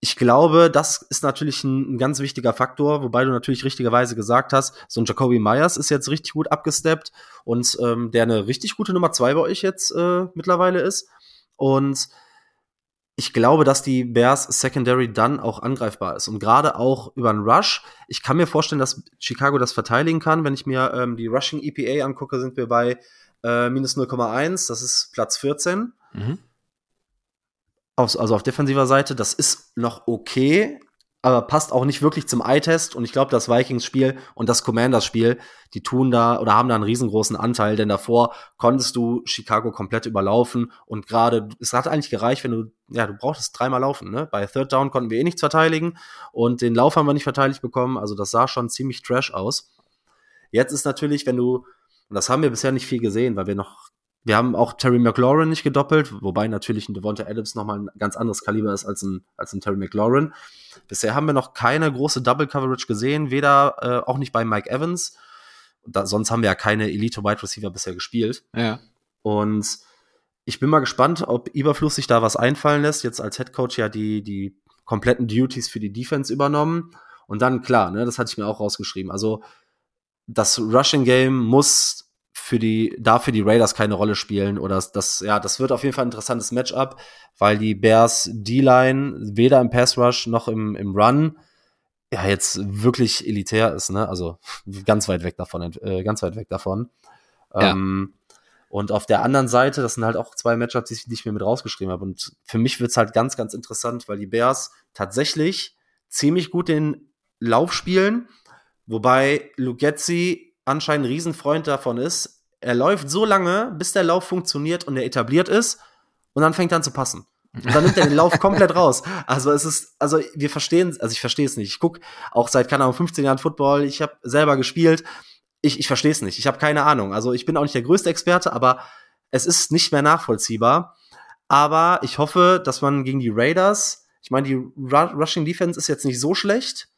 ich glaube, das ist natürlich ein, ein, ganz wichtiger Faktor, wobei du natürlich richtigerweise gesagt hast, so ein Jacoby Myers ist jetzt richtig gut abgesteppt und ähm, der eine richtig gute Nummer zwei bei euch jetzt äh, mittlerweile ist. Und ich glaube, dass die Bears Secondary dann auch angreifbar ist. Und gerade auch über einen Rush. Ich kann mir vorstellen, dass Chicago das verteidigen kann. Wenn ich mir ähm, die Rushing EPA angucke, sind wir bei äh, minus 0,1. Das ist Platz 14. Mhm auf, also auf defensiver Seite, das ist noch okay, aber passt auch nicht wirklich zum Eye-Test. Und ich glaube, das Vikings-Spiel und das Commanders-Spiel, die tun da oder haben da einen riesengroßen Anteil, denn davor konntest du Chicago komplett überlaufen und gerade, es hat eigentlich gereicht, wenn du, ja, du brauchtest dreimal laufen, ne? Bei Third Down konnten wir eh nichts verteidigen und den Lauf haben wir nicht verteidigt bekommen, also das sah schon ziemlich trash aus. Jetzt ist natürlich, wenn du, und das haben wir bisher nicht viel gesehen, weil wir noch wir haben auch Terry McLaurin nicht gedoppelt, wobei natürlich ein Devonta Adams nochmal ein ganz anderes Kaliber ist als ein, als ein Terry McLaurin. Bisher haben wir noch keine große Double Coverage gesehen, weder äh, auch nicht bei Mike Evans. Da, sonst haben wir ja keine Elite Wide Receiver bisher gespielt. Ja. Und ich bin mal gespannt, ob Überfluss sich da was einfallen lässt. Jetzt als Head Coach ja die, die kompletten Duties für die Defense übernommen. Und dann, klar, ne, das hatte ich mir auch rausgeschrieben. Also, das Rushing Game muss für die, dafür die Raiders keine Rolle spielen oder das, ja, das wird auf jeden Fall ein interessantes Matchup, weil die Bears D-Line weder im Pass Rush noch im, im Run ja jetzt wirklich elitär ist, ne? Also ganz weit weg davon, äh, ganz weit weg davon. Ja. Ähm, und auf der anderen Seite, das sind halt auch zwei Matchups, die ich, ich mir mit rausgeschrieben habe. Und für mich wird's halt ganz, ganz interessant, weil die Bears tatsächlich ziemlich gut den Lauf spielen, wobei Lugetzi anscheinend ein Riesenfreund davon ist, er läuft so lange, bis der Lauf funktioniert und er etabliert ist und dann fängt er an zu passen. Und dann nimmt er den Lauf komplett raus. Also es ist, also wir verstehen, also ich verstehe es nicht. Ich gucke auch seit, keine Ahnung, 15 Jahren Football, ich habe selber gespielt. Ich, ich verstehe es nicht. Ich habe keine Ahnung. Also ich bin auch nicht der größte Experte, aber es ist nicht mehr nachvollziehbar. Aber ich hoffe, dass man gegen die Raiders, ich meine, die Rushing Defense ist jetzt nicht so schlecht.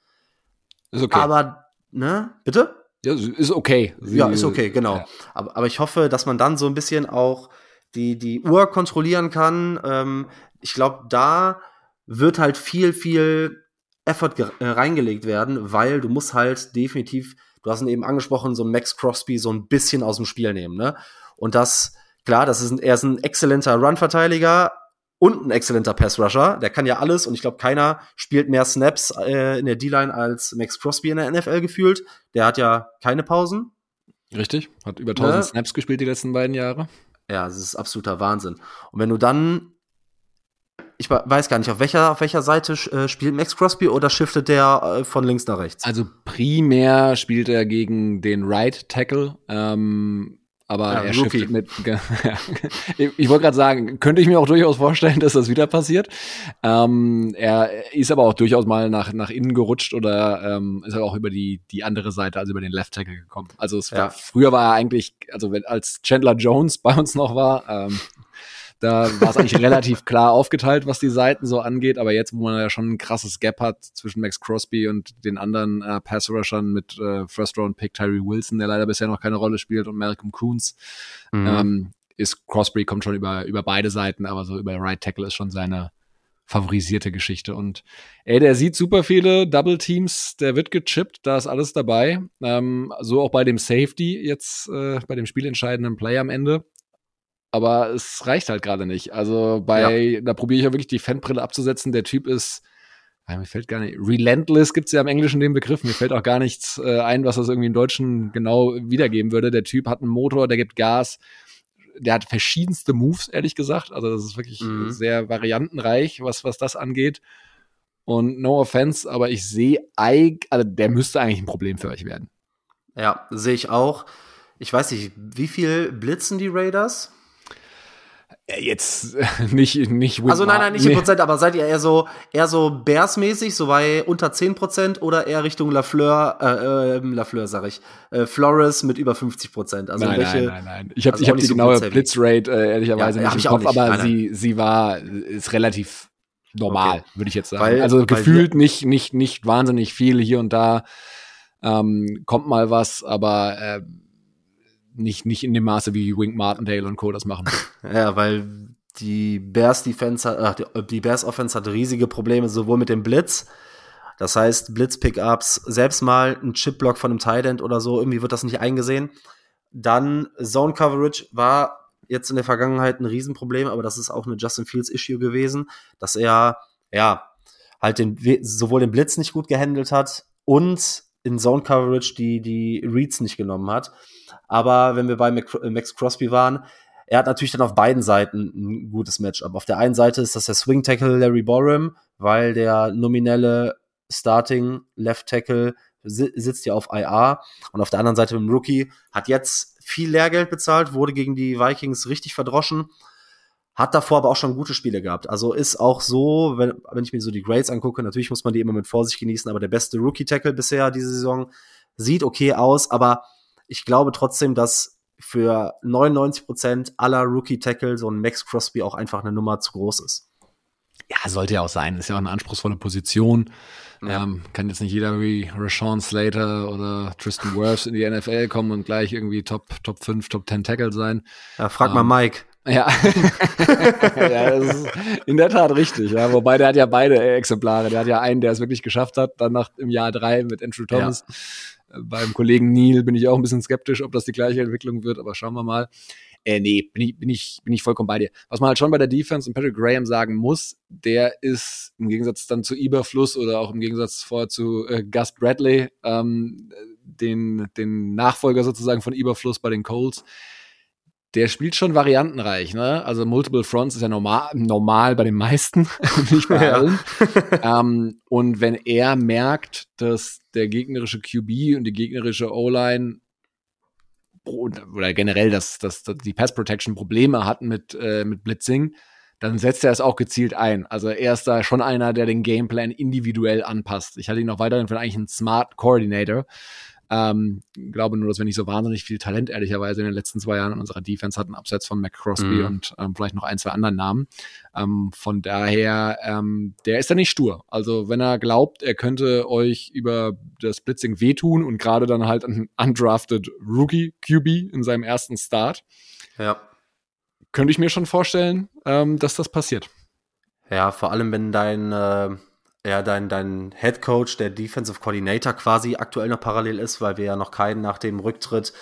Ist okay. Aber, ne? Bitte? Ja, ist okay. Sie, ja, ist okay, genau. Ja. Aber, aber ich hoffe, dass man dann so ein bisschen auch die, die Uhr kontrollieren kann. Ähm, ich glaube, da wird halt viel, viel Effort äh, reingelegt werden, weil du musst halt definitiv, du hast ihn eben angesprochen, so Max Crosby so ein bisschen aus dem Spiel nehmen, ne? Und das, klar, das ist ein, er ist ein exzellenter Run-Verteidiger, und ein exzellenter Pass-Rusher. Der kann ja alles und ich glaube, keiner spielt mehr Snaps äh, in der D-Line als Max Crosby in der NFL gefühlt. Der hat ja keine Pausen. Richtig, hat über 1000 ne? Snaps gespielt die letzten beiden Jahre. Ja, das ist absoluter Wahnsinn. Und wenn du dann ich weiß gar nicht, auf welcher, auf welcher Seite äh, spielt Max Crosby oder shiftet der äh, von links nach rechts? Also primär spielt er gegen den Right Tackle. Ähm, aber ja, er shiftet mit. ich wollte gerade sagen, könnte ich mir auch durchaus vorstellen, dass das wieder passiert. Ähm, er ist aber auch durchaus mal nach, nach innen gerutscht oder ähm, ist aber auch über die, die andere Seite, also über den Left Tackle gekommen. Also es war, ja. früher war er eigentlich, also wenn, als Chandler Jones bei uns noch war, ähm, da war es eigentlich relativ klar aufgeteilt, was die Seiten so angeht. Aber jetzt, wo man ja schon ein krasses Gap hat zwischen Max Crosby und den anderen äh, Pass-Rushern mit äh, First-Round-Pick Tyree Wilson, der leider bisher noch keine Rolle spielt, und Malcolm Coons, mhm. ähm, ist Crosby kommt schon über, über beide Seiten, aber so über Right Tackle ist schon seine favorisierte Geschichte. Und ey, der sieht super viele Double Teams, der wird gechippt, da ist alles dabei. Ähm, so auch bei dem Safety jetzt, äh, bei dem spielentscheidenden Play am Ende. Aber es reicht halt gerade nicht. Also bei, ja. da probiere ich ja wirklich die Fanbrille abzusetzen. Der Typ ist, ja, mir fällt gar nicht, relentless gibt's ja im Englischen den Begriff. Mir fällt auch gar nichts äh, ein, was das irgendwie im Deutschen genau wiedergeben würde. Der Typ hat einen Motor, der gibt Gas der hat verschiedenste Moves, ehrlich gesagt. Also das ist wirklich mhm. sehr variantenreich, was, was das angeht. Und no offense, aber ich sehe, also der müsste eigentlich ein Problem für euch werden. Ja, sehe ich auch. Ich weiß nicht, wie viel blitzen die Raiders? Jetzt nicht, nicht Also nein, nein, nicht in Prozent, aber seid ihr eher so, eher so Bears-mäßig, so bei unter 10 Prozent oder eher Richtung Lafleur, äh, äh, Lafleur sag ich, äh, Flores mit über 50 Prozent? Also nein, welche, nein, nein, nein. Ich habe also ich hab die so genaue Blitzrate äh, ehrlicherweise ja, nicht im Kopf, nicht. aber nein, sie, sie war, ist relativ normal, okay. würde ich jetzt sagen. Weil, also gefühlt nicht, nicht, nicht wahnsinnig viel hier und da ähm, kommt mal was, aber äh, nicht, nicht in dem Maße, wie Wink Martindale und Co. das machen. ja, weil die Bears Defense hat, ach, die Bears Offense hat riesige Probleme, sowohl mit dem Blitz, das heißt Blitz-Pickups, selbst mal ein Chip-Block von einem Tight End oder so, irgendwie wird das nicht eingesehen. Dann Zone Coverage war jetzt in der Vergangenheit ein Riesenproblem, aber das ist auch eine Justin Fields Issue gewesen, dass er, ja, halt den, sowohl den Blitz nicht gut gehandelt hat und in Zone Coverage die, die Reads nicht genommen hat. Aber wenn wir bei äh, Max Crosby waren, er hat natürlich dann auf beiden Seiten ein gutes Matchup. Auf der einen Seite ist das der Swing Tackle Larry Borum, weil der nominelle Starting Left Tackle sitzt ja auf IR und auf der anderen Seite mit dem Rookie hat jetzt viel Lehrgeld bezahlt, wurde gegen die Vikings richtig verdroschen, hat davor aber auch schon gute Spiele gehabt. Also ist auch so, wenn, wenn ich mir so die Grades angucke, natürlich muss man die immer mit Vorsicht genießen, aber der beste Rookie Tackle bisher diese Saison sieht okay aus, aber ich glaube trotzdem, dass für 99 Prozent aller Rookie-Tackle so ein Max Crosby auch einfach eine Nummer zu groß ist. Ja, sollte ja auch sein. Ist ja auch eine anspruchsvolle Position. Ja. Ähm, kann jetzt nicht jeder wie Rashawn Slater oder Tristan Wirfs in die NFL kommen und gleich irgendwie Top, Top 5, Top 10 Tackle sein. Ja, frag ähm, mal Mike. Ja. ja, das ist in der Tat richtig. Ja. Wobei der hat ja beide Exemplare. Der hat ja einen, der es wirklich geschafft hat, dann nach im Jahr drei mit Andrew Thomas. Ja. Beim Kollegen Neil bin ich auch ein bisschen skeptisch, ob das die gleiche Entwicklung wird, aber schauen wir mal. Äh, nee, bin ich, bin, ich, bin ich vollkommen bei dir. Was man halt schon bei der Defense und Patrick Graham sagen muss, der ist im Gegensatz dann zu Iberfluss oder auch im Gegensatz vorher zu äh, Gus Bradley, ähm, den, den Nachfolger sozusagen von Iberfluss bei den Colts, der spielt schon variantenreich, ne? Also Multiple Fronts ist ja normal, normal bei den meisten, nicht bei allen. ähm, und wenn er merkt, dass der gegnerische QB und die gegnerische O-Line oder generell, dass, dass, dass die Pass Protection Probleme hatten mit, äh, mit Blitzing, dann setzt er es auch gezielt ein. Also er ist da schon einer, der den Gameplan individuell anpasst. Ich hatte ihn auch weiterhin für eigentlich einen Smart Coordinator. Ähm, glaube nur, dass wir nicht so wahnsinnig viel Talent ehrlicherweise in den letzten zwei Jahren in unserer Defense hatten, abseits von Mac Crosby mhm. und ähm, vielleicht noch ein, zwei anderen Namen. Ähm, von daher, ähm, der ist da nicht stur. Also wenn er glaubt, er könnte euch über das Blitzing wehtun und gerade dann halt ein undrafted Rookie QB in seinem ersten Start, ja. könnte ich mir schon vorstellen, ähm, dass das passiert. Ja, vor allem wenn dein äh ja, dein, dein Head Coach, der Defensive Coordinator quasi aktuell noch parallel ist, weil wir ja noch keinen nach dem Rücktritt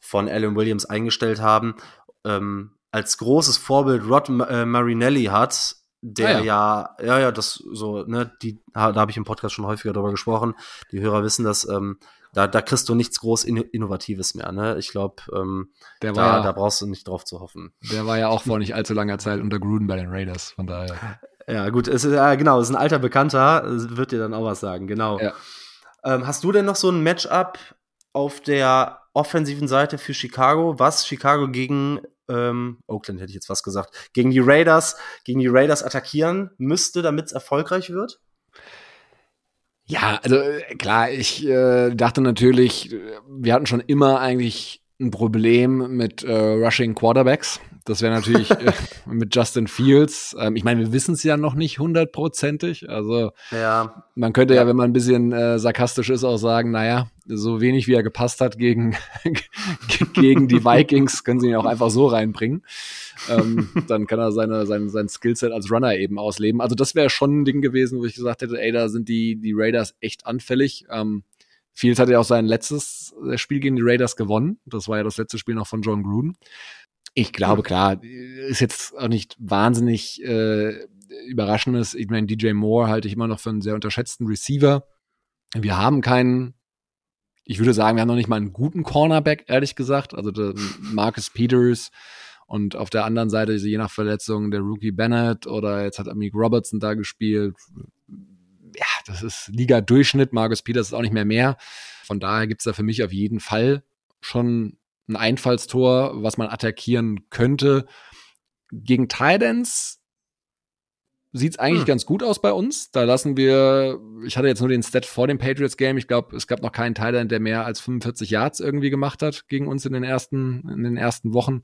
von Alan Williams eingestellt haben, ähm, als großes Vorbild Rod äh, Marinelli hat, der ah, ja. ja, ja, ja, das so, ne, die, da habe ich im Podcast schon häufiger darüber gesprochen. Die Hörer wissen das, ähm, da, da kriegst du nichts groß Innovatives mehr, ne? Ich glaube, ähm, da, ja, da brauchst du nicht drauf zu hoffen. Der war ja auch vor nicht allzu langer Zeit unter Gruden bei den Raiders, von daher. Ja, gut, es ist, ja, genau, es ist ein alter Bekannter, wird dir dann auch was sagen, genau. Ja. Ähm, hast du denn noch so ein Matchup auf der offensiven Seite für Chicago, was Chicago gegen ähm, Oakland hätte ich jetzt was gesagt, gegen die Raiders, gegen die Raiders attackieren müsste, damit es erfolgreich wird? Ja, also äh, klar, ich äh, dachte natürlich, wir hatten schon immer eigentlich ein Problem mit äh, Rushing Quarterbacks. Das wäre natürlich äh, mit Justin Fields. Ähm, ich meine, wir wissen es ja noch nicht hundertprozentig. Also Ja, man könnte ja, wenn man ein bisschen äh, sarkastisch ist, auch sagen, naja, so wenig wie er gepasst hat gegen, gegen die Vikings, können sie ihn auch einfach so reinbringen. Ähm, dann kann er seine, sein, sein Skillset als Runner eben ausleben. Also das wäre schon ein Ding gewesen, wo ich gesagt hätte, ey, da sind die, die Raiders echt anfällig. Ähm, Fields hat ja auch sein letztes äh, Spiel gegen die Raiders gewonnen. Das war ja das letzte Spiel noch von John Gruden. Ich glaube, klar, ist jetzt auch nicht wahnsinnig äh, überraschendes. Ich meine, DJ Moore halte ich immer noch für einen sehr unterschätzten Receiver. Wir haben keinen, ich würde sagen, wir haben noch nicht mal einen guten Cornerback, ehrlich gesagt. Also der Marcus Peters und auf der anderen Seite, je nach Verletzung, der Rookie Bennett oder jetzt hat Amik Robertson da gespielt. Das ist Liga-Durchschnitt. Marcus Peters ist auch nicht mehr mehr. Von daher gibt's da für mich auf jeden Fall schon ein Einfallstor, was man attackieren könnte. Gegen Titans sieht's eigentlich Hm. ganz gut aus bei uns. Da lassen wir, ich hatte jetzt nur den Stat vor dem Patriots-Game. Ich glaube, es gab noch keinen Titan, der mehr als 45 Yards irgendwie gemacht hat gegen uns in den ersten, in den ersten Wochen.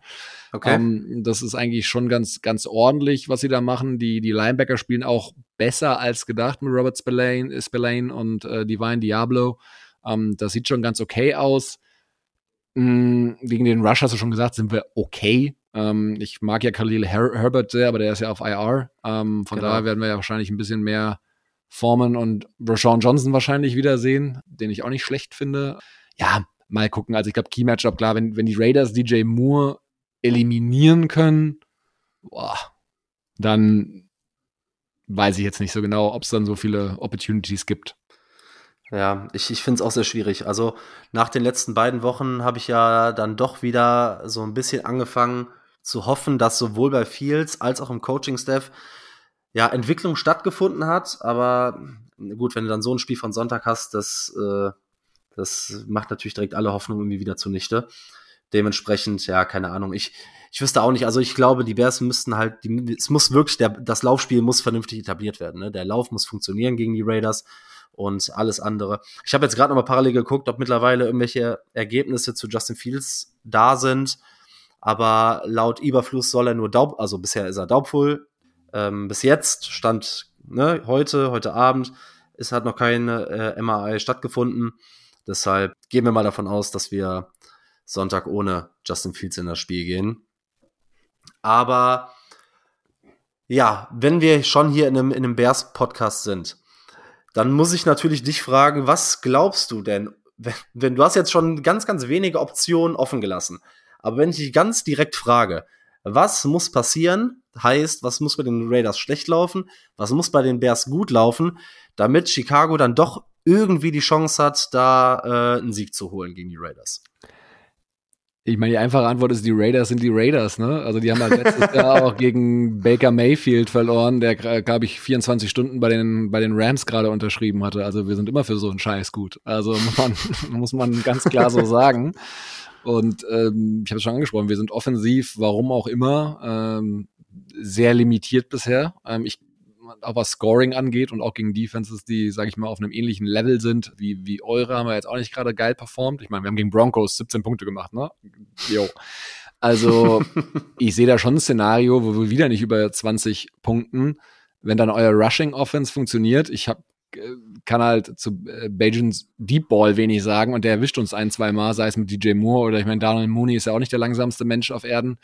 okay. Ähm, das ist eigentlich schon ganz, ganz ordentlich, was sie da machen. Die, die Linebacker spielen auch besser als gedacht mit Robert Spillane, Spillane und äh, Divine Diablo. Ähm, das sieht schon ganz okay aus. Mm, gegen den Rush hast du schon gesagt, sind wir okay. Ähm, ich mag ja Khalil Her Herbert sehr, aber der ist ja auf IR. Ähm, von Genau. daher werden wir ja wahrscheinlich ein bisschen mehr Foreman und Rashawn Johnson wahrscheinlich wiedersehen, den ich auch nicht schlecht finde. Ja, mal gucken. Also ich glaube, Key Matchup, klar, wenn, wenn die Raiders DJ Moore eliminieren können, boah, dann weiß ich jetzt nicht so genau, ob es dann so viele Opportunities gibt. Ja, ich, ich finde es auch sehr schwierig. Also nach den letzten beiden Wochen habe ich ja dann doch wieder so ein bisschen angefangen zu hoffen, dass sowohl bei Fields als auch im Coaching-Staff ja Entwicklung stattgefunden hat. Aber gut, wenn du dann so ein Spiel von Sonntag hast, das, äh, das macht natürlich direkt alle Hoffnung irgendwie wieder zunichte. Dementsprechend, ja, keine Ahnung. Ich, ich wüsste auch nicht, also ich glaube, die Bears müssten halt, die, es muss wirklich, der, das Laufspiel muss vernünftig etabliert werden. Ne? Der Lauf muss funktionieren gegen die Raiders und alles andere. Ich habe jetzt gerade noch mal parallel geguckt, ob mittlerweile irgendwelche Ergebnisse zu Justin Fields da sind. Aber laut Überfluss soll er nur daub, also bisher ist er daubvoll. Ähm, bis jetzt stand ne, heute, heute Abend, es hat noch keine äh, MRI stattgefunden. Deshalb gehen wir mal davon aus, dass wir Sonntag ohne Justin Fields in das Spiel gehen. Aber ja, wenn wir schon hier in einem, in einem Bears-Podcast sind, dann muss ich natürlich dich fragen, was glaubst du denn, wenn, wenn du hast jetzt schon ganz, ganz wenige Optionen offen gelassen, aber wenn ich dich ganz direkt frage, was muss passieren, heißt, was muss bei den Raiders schlecht laufen, was muss bei den Bears gut laufen, damit Chicago dann doch irgendwie die Chance hat, da äh, einen Sieg zu holen gegen die Raiders? Ich meine, die einfache Antwort ist, die Raiders sind die Raiders, ne? Also die haben halt letztes Jahr auch gegen Baker Mayfield verloren, der, glaube ich, 24 Stunden bei den, bei den Rams gerade unterschrieben hatte. Also wir sind immer für so einen Scheiß gut. Also man, muss man ganz klar so sagen. Und ähm, ich habe es schon angesprochen, wir sind offensiv, warum auch immer, ähm, sehr limitiert bisher. Ähm, ich auch was Scoring angeht und auch gegen Defenses, die, sage ich mal, auf einem ähnlichen Level sind wie, wie eure, haben wir jetzt auch nicht gerade geil performt. Ich meine, wir haben gegen Broncos 17 Punkte gemacht, ne? Jo. Also, ich sehe da schon ein Szenario, wo wir wieder nicht über 20 punkten. Wenn dann euer Rushing Offense funktioniert, ich hab, äh, kann halt zu äh, Bajans Deep Ball wenig sagen und der erwischt uns ein, zwei Mal, sei es mit DJ Moore oder ich meine, Daniel Mooney ist ja auch nicht der langsamste Mensch auf Erden.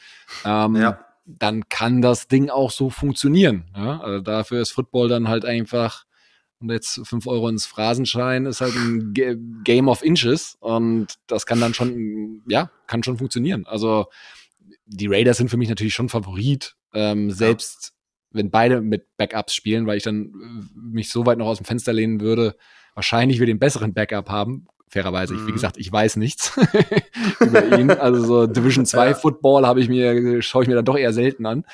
Ähm, Ja. dann kann das Ding auch so funktionieren. Ja? Also dafür ist Football dann halt einfach, und jetzt fünf Euro ins Phrasenschein, ist halt ein Ge Game of Inches und das kann dann schon, ja, kann schon funktionieren. Also die Raiders sind für mich natürlich schon Favorit, ähm, selbst wenn beide mit Backups spielen, weil ich dann äh, mich so weit noch aus dem Fenster lehnen würde, wahrscheinlich wir den besseren Backup haben. Fairerweise, ich, wie Mhm. gesagt, ich weiß nichts über ihn. Also so Division 2 Ja. Football habe ich mir, schaue ich mir dann doch eher selten an.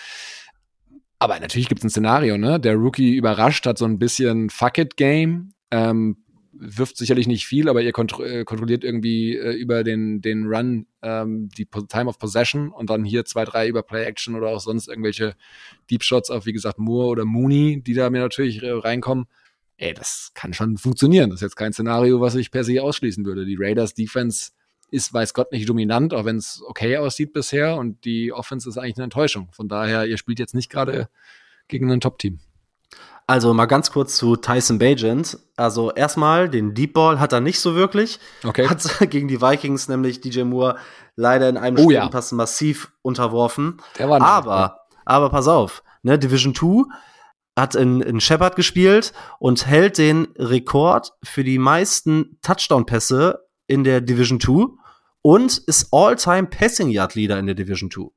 Aber natürlich gibt es ein Szenario, ne? Der Rookie überrascht, hat so ein bisschen Fuck-it-Game, ähm, wirft sicherlich nicht viel, aber ihr kontro äh, kontrolliert irgendwie äh, über den, den Run ähm, die Time of Possession und dann hier zwei, drei über Play-Action oder auch sonst irgendwelche Deep Shots auf, wie gesagt, Moore oder Mooney, die da mir natürlich äh, reinkommen. Ey, das kann schon funktionieren. Das ist jetzt kein Szenario, was ich per se ausschließen würde. Die Raiders Defense ist, weiß Gott, nicht dominant, auch wenn es okay aussieht bisher. Und die Offense ist eigentlich eine Enttäuschung. Von daher, ihr spielt jetzt nicht gerade gegen ein Top-Team. Also mal ganz kurz zu Tyson Bajent. Also erstmal, den Deep Ball hat er nicht so wirklich. Okay. Hat gegen die Vikings nämlich DJ Moore leider in einem Oh ja. Pass massiv unterworfen. Der war Aber, aber pass auf, ne, Division 2 hat in, in Shepard gespielt und hält den Rekord für die meisten Touchdown-Pässe in der Division 2 und ist All-Time Passing Yard Leader in der Division 2.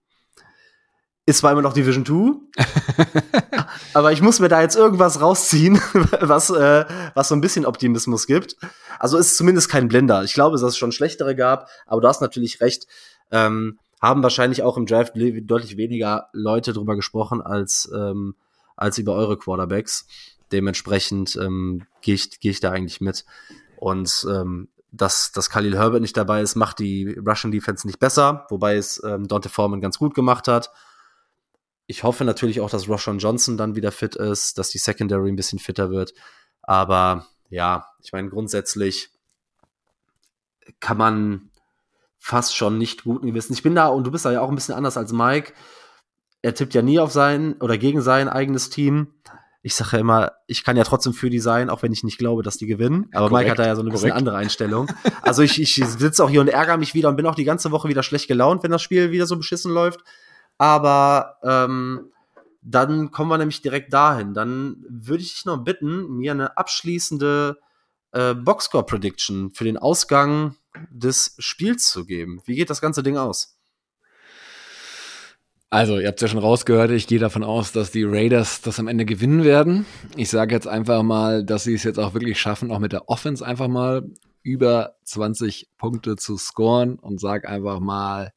Ist zwar immer noch Division 2, aber ich muss mir da jetzt irgendwas rausziehen, was, äh, was so ein bisschen Optimismus gibt. Also ist zumindest kein Blender. Ich glaube, dass es schon schlechtere gab, aber du hast natürlich recht. Ähm, haben wahrscheinlich auch im Draft deutlich weniger Leute drüber gesprochen als, ähm, als über eure Quarterbacks. Dementsprechend ähm, gehe ich, geh ich da eigentlich mit. Und ähm, dass, dass Khalil Herbert nicht dabei ist, macht die Russian Defense nicht besser, wobei es ähm, Dante Foreman ganz gut gemacht hat. Ich hoffe natürlich auch, dass Roshan Johnson dann wieder fit ist, dass die Secondary ein bisschen fitter wird. Aber ja, ich meine, grundsätzlich kann man fast schon nicht guten Gewissen. Ich bin da und du bist da ja auch ein bisschen anders als Mike. Er tippt ja nie auf sein oder gegen sein eigenes Team. Ich sage ja immer, ich kann ja trotzdem für die sein, auch wenn ich nicht glaube, dass die gewinnen. Aber Mike korrekt, hat da ja so eine bisschen korrekt. andere Einstellung. Also ich, ich sitze auch hier und ärgere mich wieder und bin auch die ganze Woche wieder schlecht gelaunt, wenn das Spiel wieder so beschissen läuft. Aber ähm, dann kommen wir nämlich direkt dahin. Dann würde ich dich noch bitten, mir eine abschließende äh, Boxscore-Prediction für den Ausgang des Spiels zu geben. Wie geht das ganze Ding aus? Also, ihr habt ja schon rausgehört, ich gehe davon aus, dass die Raiders das am Ende gewinnen werden. Ich sage jetzt einfach mal, dass sie es jetzt auch wirklich schaffen, auch mit der Offense einfach mal über 20 Punkte zu scoren und sage einfach mal,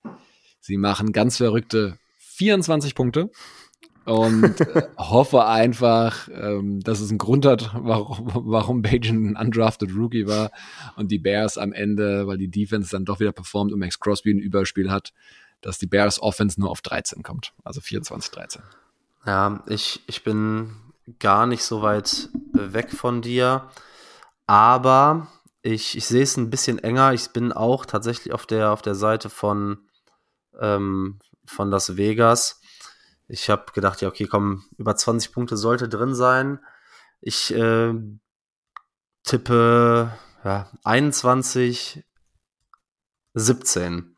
sie machen ganz verrückte 24 Punkte und äh, hoffe einfach, ähm, dass es einen Grund hat, warum, warum Bajan ein undrafted Rookie war und die Bears am Ende, weil die Defense dann doch wieder performt und Max Crosby ein Überspiel hat, dass die Bears Offense nur auf 13 kommt. Also 24, 13. Ja, ich, ich bin gar nicht so weit weg von dir, aber ich, ich sehe es ein bisschen enger. Ich bin auch tatsächlich auf der, auf der Seite von, ähm, von Las Vegas. Ich habe gedacht, ja, okay, komm, über 20 Punkte sollte drin sein. Ich äh, tippe ja, 21, 17.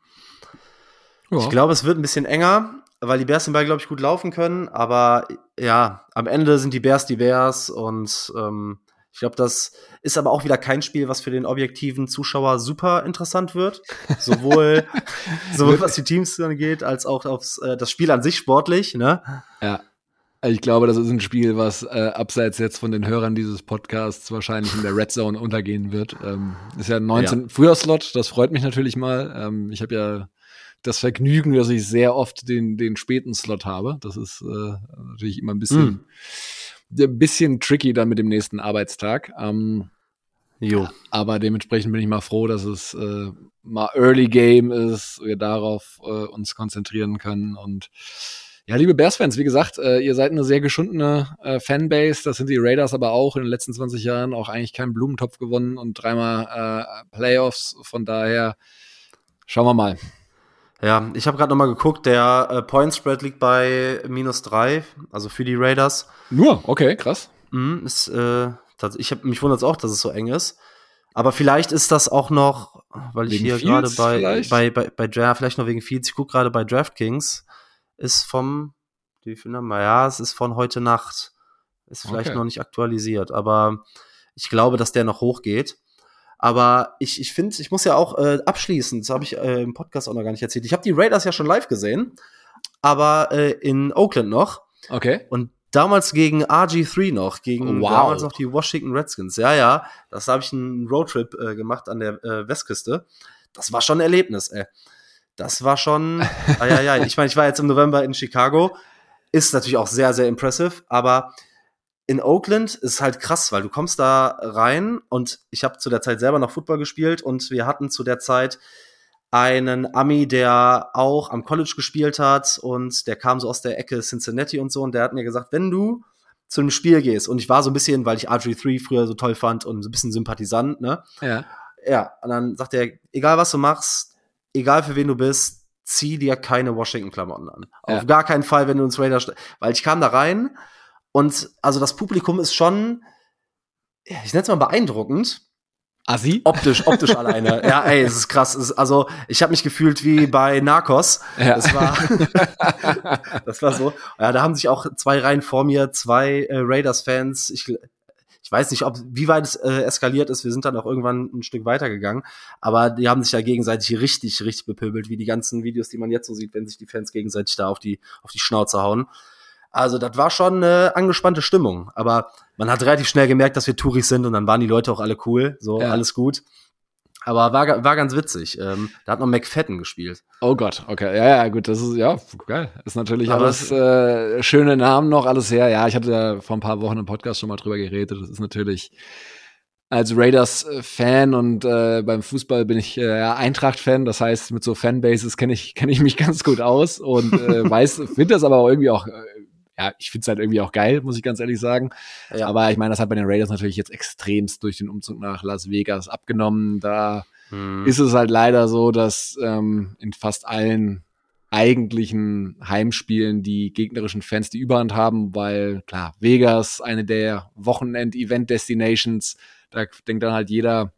Ich glaube, es wird ein bisschen enger, weil die Bears den Ball, glaube ich, gut laufen können. Aber ja, am Ende sind die Bears die Bears und ähm, ich glaube, das ist aber auch wieder kein Spiel, was für den objektiven Zuschauer super interessant wird. Sowohl, sowohl was die Teams angeht, als auch aufs, äh, das Spiel an sich sportlich. Ne? Ja. Ich glaube, das ist ein Spiel, was äh, abseits jetzt von den Hörern dieses Podcasts wahrscheinlich in der Red Zone untergehen wird. Ähm, ist ja ein 19 Ja. früher Slot, das freut mich natürlich mal. Ähm, ich habe ja das Vergnügen, dass ich sehr oft den, den späten Slot habe. Das ist äh, natürlich immer ein bisschen, ein bisschen tricky dann mit dem nächsten Arbeitstag. Ähm, Jo. aber dementsprechend bin ich mal froh, dass es äh, mal Early Game ist, wir darauf äh, uns konzentrieren können. Und ja, liebe Bears-Fans, wie gesagt, äh, ihr seid eine sehr geschundene äh, Fanbase. Das sind die Raiders aber auch in den letzten 20 Jahren auch eigentlich keinen Blumentopf gewonnen und dreimal äh, Playoffs. Von daher schauen wir mal. Ja, ich habe gerade noch mal geguckt, der äh, Point Spread liegt bei minus drei, also für die Raiders. Nur, okay, krass. Mhm, ist, äh, ich hab, mich wundert auch, dass es so eng ist. Aber vielleicht ist das auch noch, weil ich Wegen hier gerade bei, bei, bei, bei Draft, vielleicht noch wegen Fields, ich gucke gerade bei DraftKings, ist vom, wie viel haben wir? Ja, es ist von heute Nacht. Ist vielleicht Okay. noch nicht aktualisiert, aber ich glaube, dass der noch hochgeht. Aber ich, ich finde, ich muss ja auch äh, abschließend, das habe ich äh, im Podcast auch noch gar nicht erzählt. Ich habe die Raiders ja schon live gesehen, aber äh, in Oakland noch. Okay. Und damals gegen RG3 noch, gegen Wow. damals noch die Washington Redskins. Ja, ja, das habe ich einen Roadtrip äh, gemacht an der äh, Westküste. Das war schon ein Erlebnis, ey. Das war schon, ja, ja. Ich meine, ich war jetzt im November in Chicago. Ist natürlich auch sehr, sehr impressive, aber in Oakland ist halt krass, weil du kommst da rein und ich habe zu der Zeit selber noch Football gespielt und wir hatten zu der Zeit einen Ami, der auch am College gespielt hat und der kam so aus der Ecke Cincinnati und so und der hat mir gesagt, wenn du zu einem Spiel gehst und ich war so ein bisschen, weil ich RG3 früher so toll fand und so ein bisschen Sympathisant, ne? Ja. Ja, und dann sagt er, egal was du machst, egal für wen du bist, zieh dir keine Washington-Klamotten an. Ja. Auf gar keinen Fall, wenn du ins Raiders, weil ich kam da rein und also das Publikum ist schon, ich nenne es mal beeindruckend. Assi? Optisch, optisch alleine. Ja, ey, es ist krass. Es ist, also, ich habe mich gefühlt wie bei Narcos. Ja. Das war, das war so. Ja, da haben sich auch zwei Reihen vor mir, zwei äh, Raiders-Fans. Ich, ich weiß nicht, ob wie weit es äh, eskaliert ist. Wir sind dann auch irgendwann ein Stück weitergegangen. Aber die haben sich ja gegenseitig richtig, richtig bepöbelt, wie die ganzen Videos, die man jetzt so sieht, wenn sich die Fans gegenseitig da auf die, auf die Schnauze hauen. Also, das war schon eine angespannte Stimmung. Aber man hat relativ schnell gemerkt, dass wir Touris sind und dann waren die Leute auch alle cool. So, Ja. alles gut. Aber war, war ganz witzig. Ähm, da hat noch McFadden gespielt. Oh Gott, okay. Ja, ja, gut, das ist, ja, geil. Ist natürlich Aber alles äh, schöne Namen noch, alles her. Ja, ich hatte ja vor ein paar Wochen im Podcast schon mal drüber geredet. Das ist natürlich als Raiders-Fan und äh, beim Fußball bin ich äh, Eintracht-Fan. Das heißt, mit so Fanbases kenne ich, kenne ich mich ganz gut aus und äh, weiß, finde das aber auch irgendwie auch, äh, ja, ich finde es halt irgendwie auch geil, muss ich ganz ehrlich sagen. Ja. Aber ich meine, das hat bei den Raiders natürlich jetzt extremst durch den Umzug nach Las Vegas abgenommen. Da Hm. ist es halt leider so, dass ähm, in fast allen eigentlichen Heimspielen die gegnerischen Fans die Überhand haben, weil klar, Vegas, eine der Wochenend-Event-Destinations, da denkt dann halt jeder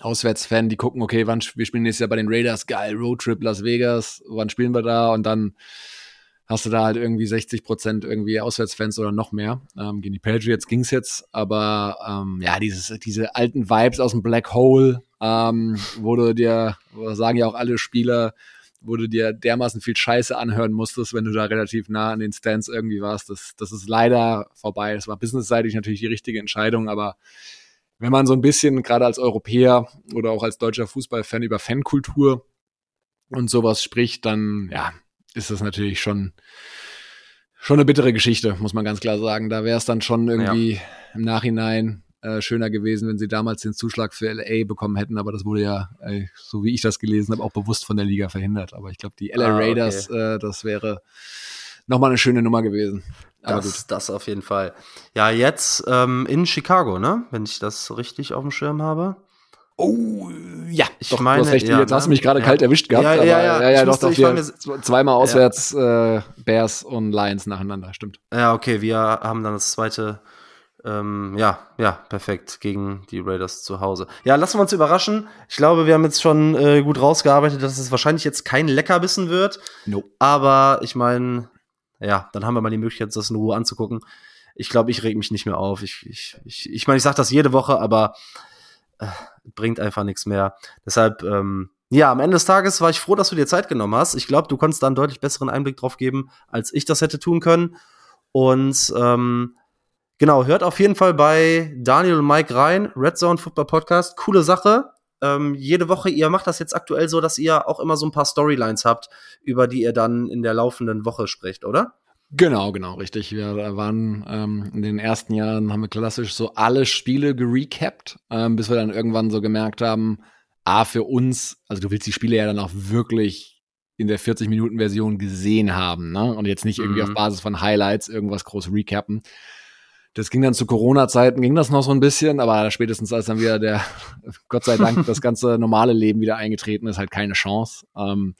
Auswärtsfan, die gucken, okay, wann wir spielen nächstes Jahr bei den Raiders, geil, Roadtrip Las Vegas, wann spielen wir da? Und dann hast du da halt irgendwie 60 Prozent irgendwie Auswärtsfans oder noch mehr. Ähm, gegen die Patriots ging's jetzt, aber ähm, ja, dieses, diese alten Vibes aus dem Black Hole, ähm, wo du dir, sagen ja auch alle Spieler, wo du dir dermaßen viel Scheiße anhören musstest, wenn du da relativ nah an den Stands irgendwie warst. Das, das ist leider vorbei. Das war businessseitig natürlich die richtige Entscheidung, aber wenn man so ein bisschen, gerade als Europäer oder auch als deutscher Fußballfan über Fankultur und sowas spricht, dann ja, ist das natürlich schon schon eine bittere Geschichte, muss man ganz klar sagen. Da wäre es dann schon irgendwie im Nachhinein äh, schöner gewesen, wenn sie damals den Zuschlag für LA bekommen hätten, aber das wurde ja, äh, so wie ich das gelesen habe, auch bewusst von der Liga verhindert. Aber ich glaube, die LA Ah, okay. Raiders, äh, das wäre nochmal eine schöne Nummer gewesen. Aber das, gut. das auf jeden Fall. Ja, jetzt ähm, in Chicago, ne? Wenn ich das richtig auf dem Schirm habe. Oh, ja, Ich doch, meine, du hast recht, ja, jetzt hast du ne? mich gerade Ja. kalt erwischt gehabt. Ja, ja, aber, ja, ja, ja ich doch, doch, wir, zweimal auswärts äh, Bears und Lions nacheinander, stimmt. Ja, okay, wir haben dann das zweite. Ähm, ja, ja, perfekt gegen die Raiders zu Hause. Ja, lassen wir uns überraschen. Ich glaube, wir haben jetzt schon äh, gut rausgearbeitet, dass es wahrscheinlich jetzt kein Leckerbissen wird. Nope. Aber ich meine, ja, dann haben wir mal die Möglichkeit, das in Ruhe anzugucken. Ich glaube, ich reg mich nicht mehr auf. Ich ich ich, ich, meine, ich sage das jede Woche, aber bringt einfach nichts mehr. Deshalb, ähm, ja, am Ende des Tages war ich froh, dass du dir Zeit genommen hast. Ich glaube, du konntest da einen deutlich besseren Einblick drauf geben, als ich das hätte tun können. Und ähm, genau, hört auf jeden Fall bei Daniel und Mike rein, Red Zone Football Podcast. Coole Sache. Ähm, jede Woche, ihr macht das jetzt aktuell so, dass ihr auch immer so ein paar Storylines habt, über die ihr dann in der laufenden Woche sprecht, oder? Genau, genau, richtig. Wir waren ähm, in den ersten Jahren, haben wir klassisch so alle Spiele gerecapt, ähm, bis wir dann irgendwann so gemerkt haben, A, für uns, also du willst die Spiele ja dann auch wirklich in der 40-Minuten-Version gesehen haben, ne? Und jetzt nicht irgendwie Mhm. auf Basis von Highlights irgendwas groß recappen. Das ging dann zu Corona-Zeiten, ging das noch so ein bisschen, aber spätestens als dann wieder der, Gott sei Dank, das ganze normale Leben wieder eingetreten ist, halt keine Chance. Ähm,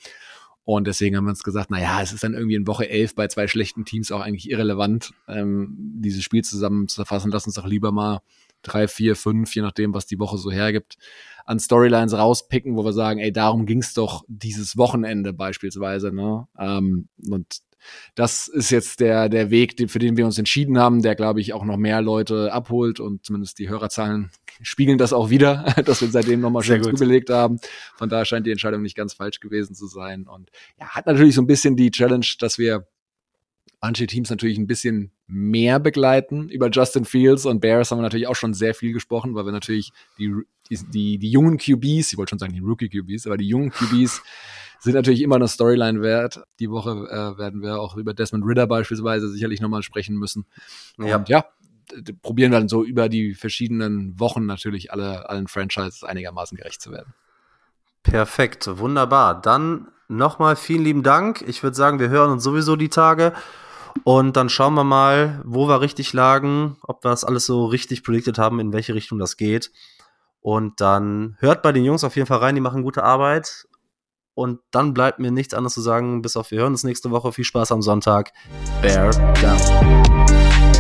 und deswegen haben wir uns gesagt, na ja, es ist dann irgendwie in Woche 11 bei zwei schlechten Teams auch eigentlich irrelevant, ähm, dieses Spiel zusammenzufassen. Lass uns doch lieber mal drei, vier, fünf, je nachdem, was die Woche so hergibt, an Storylines rauspicken, wo wir sagen, ey, darum ging's doch dieses Wochenende beispielsweise. Ne? Ähm, und das ist jetzt der, der Weg, für den wir uns entschieden haben, der, glaube ich, auch noch mehr Leute abholt und zumindest die Hörerzahlen spiegeln das auch wieder, dass wir seitdem nochmal schön zugelegt haben. Von daher scheint die Entscheidung nicht ganz falsch gewesen zu sein. Und ja, hat natürlich so ein bisschen die Challenge, dass wir manche Teams natürlich ein bisschen mehr begleiten. Über Justin Fields und Bears haben wir natürlich auch schon sehr viel gesprochen, weil wir natürlich die, die, die, die jungen QBs, ich wollte schon sagen die Rookie QBs, aber die jungen QBs sind natürlich immer eine Storyline wert. Die Woche äh, werden wir auch über Desmond Ritter beispielsweise sicherlich nochmal sprechen müssen. Ja. Und ja, probieren dann so über die verschiedenen Wochen natürlich alle, allen Franchises einigermaßen gerecht zu werden. Perfekt, wunderbar. Dann nochmal vielen lieben Dank. Ich würde sagen, wir hören uns sowieso die Tage. Und dann schauen wir mal, wo wir richtig lagen, ob wir das alles so richtig predicted haben, in welche Richtung das geht. Und dann hört bei den Jungs auf jeden Fall rein, die machen gute Arbeit. Und dann bleibt mir nichts anderes zu sagen, bis auf wir hören uns nächste Woche. Viel Spaß am Sonntag. Bear down.